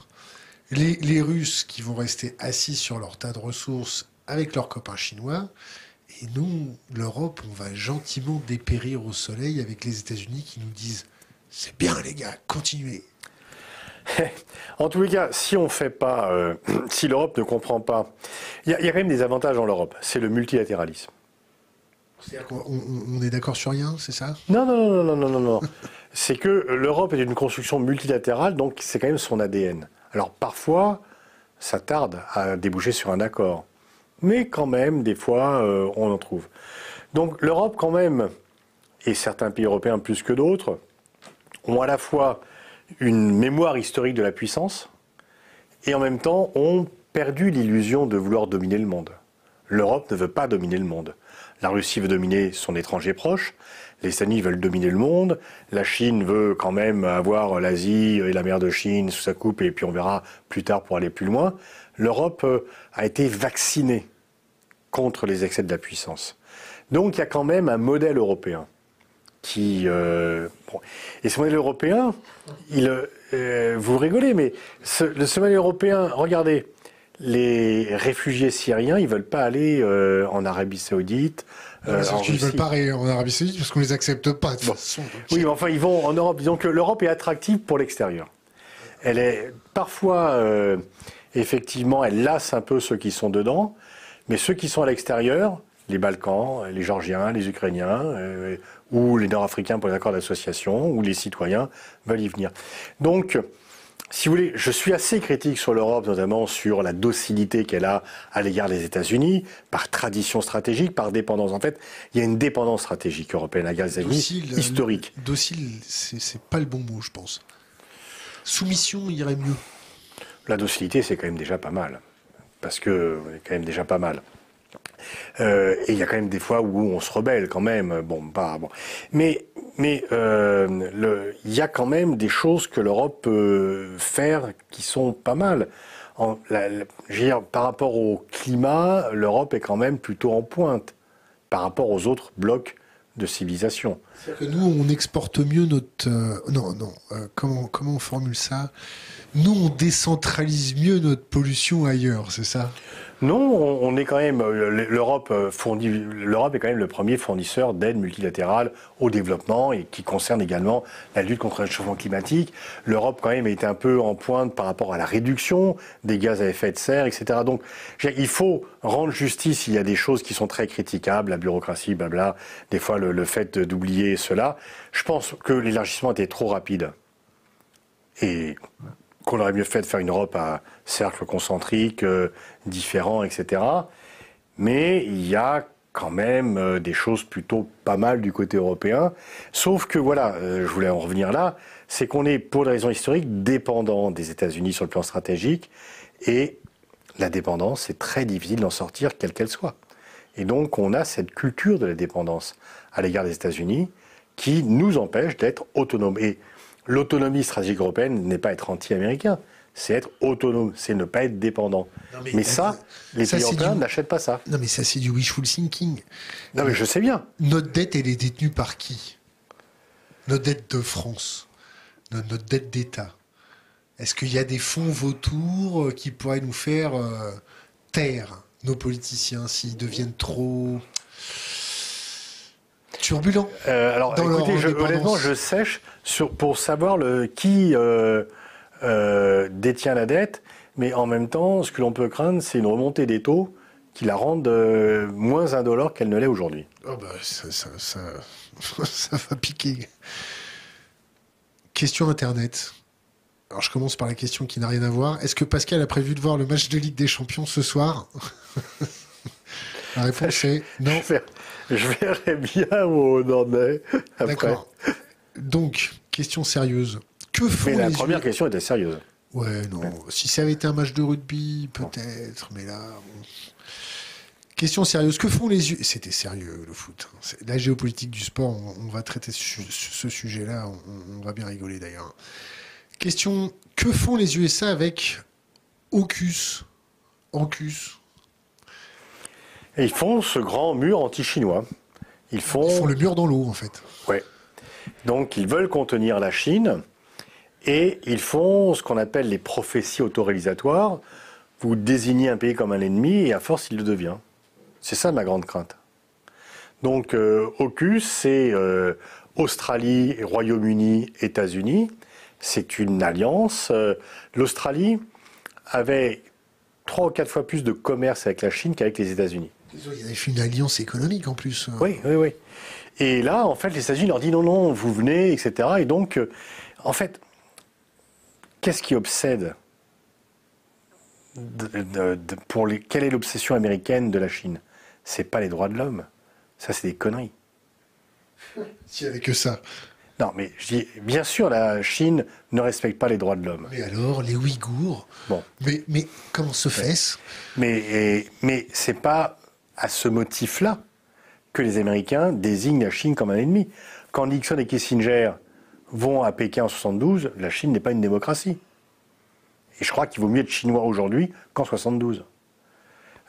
Les, les Russes qui vont rester assis sur leur tas de ressources avec leurs copains chinois. Et nous, l'Europe, on va gentiment dépérir au soleil avec les États-Unis qui nous disent c'est bien les gars, continuez. en tous les cas, si on fait pas, euh, si l'Europe ne comprend pas, il y, a quand même des avantages dans l'Europe. C'est le multilatéralisme. C'est-à-dire qu'on on est d'accord sur rien, c'est ça? Non, non, non, non, non, non, non. c'est que l'Europe est une construction multilatérale, donc c'est quand même son ADN. Alors parfois, ça tarde à déboucher sur un accord mais quand même, des fois, euh, on en trouve. Donc l'Europe, quand même, et certains pays européens plus que d'autres, ont à la fois une mémoire historique de la puissance, et en même temps ont perdu l'illusion de vouloir dominer le monde. L'Europe ne veut pas dominer le monde. La Russie veut dominer son étranger proche, les États-Unis veulent dominer le monde, la Chine veut quand même avoir l'Asie et la mer de Chine sous sa coupe, et puis on verra plus tard pour aller plus loin l'Europe euh, a été vaccinée contre les excès de la puissance. Donc il y a quand même un modèle européen qui... Euh, et ce modèle européen, il, euh, vous rigolez, mais ce, le modèle européen, regardez, les réfugiés syriens, ils veulent pas aller en Arabie Saoudite. Euh, ils veulent pas aller en Arabie Saoudite parce qu'on les accepte pas de toute façon. Oui, mais enfin, ils vont en Europe. Disons que l'Europe est attractive pour l'extérieur. Elle est parfois effectivement, elle lasse un peu ceux qui sont dedans, mais ceux qui sont à l'extérieur, les Balkans, les Georgiens, les Ukrainiens, euh, ou les Nord-Africains pour les accords d'association, ou les citoyens veulent y venir. Donc, si vous voulez, je suis assez critique sur l'Europe, notamment sur la docilité qu'elle a à l'égard des États-Unis, par tradition stratégique, par dépendance. En fait, il y a une dépendance stratégique européenne à l'égard des États-Unis, historique. Docile, c'est pas le bon mot, je pense. Soumission irait mieux. La docilité, c'est quand même déjà pas mal. Parce que c'est quand même déjà pas mal. Euh, et il y a quand même des fois où on se rebelle quand même. Bon, pas bon. Mais mais euh, il y a quand même des choses que l'Europe peut faire qui sont pas mal. Par rapport au climat, l'Europe est quand même plutôt en pointe par rapport aux autres blocs de civilisation. Que nous, on exporte mieux notre. Euh, non, non. comment comment on formule ça? Nous, on décentralise mieux notre pollution ailleurs, c'est ça? Non, on est quand même euh, l'Europe euh, l'Europe est quand même le premier fournisseur d'aide multilatérale au développement et qui concerne également la lutte contre le réchauffement climatique. L'Europe quand même est un peu en pointe par rapport à la réduction des gaz à effet de serre, etc. Donc il faut rendre justice. Il y a des choses qui sont très critiquables, la bureaucratie, blabla. Des fois le, le fait d'oublier cela. Je pense que l'élargissement était trop rapide. Et qu'on aurait mieux fait de faire une Europe à cercle concentrique, euh, différent, etc. Mais il y a quand même euh, des choses plutôt pas mal du côté européen. Sauf que, voilà, euh, je voulais en revenir là, c'est qu'on est, pour des raisons historiques, dépendant des États-Unis sur le plan stratégique. Et la dépendance, c'est très difficile d'en sortir, quelle qu'elle soit. Et donc, on a cette culture de la dépendance à l'égard des États-Unis qui nous empêche d'être autonomes. Et L'autonomie stratégique européenne n'est pas être anti-américain, c'est être autonome, c'est ne pas être dépendant. mais, ça, les pays européens n'achètent pas ça. Non, mais ça, c'est du wishful thinking. Non, mais je sais bien. Notre dette, elle est détenue par qui? Notre dette de France, notre dette d'État. Est-ce qu'il y a des fonds vautours euh, qui pourraient nous faire euh, taire nos politiciens s'ils deviennent trop turbulents euh, Alors, écoutez, je, honnêtement, je sèche pour savoir le, qui euh, euh, détient la dette, mais en même temps, ce que l'on peut craindre, c'est une remontée des taux qui la rendent euh, moins indolore qu'elle ne l'est aujourd'hui. Oh bah, ça, ça, ça, ça va piquer. Question Internet. Alors je commence par la question qui n'a rien à voir. Est-ce que Pascal a prévu de voir le match de Ligue des Champions ce soir? La réponse est non. Je, verrai, bien où on en est. D'accord. Donc, question sérieuse. Que font Mais la les première question était sérieuse. Ouais, non. Si ça avait été un match de rugby, peut-être, mais là. bon. Question sérieuse. Que font les C'était sérieux, le foot. C'est- La géopolitique du sport, on, on va traiter ce, ce sujet-là. On, on va bien rigoler d'ailleurs. Question Que font les USA avec Et ils font ce grand mur anti-chinois. Ils font, Ils font le mur dans l'eau, en fait. Ouais. Donc ils veulent contenir la Chine et ils font ce qu'on appelle les prophéties autoréalisatoires. Vous désignez un pays comme un ennemi et à force il le devient. C'est ça ma grande crainte. Donc euh, AUKUS, c'est euh, Australie, Royaume-Uni, États-Unis. C'est une alliance. Euh, L'Australie avait trois ou quatre fois plus de commerce avec la Chine qu'avec les États-Unis. Ils avaient fait une alliance économique en plus. Oui, oui, oui. Et là, en fait, les États-Unis leur disent non, non, vous venez, etc. Et donc, euh, en fait, qu'est-ce qui obsède de- de- de- pour les, Quelle est l'obsession américaine de la Chine? C'est pas les droits de l'homme. Ça, c'est des conneries. S'il n'y avait que ça. Non, mais je dis, bien sûr, la Chine ne respecte pas les droits de l'homme. Mais alors, les Ouïghours? Bon. mais, mais comment se fait-ce? Mais, et- mais c'est pas à ce motif-là que les Américains désignent la Chine comme un ennemi. Quand Nixon et Kissinger vont à Pékin en 72, la Chine n'est pas une démocratie. Et je crois qu'il vaut mieux être chinois aujourd'hui qu'en 72.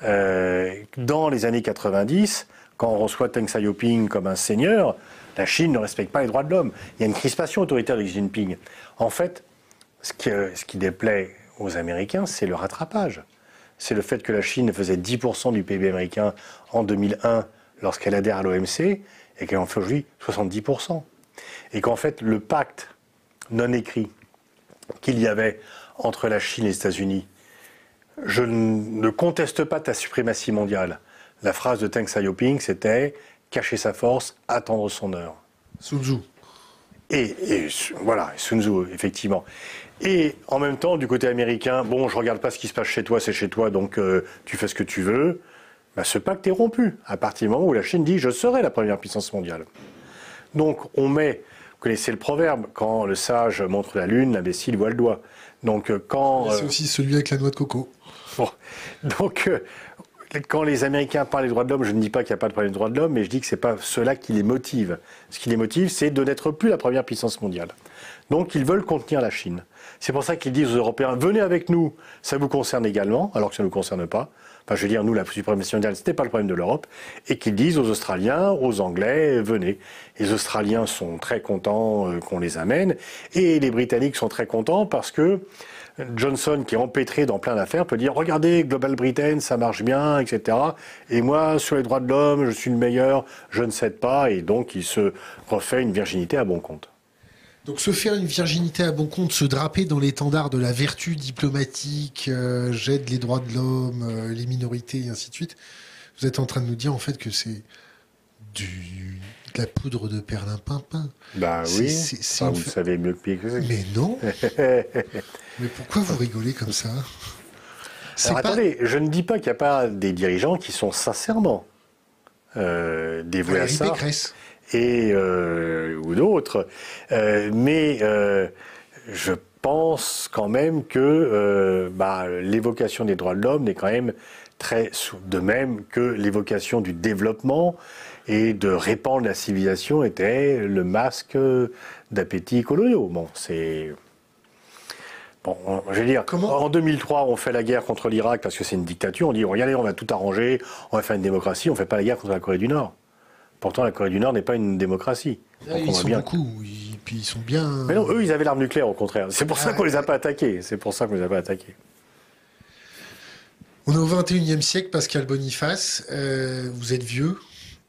Euh, dans les années 90, quand on reçoit Deng Xiaoping comme un seigneur, la Chine ne respecte pas les droits de l'homme. Il y a une crispation autoritaire de Xi Jinping. En fait, ce euh, ce qui déplaît aux Américains, c'est le rattrapage. C'est le fait que la Chine faisait 10% du PIB américain en 2001 lorsqu'elle adhère à l'OMC et qu'elle en fait aujourd'hui 70%. Et qu'en fait, le pacte non écrit qu'il y avait entre la Chine et les États-Unis, je ne conteste pas ta suprématie mondiale. La phrase de Deng Xiaoping, c'était cacher sa force, attendre son heure. Sun Tzu. Et, et voilà, Sun Tzu, effectivement. Et en même temps, du côté américain, bon, je regarde pas ce qui se passe chez toi, c'est chez toi, donc euh, tu fais ce que tu veux. Bah, ce pacte est rompu à partir du moment où la Chine dit je serai la première puissance mondiale. Donc on met, vous connaissez le proverbe, quand le sage montre la lune, l'imbécile voit le doigt. Donc euh, quand C'est euh, aussi celui avec la noix de coco. Bon. Donc, euh, quand les Américains parlent des droits de l'homme, je ne dis pas qu'il n'y a pas de problème des droits de l'homme, mais je dis que ce n'est pas cela qui les motive. Ce qui les motive, c'est de n'être plus la première puissance mondiale. Donc, ils veulent contenir la Chine. C'est pour ça qu'ils disent aux Européens, venez avec nous, ça vous concerne également, alors que ça ne nous concerne pas. Enfin, je veux dire, nous, la suprématie mondiale, ce n'était pas le problème de l'Europe. Et qu'ils disent aux Australiens, aux Anglais, venez. Les Australiens sont très contents euh, qu'on les amène. Et les Britanniques sont très contents parce que Johnson, qui est empêtré dans plein d'affaires, peut dire Regardez, Global Britain, ça marche bien, etc. Et moi, sur les droits de l'homme, je suis le meilleur, je ne cède pas. Et donc, il se refait une virginité à bon compte. Donc se faire une virginité à bon compte, se draper dans l'étendard de la vertu diplomatique, euh, j'aide les droits de l'homme, euh, les minorités et ainsi de suite, vous êtes en train de nous dire en fait que c'est du, de la poudre de perlimpinpin. Bah oui, vous fait- savez mieux que que. Mais non Mais pourquoi vous rigolez comme ça? C'est Alors pas- attendez, je ne dis pas qu'il n'y a pas des dirigeants qui sont sincèrement euh, dévoués à ça. Pécresse. Et euh, ou d'autres. Euh, mais euh, je pense quand même que euh, bah, l'évocation des droits de l'homme n'est quand même très de même que l'évocation du développement et de répandre la civilisation était le masque d'appétit coloniaux. Bon, c'est Bon, on- je veux dire, Comment en 2003, on fait la guerre contre l'Irak parce que c'est une dictature. On dit, regardez, on va tout arranger, on va faire une démocratie. On ne fait pas la guerre contre la Corée du Nord. Pourtant, la Corée du Nord n'est pas une démocratie. Ah, ils sont bien. beaucoup, ils- puis ils sont bien... Mais non, eux, ils avaient l'arme nucléaire, au contraire. C'est pour ça Ah, qu'on les a pas attaqués. C'est pour ça qu'on les a pas attaqués. On est au 21e siècle, Pascal Boniface. Euh, vous êtes vieux.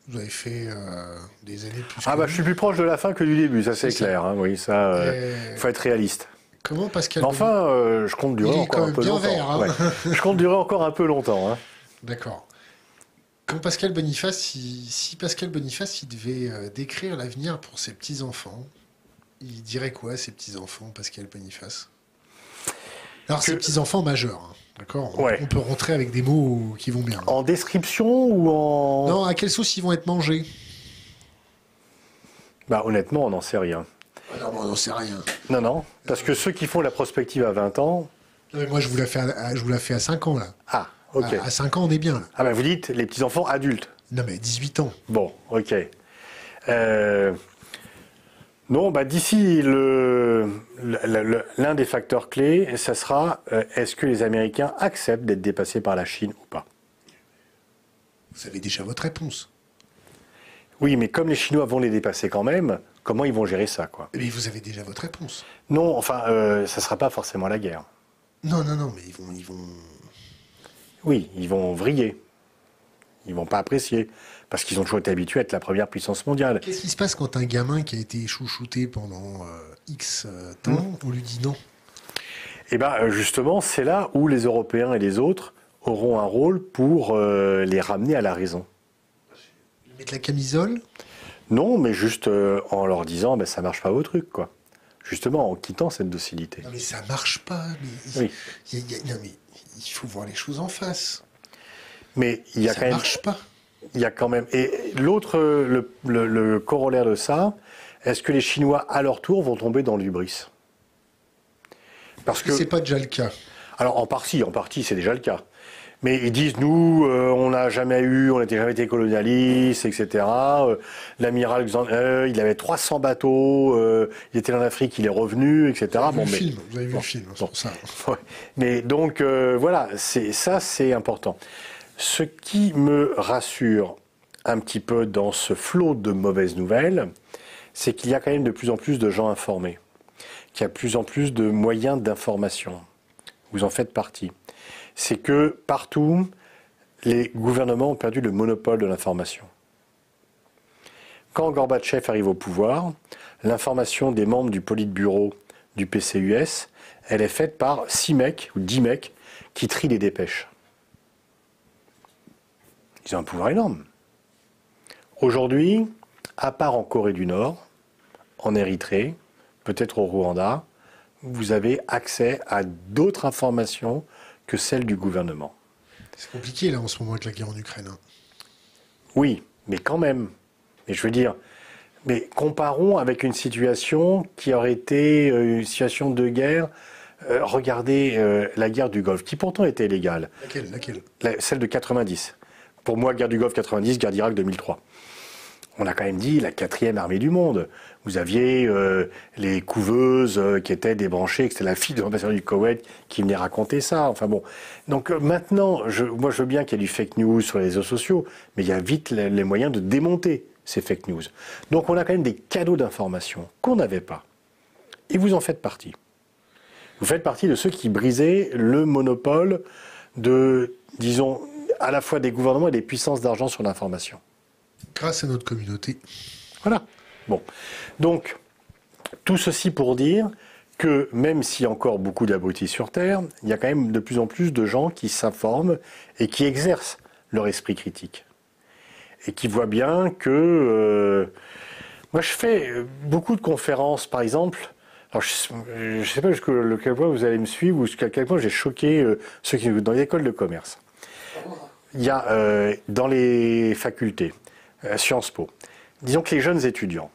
Vous avez fait euh, des années plus Ah bah, je suis plus proche de la fin que du début, ça c'est clair. hein, oui, ça, euh, Euh, faut être réaliste. Comment Pascal Mais enfin, euh, je compte durer encore un peu longtemps. hein. Je compte durer encore un peu longtemps. hein. D'accord. Quand Pascal Boniface, si Pascal Boniface, il devait euh, décrire l'avenir pour ses petits-enfants, il dirait quoi, ses petits-enfants, Pascal Boniface? Alors, ses petits-enfants majeurs, hein, d'accord? On, peut rentrer avec des mots qui vont bien. En description ou en... Non, à quelle sauce ils vont être mangés? Bah, honnêtement, on n'en sait rien. Ah non, on n'en sait rien. Non, non, parce que ceux qui font la prospective à 20 ans... moi, je vous la fais à, je vous la fais à 5 ans, là. Ah, À, 5 ans, on est bien, là. Ah, bah, vous dites les petits-enfants adultes Non, mais 18 ans. Bon, ok. Euh... Non, bah d'ici l'un des facteurs clés, ça sera euh, est-ce que les Américains acceptent d'être dépassés par la Chine ou pas? Vous avez déjà votre réponse. Oui, mais comme les Chinois vont les dépasser quand même, comment ils vont gérer ça, quoi? Mais vous avez déjà votre réponse. Non, enfin, euh, ça ne sera pas forcément la guerre. Non, non, non, mais ils vont, ils vont. Oui, ils vont vriller. Ils vont pas apprécier parce qu'ils ont toujours été habitués à être la première puissance mondiale. Qu'est-ce qui se passe quand un gamin qui a été chouchouté pendant euh, X euh, temps, hmm. on lui dit non? Eh bien, euh, justement, c'est là où les Européens et les autres auront un rôle pour les ramener à la raison. Mettre la camisole? Non, mais juste en leur disant, ben, ça marche pas vos trucs, quoi. Justement, en quittant cette docilité. Non, mais ça marche pas. Mais... Il, non, mais il faut voir les choses en face. Mais il y a ça quand même. marche pas il y a quand même. Et l'autre, le, corollaire de ça, est-ce que les Chinois, à leur tour, vont tomber dans l'hubris? Parce que. C'est pas déjà le cas. Alors, en partie, en partie, c'est déjà le cas. Mais ils disent, nous, euh, on n'a jamais eu, on n'a jamais été colonialistes, etc. Euh, l'amiral euh, il avait 300 bateaux, il était en Afrique, il est revenu, etc. Vous avez vu le film, vous avez vu le film, c'est pour ça. Mais donc, voilà, ça, c'est important. Ce qui me rassure un petit peu dans ce flot de mauvaises nouvelles, c'est qu'il y a quand même de plus en plus de gens informés, qu'il y a de plus en plus de moyens d'information. Vous en faites partie. C'est que partout, les gouvernements ont perdu le monopole de l'information. Quand Gorbatchev arrive au pouvoir, l'information des membres du Politburo du PCUS, elle est faite par six mecs ou dix mecs qui trient les dépêches. Ils ont un pouvoir énorme. Aujourd'hui, à part en Corée du Nord, en Érythrée, peut-être au Rwanda, vous avez accès à d'autres informations que celles du gouvernement. C'est compliqué là en ce moment avec la guerre en Ukraine. Hein. Oui, mais quand même. Mais je veux dire, mais comparons avec une situation qui aurait été euh, une situation de guerre. Euh, regardez euh, la guerre du Golfe, qui pourtant était légale. Laquelle, laquelle? Celle de 90. Pour moi, guerre du Golfe 90, guerre d'Irak 2003. On a quand même dit la quatrième armée du monde. Vous aviez euh, les couveuses euh, qui étaient débranchées, que c'était la fille de l'ambassadeur du Koweït qui venait raconter ça. Enfin bon. Donc euh, maintenant, je, moi je veux bien qu'il y ait du fake news sur les réseaux sociaux, mais il y a vite les, les moyens de démonter ces fake news. Donc on a quand même des cadeaux d'information qu'on n'avait pas. Et vous en faites partie. Vous faites partie de ceux qui brisaient le monopole de, disons, à la fois des gouvernements et des puissances d'argent sur l'information. Grâce à notre communauté. Voilà. Bon. Donc, tout ceci pour dire que même s'il y a encore beaucoup d'abrutis sur Terre, il y a quand même de plus en plus de gens qui s'informent et qui exercent leur esprit critique. Et qui voient bien que... Euh, moi, je fais beaucoup de conférences, par exemple. Alors, je ne sais pas jusqu'à quel point vous allez me suivre ou jusqu'à quel point j'ai choqué euh, ceux qui dans les écoles de commerce il y a euh, dans les facultés, Sciences Po, disons que les jeunes étudiants,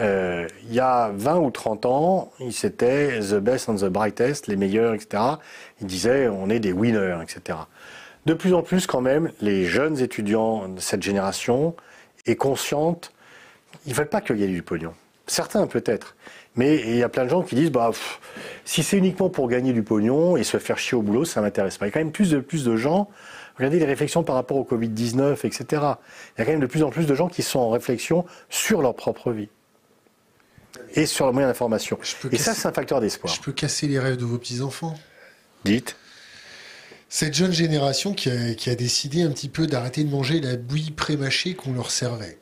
euh, il y a 20 ou 30 ans, ils étaient the best and the brightest, les meilleurs, etc. Ils disaient on est des winners, etc. De plus en plus, quand même, les jeunes étudiants de cette génération est consciente, ils ne veulent pas qu'il y ait du pognon. Certains peut-être. Mais il y a plein de gens qui disent bah, si c'est uniquement pour gagner du pognon et se faire chier au boulot, ça m'intéresse pas. Il y a quand même plus plus de gens Regardez les réflexions par rapport au Covid-19, etc. Il y a quand même de plus en plus de gens qui sont en réflexion sur leur propre vie et sur le moyen d'information. Et ça, c'est un facteur d'espoir. Je peux casser les rêves de vos petits-enfants. Dites. Cette jeune génération qui a, décidé un petit peu d'arrêter de manger la bouillie pré-mâchée qu'on leur servait.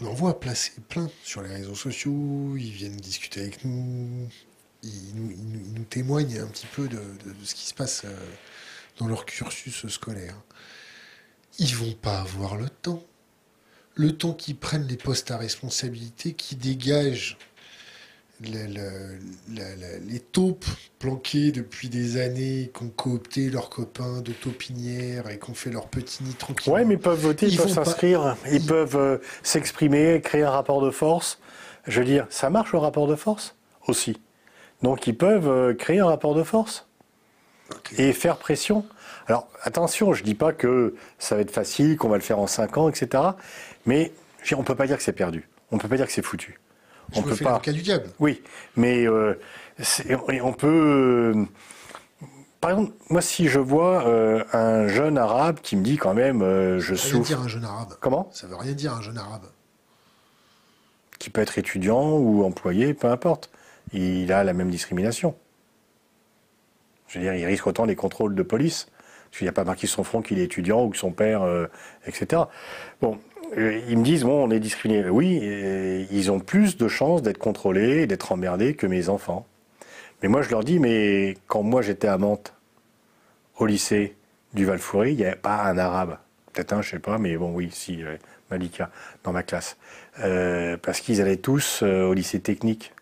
On en voit placer plein sur les réseaux sociaux, ils viennent discuter avec nous, ils nous, témoignent un petit peu de, ce qui se passe. Euh, dans leur cursus scolaire. ils vont pas avoir le temps. Le temps qu'ils prennent les postes à responsabilité, qui dégagent les taupes planquées depuis des années, qui ont coopté leurs copains de taupinières et qui ont fait leur petit nid tranquille. Ouais, mais ils peuvent voter, ils, peuvent s'inscrire, ils, peuvent euh, s'exprimer, créer un rapport de force. Je veux dire, ça marche le rapport de force? Aussi. Donc ils peuvent euh, créer un rapport de force et faire pression. Alors attention, je dis pas que ça va être facile, qu'on va le faire en 5 ans, etc. Mais on peut pas dire que c'est perdu. On peut pas dire que c'est foutu on peut pas. cas du diable. Oui, mais euh, on peut. Euh, par exemple, moi, si je vois euh, un jeune arabe qui me dit quand même, je ça veut rien dire un jeune arabe. Comment? Ça veut rien dire un jeune arabe. Qui peut être étudiant ou employé, peu importe. Il a la même discrimination. Je veux dire, il risque autant les contrôles de police. Parce qu'il n'y a pas marqué son front qu'il est étudiant ou que son père, etc. Bon, euh, ils me disent, bon, on est discriminé. Oui, ils ont plus de chances d'être contrôlés, d'être emmerdés que mes enfants. Mais moi, je leur dis, mais quand moi j'étais à Mantes, au lycée du val il n'y avait pas un arabe. Peut-être un, je sais pas, mais bon, oui, si, Malika, dans ma classe. Euh, parce qu'ils allaient tous euh, au lycée technique.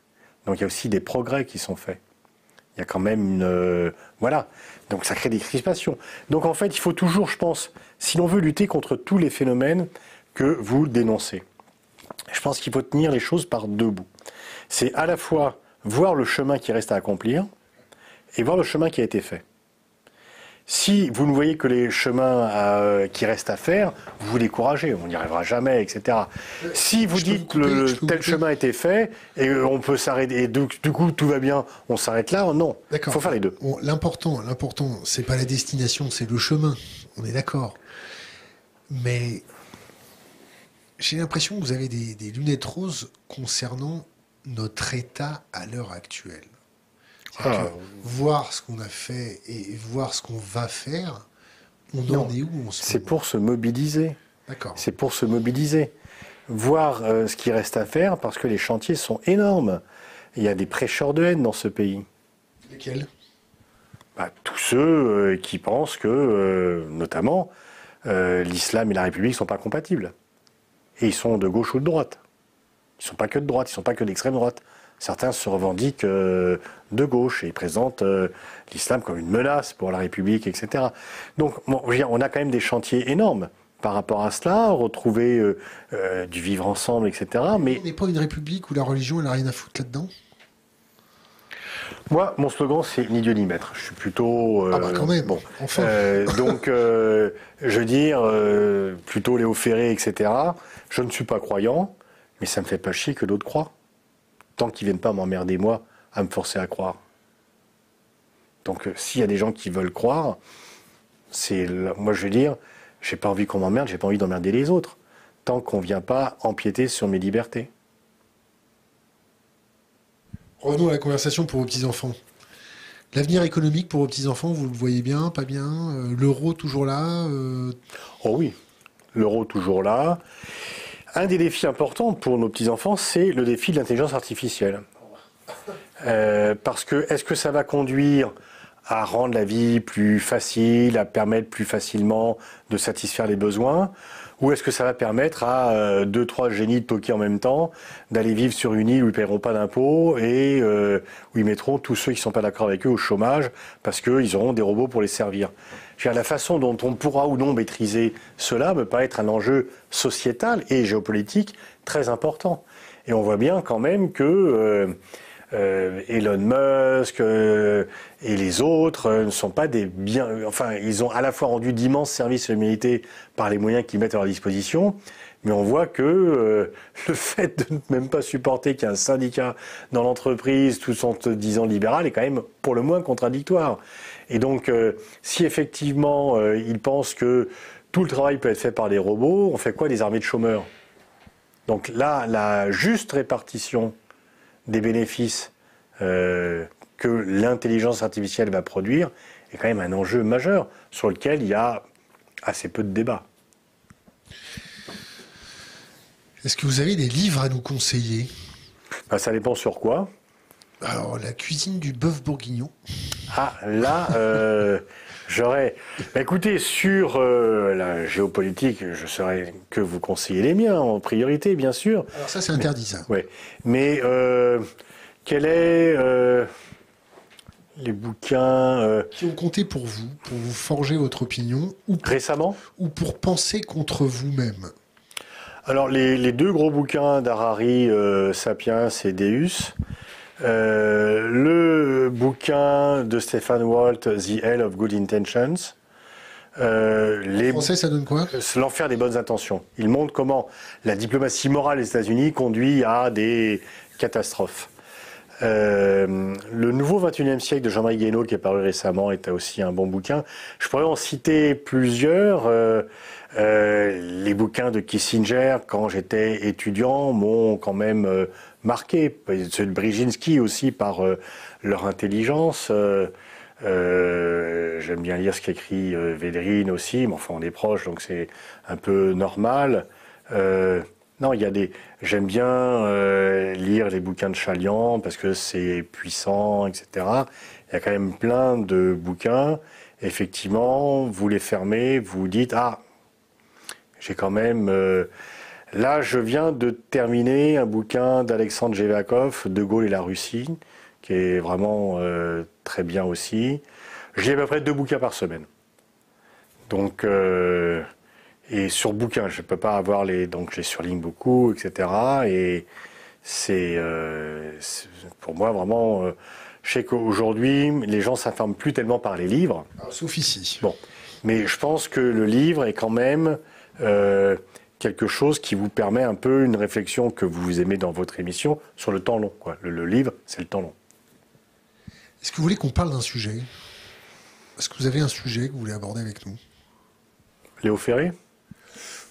Donc il y a aussi des progrès qui sont faits. Il y a quand même une. voilà. Donc ça crée des crispations. Donc en fait, il faut toujours, je pense, si l'on veut lutter contre tous les phénomènes, que vous dénoncez. Je pense qu'il faut tenir les choses par deux bouts. C'est à la fois voir le chemin qui reste à accomplir et voir le chemin qui a été fait. Si vous ne voyez que les chemins euh, qui restent à faire, vous vous découragez, on n'y arrivera jamais, etc. Si vous dites que le, tel chemin a été fait et on peut s'arrêter, et du, coup tout va bien, on s'arrête là, non. Il faut faire les deux. l'important, l'important, c'est pas la destination, c'est le chemin. On est d'accord. Mais j'ai l'impression que vous avez des, lunettes roses concernant notre état à l'heure actuelle. Ah. voir ce qu'on a fait et voir ce qu'on va faire, on en est où C'est pour se mobiliser. D'accord. C'est pour se mobiliser. Voir euh, ce qui reste à faire parce que les chantiers sont énormes. Il y a des prêcheurs de haine dans ce pays. Lesquels? Bah, Tous ceux euh, qui pensent que, euh, notamment, l'islam et la République ne sont pas compatibles. Et ils sont de gauche ou de droite. Ils ne sont pas que de droite, ils ne sont pas que d'extrême droite. Certains se revendiquent euh, de gauche et ils présentent euh, l'islam comme une menace pour la République, etc. Donc, on a quand même des chantiers énormes par rapport à cela, retrouver euh, du vivre ensemble, etc. Mais on n'est pas une république où la religion, n'a rien à foutre là-dedans? Moi, mon slogan, c'est ni Dieu ni maître. Je suis plutôt. ah bah quand même. Bon. Enfin. donc, je veux dire, plutôt Léo Ferré, etc. Je ne suis pas croyant, mais ça me fait pas chier que d'autres croient. Tant qu'ils viennent pas m'emmerder moi à me forcer à croire. Donc euh, s'il y a des gens qui veulent croire, c'est moi je veux dire, j'ai pas envie qu'on m'emmerde, j'ai pas envie d'emmerder les autres. Tant qu'on vient pas empiéter sur mes libertés. Revenons à la conversation pour vos petits-enfants. L'avenir économique pour vos petits-enfants, vous le voyez bien, pas bien euh, L'euro toujours là euh Oh oui, l'euro toujours là. Un des défis importants pour nos petits-enfants, c'est le défi de l'intelligence artificielle. Euh, parce que est-ce que ça va conduire à rendre la vie plus facile, à permettre plus facilement de satisfaire les besoins? Ou est-ce que ça va permettre à euh, deux, trois génies de toquer en même temps d'aller vivre sur une île où ils ne paieront pas d'impôts et euh, où ils mettront tous ceux qui ne sont pas d'accord avec eux au chômage parce qu'ils auront des robots pour les servir? La façon dont on pourra ou non maîtriser cela me paraît être un enjeu sociétal et géopolitique très important. Et on voit bien quand même que euh, euh, Elon Musk euh, et les autres ne sont pas des biens. Enfin, ils ont à la fois rendu d'immenses services à l'humanité par les moyens qu'ils mettent à leur disposition, mais on voit que le fait de ne même pas supporter qu'il y ait un syndicat dans l'entreprise tout en te disant libéral est quand même pour le moins contradictoire. Et donc, euh, si effectivement euh, ils pensent que tout le travail peut être fait par des robots, on fait quoi des armées de chômeurs? Donc là, la juste répartition des bénéfices euh, que l'intelligence artificielle va produire est quand même un enjeu majeur sur lequel il y a assez peu de débats. Est-ce que vous avez des livres à nous conseiller? Ben, Ça dépend sur quoi. Alors, la cuisine du bœuf bourguignon. Ah, là, euh, J'aurais. Bah, écoutez, sur euh, la géopolitique, je saurais que vous conseillez les miens en priorité, bien sûr. Alors ça, c'est interdit, ça. Ouais. Mais euh, quel est euh, les bouquins qui ont compté pour vous, pour vous forger votre opinion, ou pour, récemment ou pour penser contre vous-même Alors les, les, deux gros bouquins d'Harari, Sapiens et Deus. Euh, le bouquin de Stephen Walt, The Hell of Good Intentions. Euh, les... En français, ça donne quoi? L'enfer des bonnes intentions. Il montre comment la diplomatie morale des États-Unis conduit à des catastrophes. Euh, le nouveau 21e siècle de Jean-Marie Guénaud, qui est paru récemment, est aussi un bon bouquin. Je pourrais en citer plusieurs. Euh, euh, les bouquins de Kissinger, quand j'étais étudiant, m'ont quand même euh, marqué. Ceux de Brzezinski aussi par euh, leur intelligence. J'aime bien lire ce qu'écrit Védrine aussi, mais enfin on est proche, donc c'est un peu normal. non, il y a des. J'aime bien lire les bouquins de Chalian parce que c'est puissant, etc. Il y a quand même plein de bouquins. Effectivement, vous les fermez, vous dites ah j'ai quand même. Euh, là, je viens de terminer un bouquin d'Alexandre Jevakov, De Gaulle et la Russie, qui est vraiment euh, très bien aussi. J'ai à peu près deux bouquins par semaine. Donc, euh, et sur bouquin, je ne peux pas avoir les. Donc, j'ai surligne beaucoup, etc. Et c'est pour moi vraiment. je sais qu'aujourd'hui, les gens s'informent plus tellement par les livres. sauf ici. Bon. Mais je pense que le livre est quand même euh, quelque chose qui vous permet un peu une réflexion que vous aimez dans votre émission sur le temps long. Quoi. Le, livre, c'est le temps long. Est-ce que vous voulez qu'on parle d'un sujet? Est-ce que vous avez un sujet que vous voulez aborder avec nous? Léo Ferré?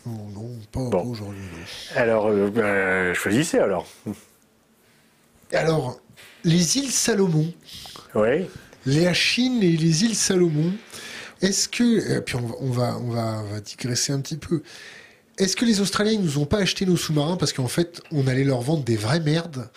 Non, non, pas, aujourd'hui. Alors, euh, ben, choisissez alors. Alors, les îles Salomon. Oui. La Chine et les îles Salomon. Est-ce que, et puis on va, on va, on va, digresser un petit peu. Est-ce que les Australiens ils nous ont pas acheté nos sous-marins parce qu'en fait on allait leur vendre des vraies merdes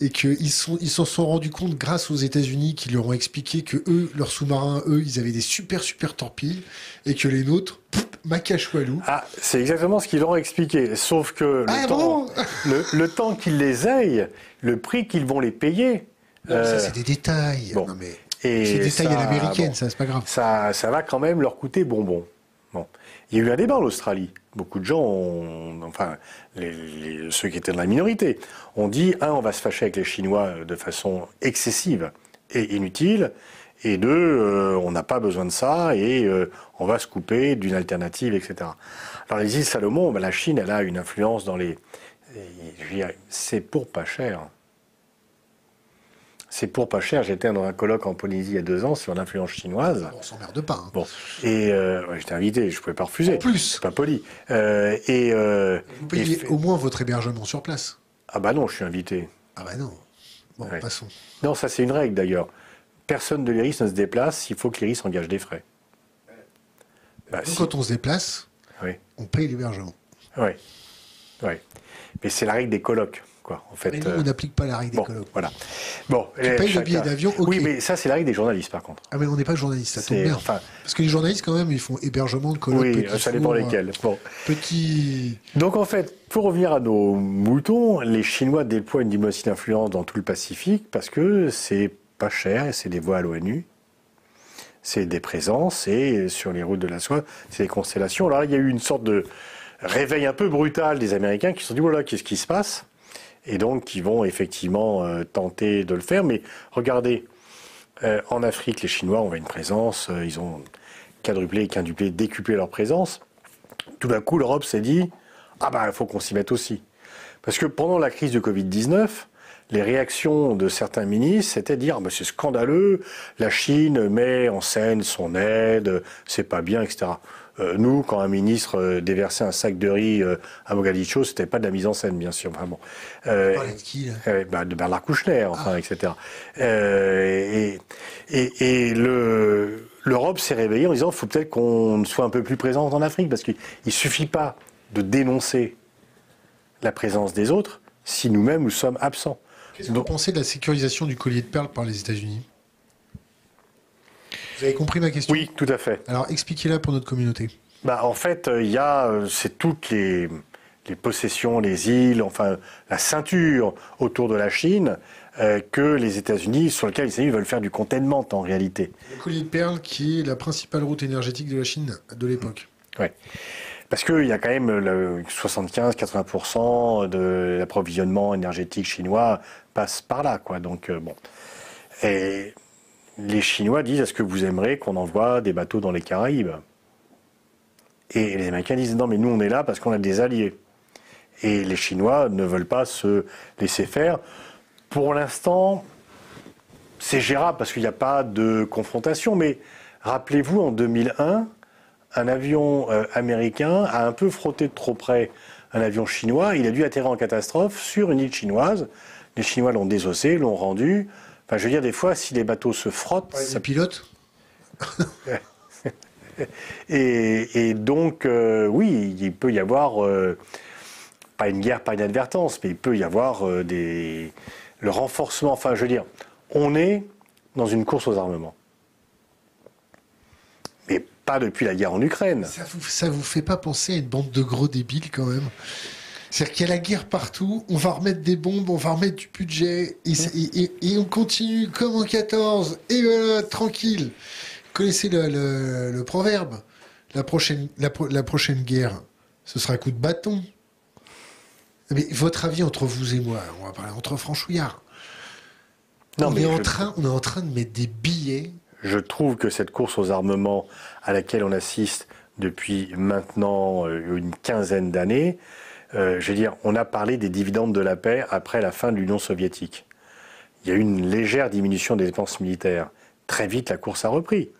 et qu'ils sont, ils s'en sont rendus compte grâce aux États-Unis qui leur ont expliqué que eux, leurs sous-marins, eux, ils avaient des super super torpilles et que les nôtres, macachoualou. Ah, c'est exactement ce qu'ils leur ont expliqué. Sauf que le ah temps, le, temps qu'ils les aient, le prix qu'ils vont les payer. ça euh, c'est des détails. Non, mais... C'est des tailles à l'américaine, ça, c'est pas grave. Ça, ça va quand même leur coûter bonbon. Bon. Il y a eu un débat en Australie. Beaucoup de gens, ont, enfin, ceux qui étaient dans la minorité, ont dit un, on va se fâcher avec les Chinois de façon excessive et inutile, et deux, euh, on n'a pas besoin de ça et euh, on va se couper d'une alternative, etc. Alors les îles Salomon, ben, la Chine, elle a une influence dans les. C'est pour pas cher. C'est pour pas cher. J'étais dans un colloque en Polynésie il y a deux ans sur l'influence chinoise. On s'emmerde pas. Hein. Bon. Et euh, j'étais invité, je pouvais pas refuser. En plus. C'est pas poli. Euh, et, euh, Vous payez au moins votre hébergement sur place. Ah bah non, je suis invité. Ah bah non. Bon, passons. Non, ça c'est une règle d'ailleurs. Personne de l'IRIS ne se déplace, il faut que l'IRIS engage des frais. Bah, Quand on se déplace, on paye l'hébergement. Oui. oui. Mais c'est la règle des colloques en fait, mais nous, on euh, n'applique pas la règle des colloques. Voilà. Bon, tu payes le billet d'avion, Oui, mais ça, c'est la règle des journalistes, par contre. Ah, mais on n'est pas journaliste, ça tombe bien. Enfin... Parce que les journalistes, quand même, ils font hébergement de colloques. Oui, ça dépend lesquels. Bon. Petit. Donc, en fait, pour revenir à nos moutons, les Chinois déploient une diplomatie d'influence dans tout le Pacifique parce que c'est pas cher et c'est des voies à l'ONU. C'est des présences et sur les routes de la soie, c'est des constellations. Alors, il y a eu une sorte de réveil un peu brutal des Américains qui se sont dit voilà, qu'est-ce qui se passe? Et donc qui vont effectivement euh, tenter de le faire. Mais regardez, euh, en Afrique, les Chinois ont une présence, euh, ils ont quadruplé, quintuplé, décuplé leur présence. Tout d'un coup, l'Europe s'est dit ah ben il faut qu'on s'y mette aussi, parce que pendant la crise du Covid 19 les réactions de certains ministres, c'était dire ah ben c'est scandaleux, la Chine met en scène son aide, c'est pas bien, etc. Euh, nous, quand un ministre euh, déversait un sac de riz euh, à Mogadiscio, c'était pas de la mise en scène, bien sûr, vraiment. Euh, de qui là? bah, De Bernard Kouchner, enfin, ah. etc. et, et, le l'Europe s'est réveillée en disant faut peut-être qu'on soit un peu plus présent en Afrique, parce qu'il ne suffit pas de dénoncer la présence des autres si nous-mêmes nous sommes absents. Qu'est-ce que vous pensez de la sécurisation du collier de perles par les États-Unis? Vous avez compris ma question Oui, tout à fait. Alors expliquez-la pour notre communauté. Bah, en fait, euh, il y a, euh, c'est toutes les, les possessions, les îles, enfin la ceinture autour de la Chine euh, que les États-Unis, sur lesquelles les États-Unis veulent faire du containment en réalité. Le collier de perles qui est la principale route énergétique de la Chine de l'époque. Ouais. Parce qu'il y a quand même 75-80% de l'approvisionnement énergétique chinois passe par là, quoi. Donc bon. Et les Chinois disent est-ce que vous aimeriez qu'on envoie des bateaux dans les Caraïbes? Et les Américains disent non, mais nous on est là parce qu'on a des alliés. Et les Chinois ne veulent pas se laisser faire. Pour l'instant, c'est gérable parce qu'il n'y a pas de confrontation. Mais rappelez-vous, en 2001, un avion euh, américain a un peu frotté de trop près un avion chinois. Il a dû atterrir en catastrophe sur une île chinoise. Les Chinois l'ont désossé, l'ont rendu. Enfin, je veux dire, des fois, si les bateaux se frottent. Ça pilote et, donc, euh, oui, il peut y avoir, euh, pas une guerre, pas une advertence, mais il peut y avoir euh, des, le renforcement. Enfin, je veux dire, on est dans une course aux armements. Mais pas depuis la guerre en Ukraine. Ça vous, ça vous fait pas penser à une bande de gros débiles quand même? C'est-à-dire qu'il y a la guerre partout, on va remettre des bombes, on va remettre du budget, et, on continue comme en 14, et voilà, tranquille. Vous connaissez le, proverbe la prochaine, la, prochaine guerre, ce sera un coup de bâton. Mais votre avis entre vous et moi, on va parler entre franchouillards. Non, on, est en train, on est en train de mettre des billets. Je trouve que cette course aux armements à laquelle on assiste depuis maintenant euh, une quinzaine d'années, je veux dire, on a parlé des dividendes de la paix après la fin de l'Union soviétique. Il y a eu une légère diminution des dépenses militaires. Très vite, la course a repris.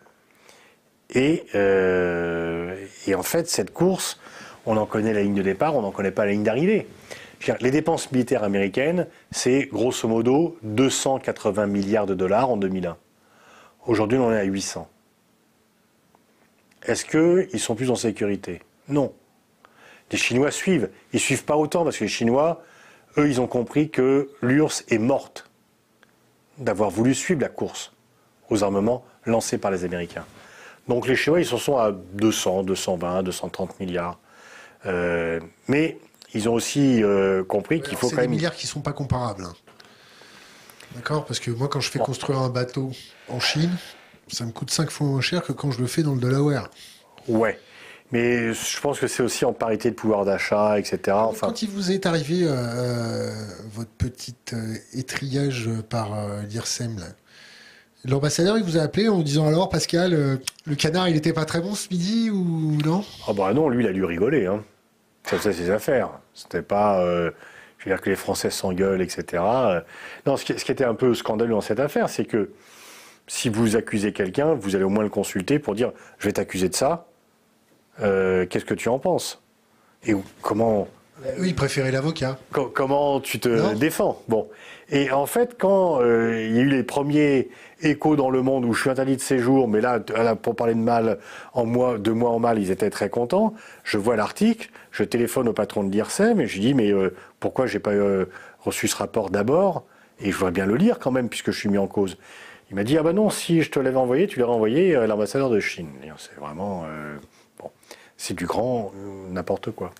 Et, euh, et en fait, cette course, on en connaît la ligne de départ, on n'en connaît pas la ligne d'arrivée. Les dépenses militaires américaines, c'est grosso modo 280 milliards de dollars en 2001. Aujourd'hui, on en est à 800. Est-ce qu'ils sont plus en sécurité? Non. Les Chinois suivent. Ils suivent pas autant parce que les Chinois, eux, ils ont compris que l'URSS est morte d'avoir voulu suivre la course aux armements lancés par les Américains. Donc les Chinois, ils en sont à 200, 220, 230 milliards. Euh, mais ils ont aussi euh, compris qu'il faut quand même. C'est des milliards qui ne sont pas comparables. Hein. D'accord? Parce que moi, quand je fais construire un bateau en Chine, ça me coûte 5 fois moins cher que quand je le fais dans le Delaware. Ouais. Mais je pense que c'est aussi en parité de pouvoir d'achat, etc. Enfin... Quand il vous est arrivé euh, euh votre petit euh, étriage par euh, l'IRSEM, l'ambassadeur il vous a appelé en vous disant alors Pascal, le canard il n'était pas très bon ce midi ou non? Ah bah non, lui il a dû rigoler. Hein. Ça faisait ses affaires. C'était pas. je veux dire que les Français s'engueulent, etc. Non, ce qui, ce qui était un peu scandaleux dans cette affaire, c'est que si vous accusez quelqu'un, vous allez au moins le consulter pour dire je vais t'accuser de ça euh, qu'est-ce que tu en penses? Et comment oui, il préférait l'avocat. comment tu te défends? Bon. Et en fait, quand euh, il y a eu les premiers échos dans le monde où je suis interdit de séjour, mais là, pour parler de mal, en moi, de moi en mal, ils étaient très contents. Je vois l'article, je téléphone au patron de l'IRSEM et je lui dis mais euh, pourquoi j'ai pas reçu ce rapport d'abord? Et je voudrais bien le lire quand même puisque je suis mis en cause. Il m'a dit ah ben non, si je te l'avais envoyé, tu l'aurais envoyé à l'ambassadeur de Chine. C'est vraiment c'est du grand euh, n'importe quoi.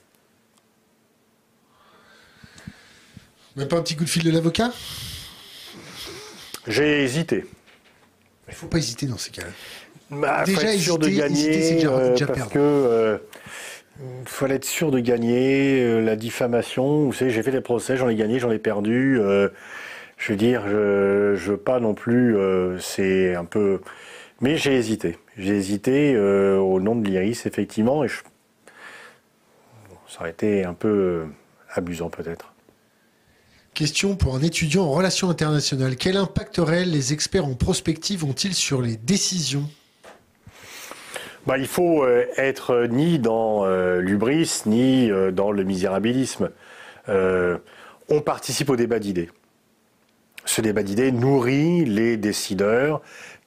Même pas un petit coup de fil de l'avocat? J'ai hésité. Il faut pas hésiter dans ces cas-là. Bah, déjà, être sûr de gagner, euh, parce que euh, fallait être sûr de gagner la diffamation. Vous savez, j'ai fait des procès, j'en ai gagné, j'en ai perdu. je veux dire, je, je veux pas non plus. c'est un peu. Mais j'ai hésité. J'ai hésité euh, au nom de l'Iris, effectivement, et ça aurait été un peu euh, abusant peut-être. Question pour un étudiant en relations internationales. Quel impact réel les experts en prospective ont-ils sur les décisions? Bah, il faut euh, être ni dans l'ubris, ni dans le misérabilisme. on participe au débat d'idées. Ce débat d'idées nourrit les décideurs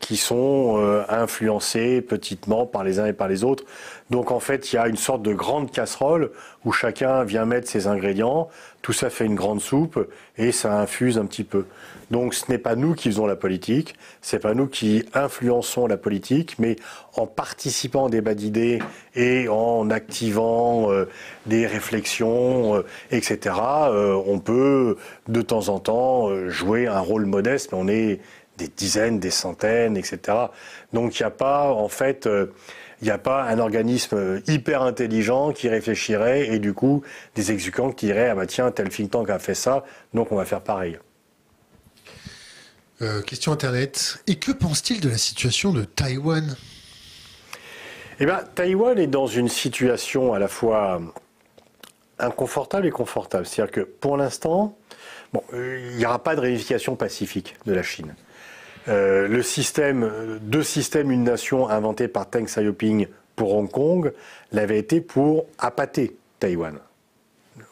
qui sont euh, influencés petitement par les uns et par les autres. Donc en fait, il y a une sorte de grande casserole où chacun vient mettre ses ingrédients, tout ça fait une grande soupe et ça infuse un petit peu. Donc ce n'est pas nous qui faisons la politique, c'est pas nous qui influençons la politique, mais en participant au débat d'idées et en activant euh, des réflexions, euh, etc., euh, on peut de temps en temps jouer un rôle modeste, mais on est des dizaines, des centaines, etc. Donc il n'y a pas, en fait, il n'y a pas un organisme hyper intelligent qui réfléchirait et du coup des exécutants qui diraient ah bah tiens tel think tank a fait ça donc on va faire pareil. Euh, question internet. Et que pense-t-il de la situation de Taïwan? Eh bien, Taïwan est dans une situation à la fois inconfortable et confortable. C'est-à-dire que pour l'instant, bon, euh, il n'y aura pas de réunification pacifique de la Chine. Euh, le système, deux systèmes, une nation inventé par Deng Xiaoping pour Hong Kong l'avait été pour appâter Taïwan.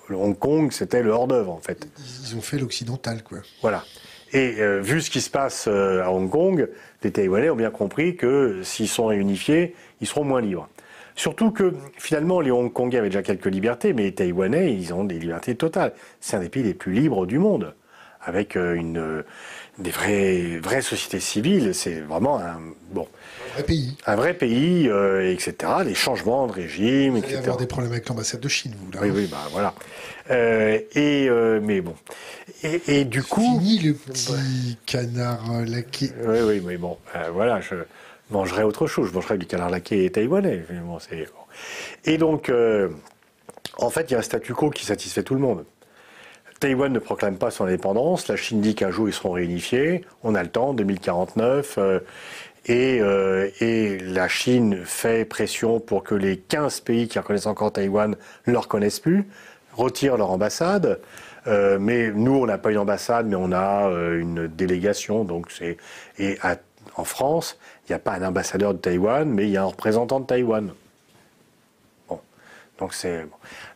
Le Hong Kong, c'était le hors-d'œuvre en fait. Ils ont fait l'occidental, quoi. Voilà. Et euh, vu ce qui se passe euh, à Hong Kong, les Taïwanais ont bien compris que s'ils sont réunifiés, ils seront moins libres. Surtout que finalement, les Hongkongais avaient déjà quelques libertés, mais les Taïwanais, ils ont des libertés totales. C'est un des pays les plus libres du monde, avec une des vraies, vraies sociétés civiles. C'est vraiment un, bon, un vrai pays. Un vrai pays, euh, etc. Les changements de régime, etc. Il y avoir des problèmes avec l'ambassade de Chine, vous, là. Oui, oui, bah voilà. Euh, et, euh, mais bon. Et, et du coup. Fini le petit canard laqué. Oui, oui, mais bon, voilà, je mangerai autre chose. Je mangerai du canard laqué taïwanais. Bon, et donc, en fait, il y a un statu quo qui satisfait tout le monde. Taïwan ne proclame pas son indépendance. La Chine dit qu'un jour ils seront réunifiés. On a le temps, 2049. Euh, et, euh, et, la Chine fait pression pour que les 15 pays qui reconnaissent encore Taïwan ne le reconnaissent plus, retirent leur ambassade. Euh, mais nous, on n'a pas une ambassade, mais on a une délégation. Donc et en France, il n'y a pas un ambassadeur de Taïwan, mais il y a un représentant de Taïwan. Donc c'est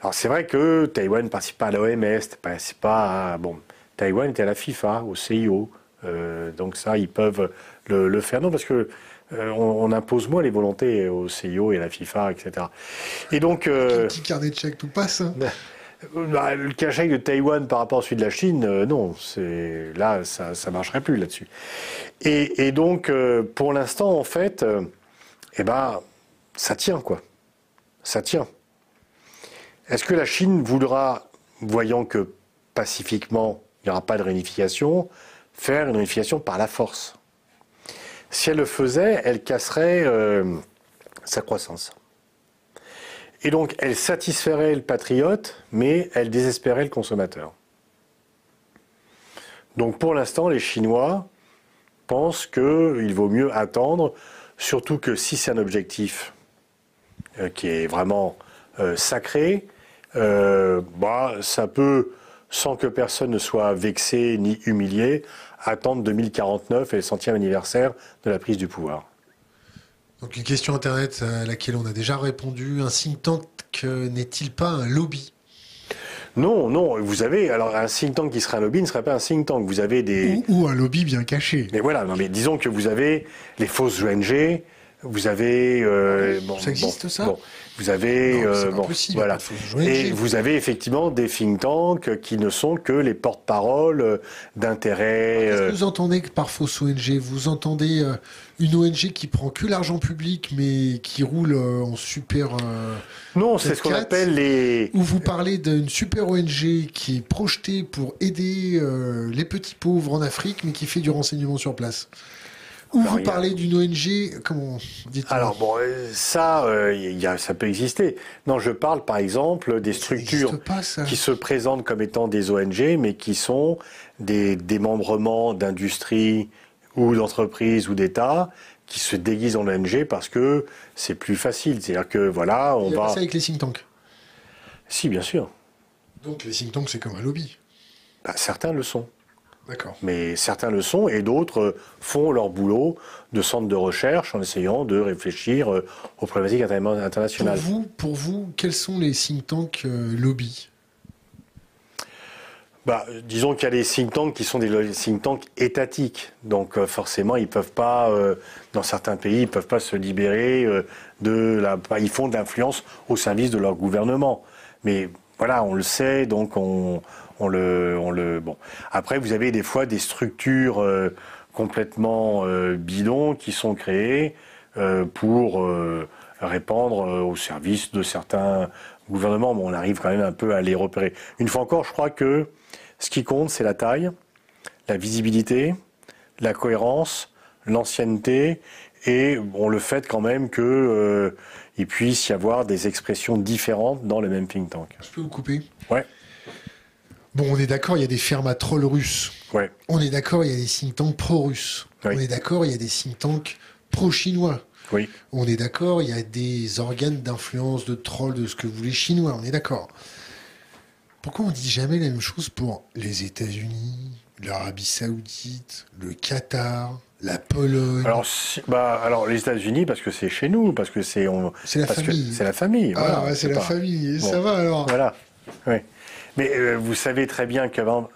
alors c'est vrai que Taïwan ne participe pas à l'OMS, c'est pas bon. Taïwan était à la FIFA, au CIO, euh, donc ça ils peuvent le, faire non parce que euh, on, impose moins les volontés au CIO et à la FIFA, etc. Et donc euh, qui, carnet de chèque tout passe. Hein. Bah, le cachet de Taïwan par rapport à celui de la Chine, non, c'est là ça ça marcherait plus là-dessus. Et, et, donc pour l'instant en fait, eh ben ça tient quoi, ça tient. Est-ce que la Chine voudra, voyant que pacifiquement il n'y aura pas de réunification, faire une réunification par la force? Si elle le faisait, elle casserait euh, sa croissance. Et donc elle satisferait le patriote, mais elle désespérait le consommateur. Donc pour l'instant, les Chinois pensent qu'il vaut mieux attendre, surtout que si c'est un objectif euh, qui est vraiment euh, sacré, euh, bah, ça peut, sans que personne ne soit vexé ni humilié, attendre 2049 et le centième anniversaire de la prise du pouvoir. Donc une question Internet à laquelle on a déjà répondu. Un think tank n'est-il pas un lobby? Non, non, vous avez, alors un think tank qui serait un lobby ne serait pas un think tank. Vous avez des. Ou, un lobby bien caché. Mais voilà, non, mais disons que vous avez les fausses ONG, vous avez. Euh, bon, ça existe ça? Vous avez euh, bon, voilà. Et vous avez effectivement des think tanks qui ne sont que les porte-parole euh, d'intérêts. Qu'est-ce que vous entendez par fausse ONG Vous entendez une ONG qui prend que l'argent public mais qui roule en super. non, c'est ce qu'on appelle les. Ou vous parlez d'une super ONG qui est projetée pour aider les petits pauvres en Afrique mais qui fait du renseignement sur place? Ou vous parlez d'une ONG, comment dites Alors bon, euh, ça, euh, ça peut exister. Non, je parle par exemple des structures qui se présentent comme étant des ONG, mais qui sont des démembrements d'industries ou d'entreprises ou d'États qui se déguisent en ONG parce que c'est plus facile. C'est-à-dire que voilà, on va. ça avec les think tanks? Si, bien sûr. Donc les think tanks, c'est comme un lobby. Bah, certains le sont. Mais certains le sont et d'autres font leur boulot de centre de recherche en essayant de réfléchir euh, aux problématiques internationales. Pour vous, pour vous quels sont les think tanks euh, lobby? Bah, disons qu'il y a des think tanks qui sont des think tanks étatiques. Donc euh, forcément, ils peuvent pas, dans certains pays, ils peuvent pas se libérer de la... Ils font de l'influence au service de leur gouvernement. Mais voilà, on le sait, donc on, on le, on le. Bon. Après, vous avez des fois des structures euh, complètement euh, bidons qui sont créées euh, pour euh, répondre euh, aux services de certains gouvernements. Bon, on arrive quand même un peu à les repérer. Une fois encore, je crois que ce qui compte, c'est la taille, la visibilité, la cohérence, l'ancienneté et bon, le fait quand même que euh, il puisse y avoir des expressions différentes dans le même think tank. Je peux vous couper? Ouais, Bon, on est d'accord, il y a des fermes à trolls russes. ouais, On est d'accord, il y a des think tanks pro-russes. Oui. On est d'accord, il y a des think tanks pro-chinois. oui. On est d'accord, il y a des organes d'influence, de trolls, de ce que vous voulez chinois. On est d'accord. Pourquoi on dit jamais la même chose pour les États-Unis, l'Arabie Saoudite, le Qatar, la Pologne? Alors, si- bah, alors les États-Unis parce que c'est chez nous, parce que c'est on- C'est la famille. C'est la famille. Ah, voilà, ouais, c'est la pas- famille. Bon. Ça va alors Voilà. Oui. Mais euh, vous savez très bien qu'avant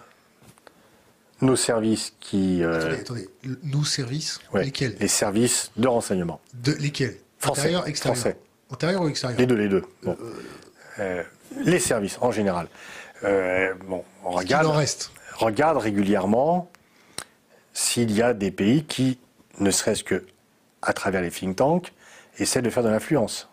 nos services qui euh, Attendez, attendez. Nos services, ouais, lesquels? Les services de renseignement de, Lesquels? Français, Intérieur, extérieur? Français. Intérieur ou extérieur? Les deux, les deux. Bon. Euh, les services, en général. Bon, on Il en regarde, reste? regarde régulièrement s'il y a des pays qui, ne serait-ce que à travers les think tanks, essaient de faire de l'influence.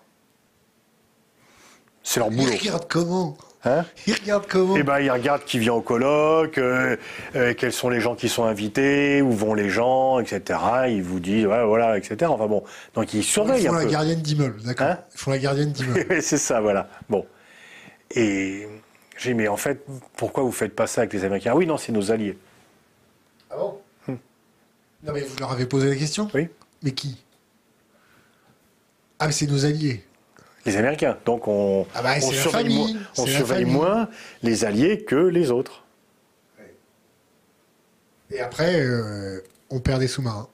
C'est leur Ils boulot. regardent comment? Hein Ils regardent comment Eh ben, ils regardent qui vient au colloque, euh, euh, quels sont les gens qui sont invités, où vont les gens, etc. Ils vous disent, ouais, voilà, etc. Enfin bon, donc ils Ils surveillent font un la peu. gardienne d'immeuble, d'accord Hein Ils font la gardienne d'immeuble. C'est ça, voilà. Bon. Et j'ai dit, mais en fait, pourquoi vous faites pas ça avec les Américains? Oui, non, c'est nos alliés. Ah bon? Non, mais vous leur avez posé la question? Oui, Mais qui? Ah, mais c'est nos alliés. Les Américains. Donc on, Ah bah, on surveille, famille, moins, on surveille les alliés que les autres. Et après, euh, on perd des sous-marins.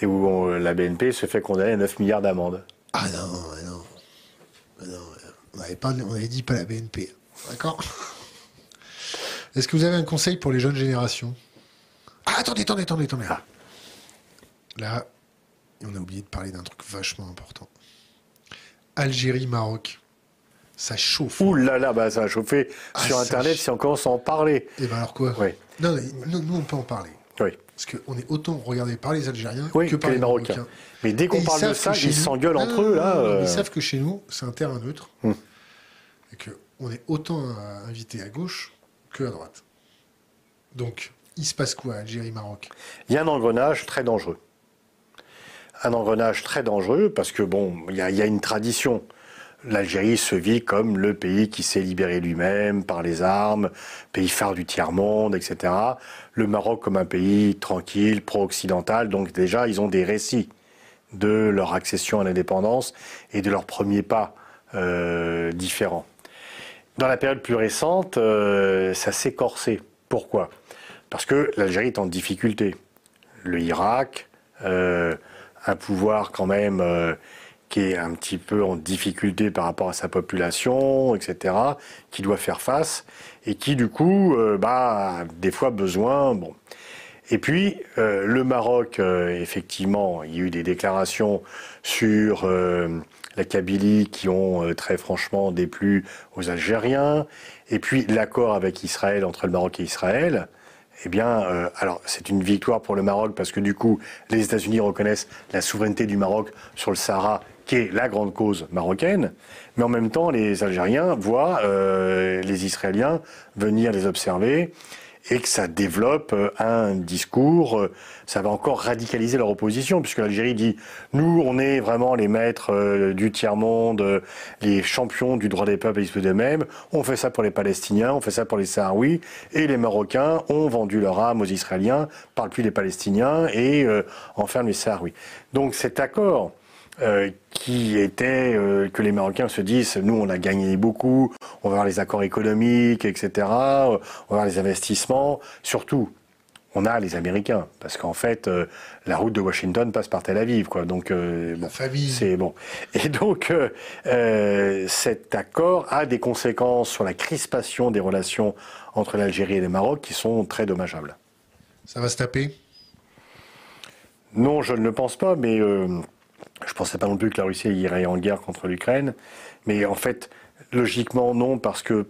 Et où on- la BNP se fait condamner à 9 milliards d'amendes. Ah non, ah non. Ah non, on n'avait pas, on avait dit pas la BNP. D'accord Est-ce que vous avez un conseil pour les jeunes générations? Ah, attendez, attendez, attendez, attendez. Ah. Là, on a oublié de parler d'un truc vachement important. Algérie, Maroc. Ça chauffe. Ouh là là, bah, ça a chauffé Ah, sur Internet si on commence à en parler. Et ben alors quoi? Oui. Non, nous, on peut en parler. Oui. Parce qu'on est autant regardé par les Algériens Oui, que par les les Marocains. Marocains. Mais dès qu'on ils parle de ça, ils s'engueulent entre eux, là. non, euh. Ils savent que chez nous, c'est un terrain neutre. Hum. Et qu'on est autant invité à gauche que à droite. Donc, il se passe quoi, Algérie-Maroc Il y a un engrenage très dangereux. Un engrenage très dangereux parce que, bon, il y a, une tradition. L'Algérie se vit comme le pays qui s'est libéré lui-même par les armes, pays phare du tiers-monde, etc. Le Maroc comme un pays tranquille, pro-occidental. Donc déjà, ils ont des récits de leur accession à l'indépendance et de leurs premiers pas euh, différents. Dans la période plus récente, euh, ça s'est corsé. Pourquoi? Parce que l'Algérie est en difficulté. Le Irak, euh, un pouvoir quand même euh, qui est un petit peu en difficulté par rapport à sa population, etc., qui doit faire face et qui du coup, euh, bah, a des fois besoin, bon. Et puis, euh, le Maroc, euh, effectivement, il y a eu des déclarations sur euh, la Kabylie qui ont très franchement déplu aux Algériens. Et puis, l'accord avec Israël, entre le Maroc et Israël, eh bien, euh, alors, c'est une victoire pour le Maroc parce que du coup, les États-Unis reconnaissent la souveraineté du Maroc sur le Sahara, qui est la grande cause marocaine. Mais en même temps, les Algériens voient euh, les Israéliens venir les observer et que ça développe euh, un discours, euh, ça va encore radicaliser leur opposition, puisque l'Algérie dit nous, on est vraiment les maîtres euh, du tiers-monde, les champions du droit des peuples disposer d'eux-mêmes, on fait ça pour les Palestiniens, on fait ça pour les Sahraouis, et les Marocains ont vendu leur âme aux Israéliens, parlent plus des Palestiniens et euh, enferment les Sahraouis. Donc cet accord euh, qui était euh, que les Marocains se disent nous on a gagné beaucoup, on va voir les accords économiques, etc. On va voir les investissements. Surtout, on a les Américains parce qu'en fait euh, la route de Washington passe par Tel Aviv, quoi. Donc euh, bon, c'est bon. Et donc euh, cet accord a des conséquences sur la crispation des relations entre l'Algérie et le Maroc qui sont très dommageables. Ça va se taper? Non, je ne le pense pas, mais je ne pensais pas non plus que la Russie irait en guerre contre l'Ukraine. Mais en fait, Logiquement, non, parce que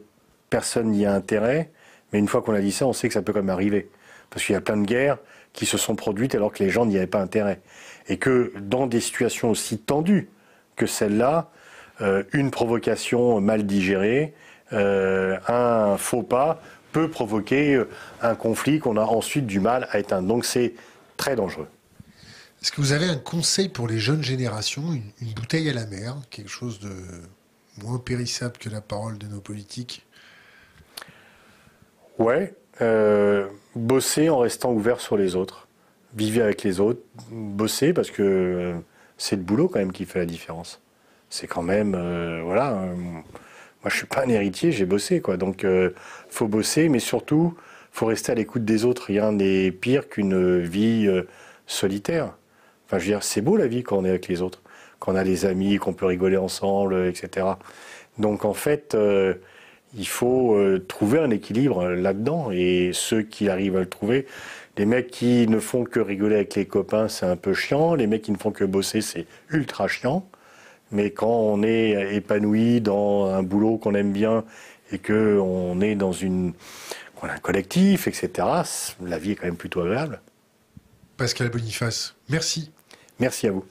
personne n'y a intérêt. Mais une fois qu'on a dit ça, on sait que ça peut quand même arriver. Parce qu'il y a plein de guerres qui se sont produites alors que les gens n'y avaient pas intérêt. Et que dans des situations aussi tendues que celle-là, euh, une provocation mal digérée, euh, un faux pas peut provoquer un conflit qu'on a ensuite du mal à éteindre. Donc c'est très dangereux. Est-ce que vous avez un conseil pour les jeunes générations, une, bouteille à la mer, quelque chose de moins périssable que la parole de nos politiques? Ouais, euh, bosser en restant ouvert sur les autres, vivre avec les autres, bosser parce que euh, c'est le boulot quand même qui fait la différence. C'est quand même, euh, voilà, moi je suis pas un héritier, j'ai bossé quoi, donc faut bosser, mais surtout faut rester à l'écoute des autres. Rien n'est pire qu'une vie solitaire. Je veux dire, c'est beau la vie quand on est avec les autres, quand on a des amis, qu'on peut rigoler ensemble, etc. Donc en fait il faut euh, trouver un équilibre là-dedans. Et ceux qui arrivent à le trouver, les mecs qui ne font que rigoler avec les copains, c'est un peu chiant. Les mecs qui ne font que bosser, c'est ultra chiant. Mais quand on est épanoui dans un boulot qu'on aime bien et qu'on est dans un collectif, etc., la vie est quand même plutôt agréable. Pascal Boniface, merci. Merci à vous.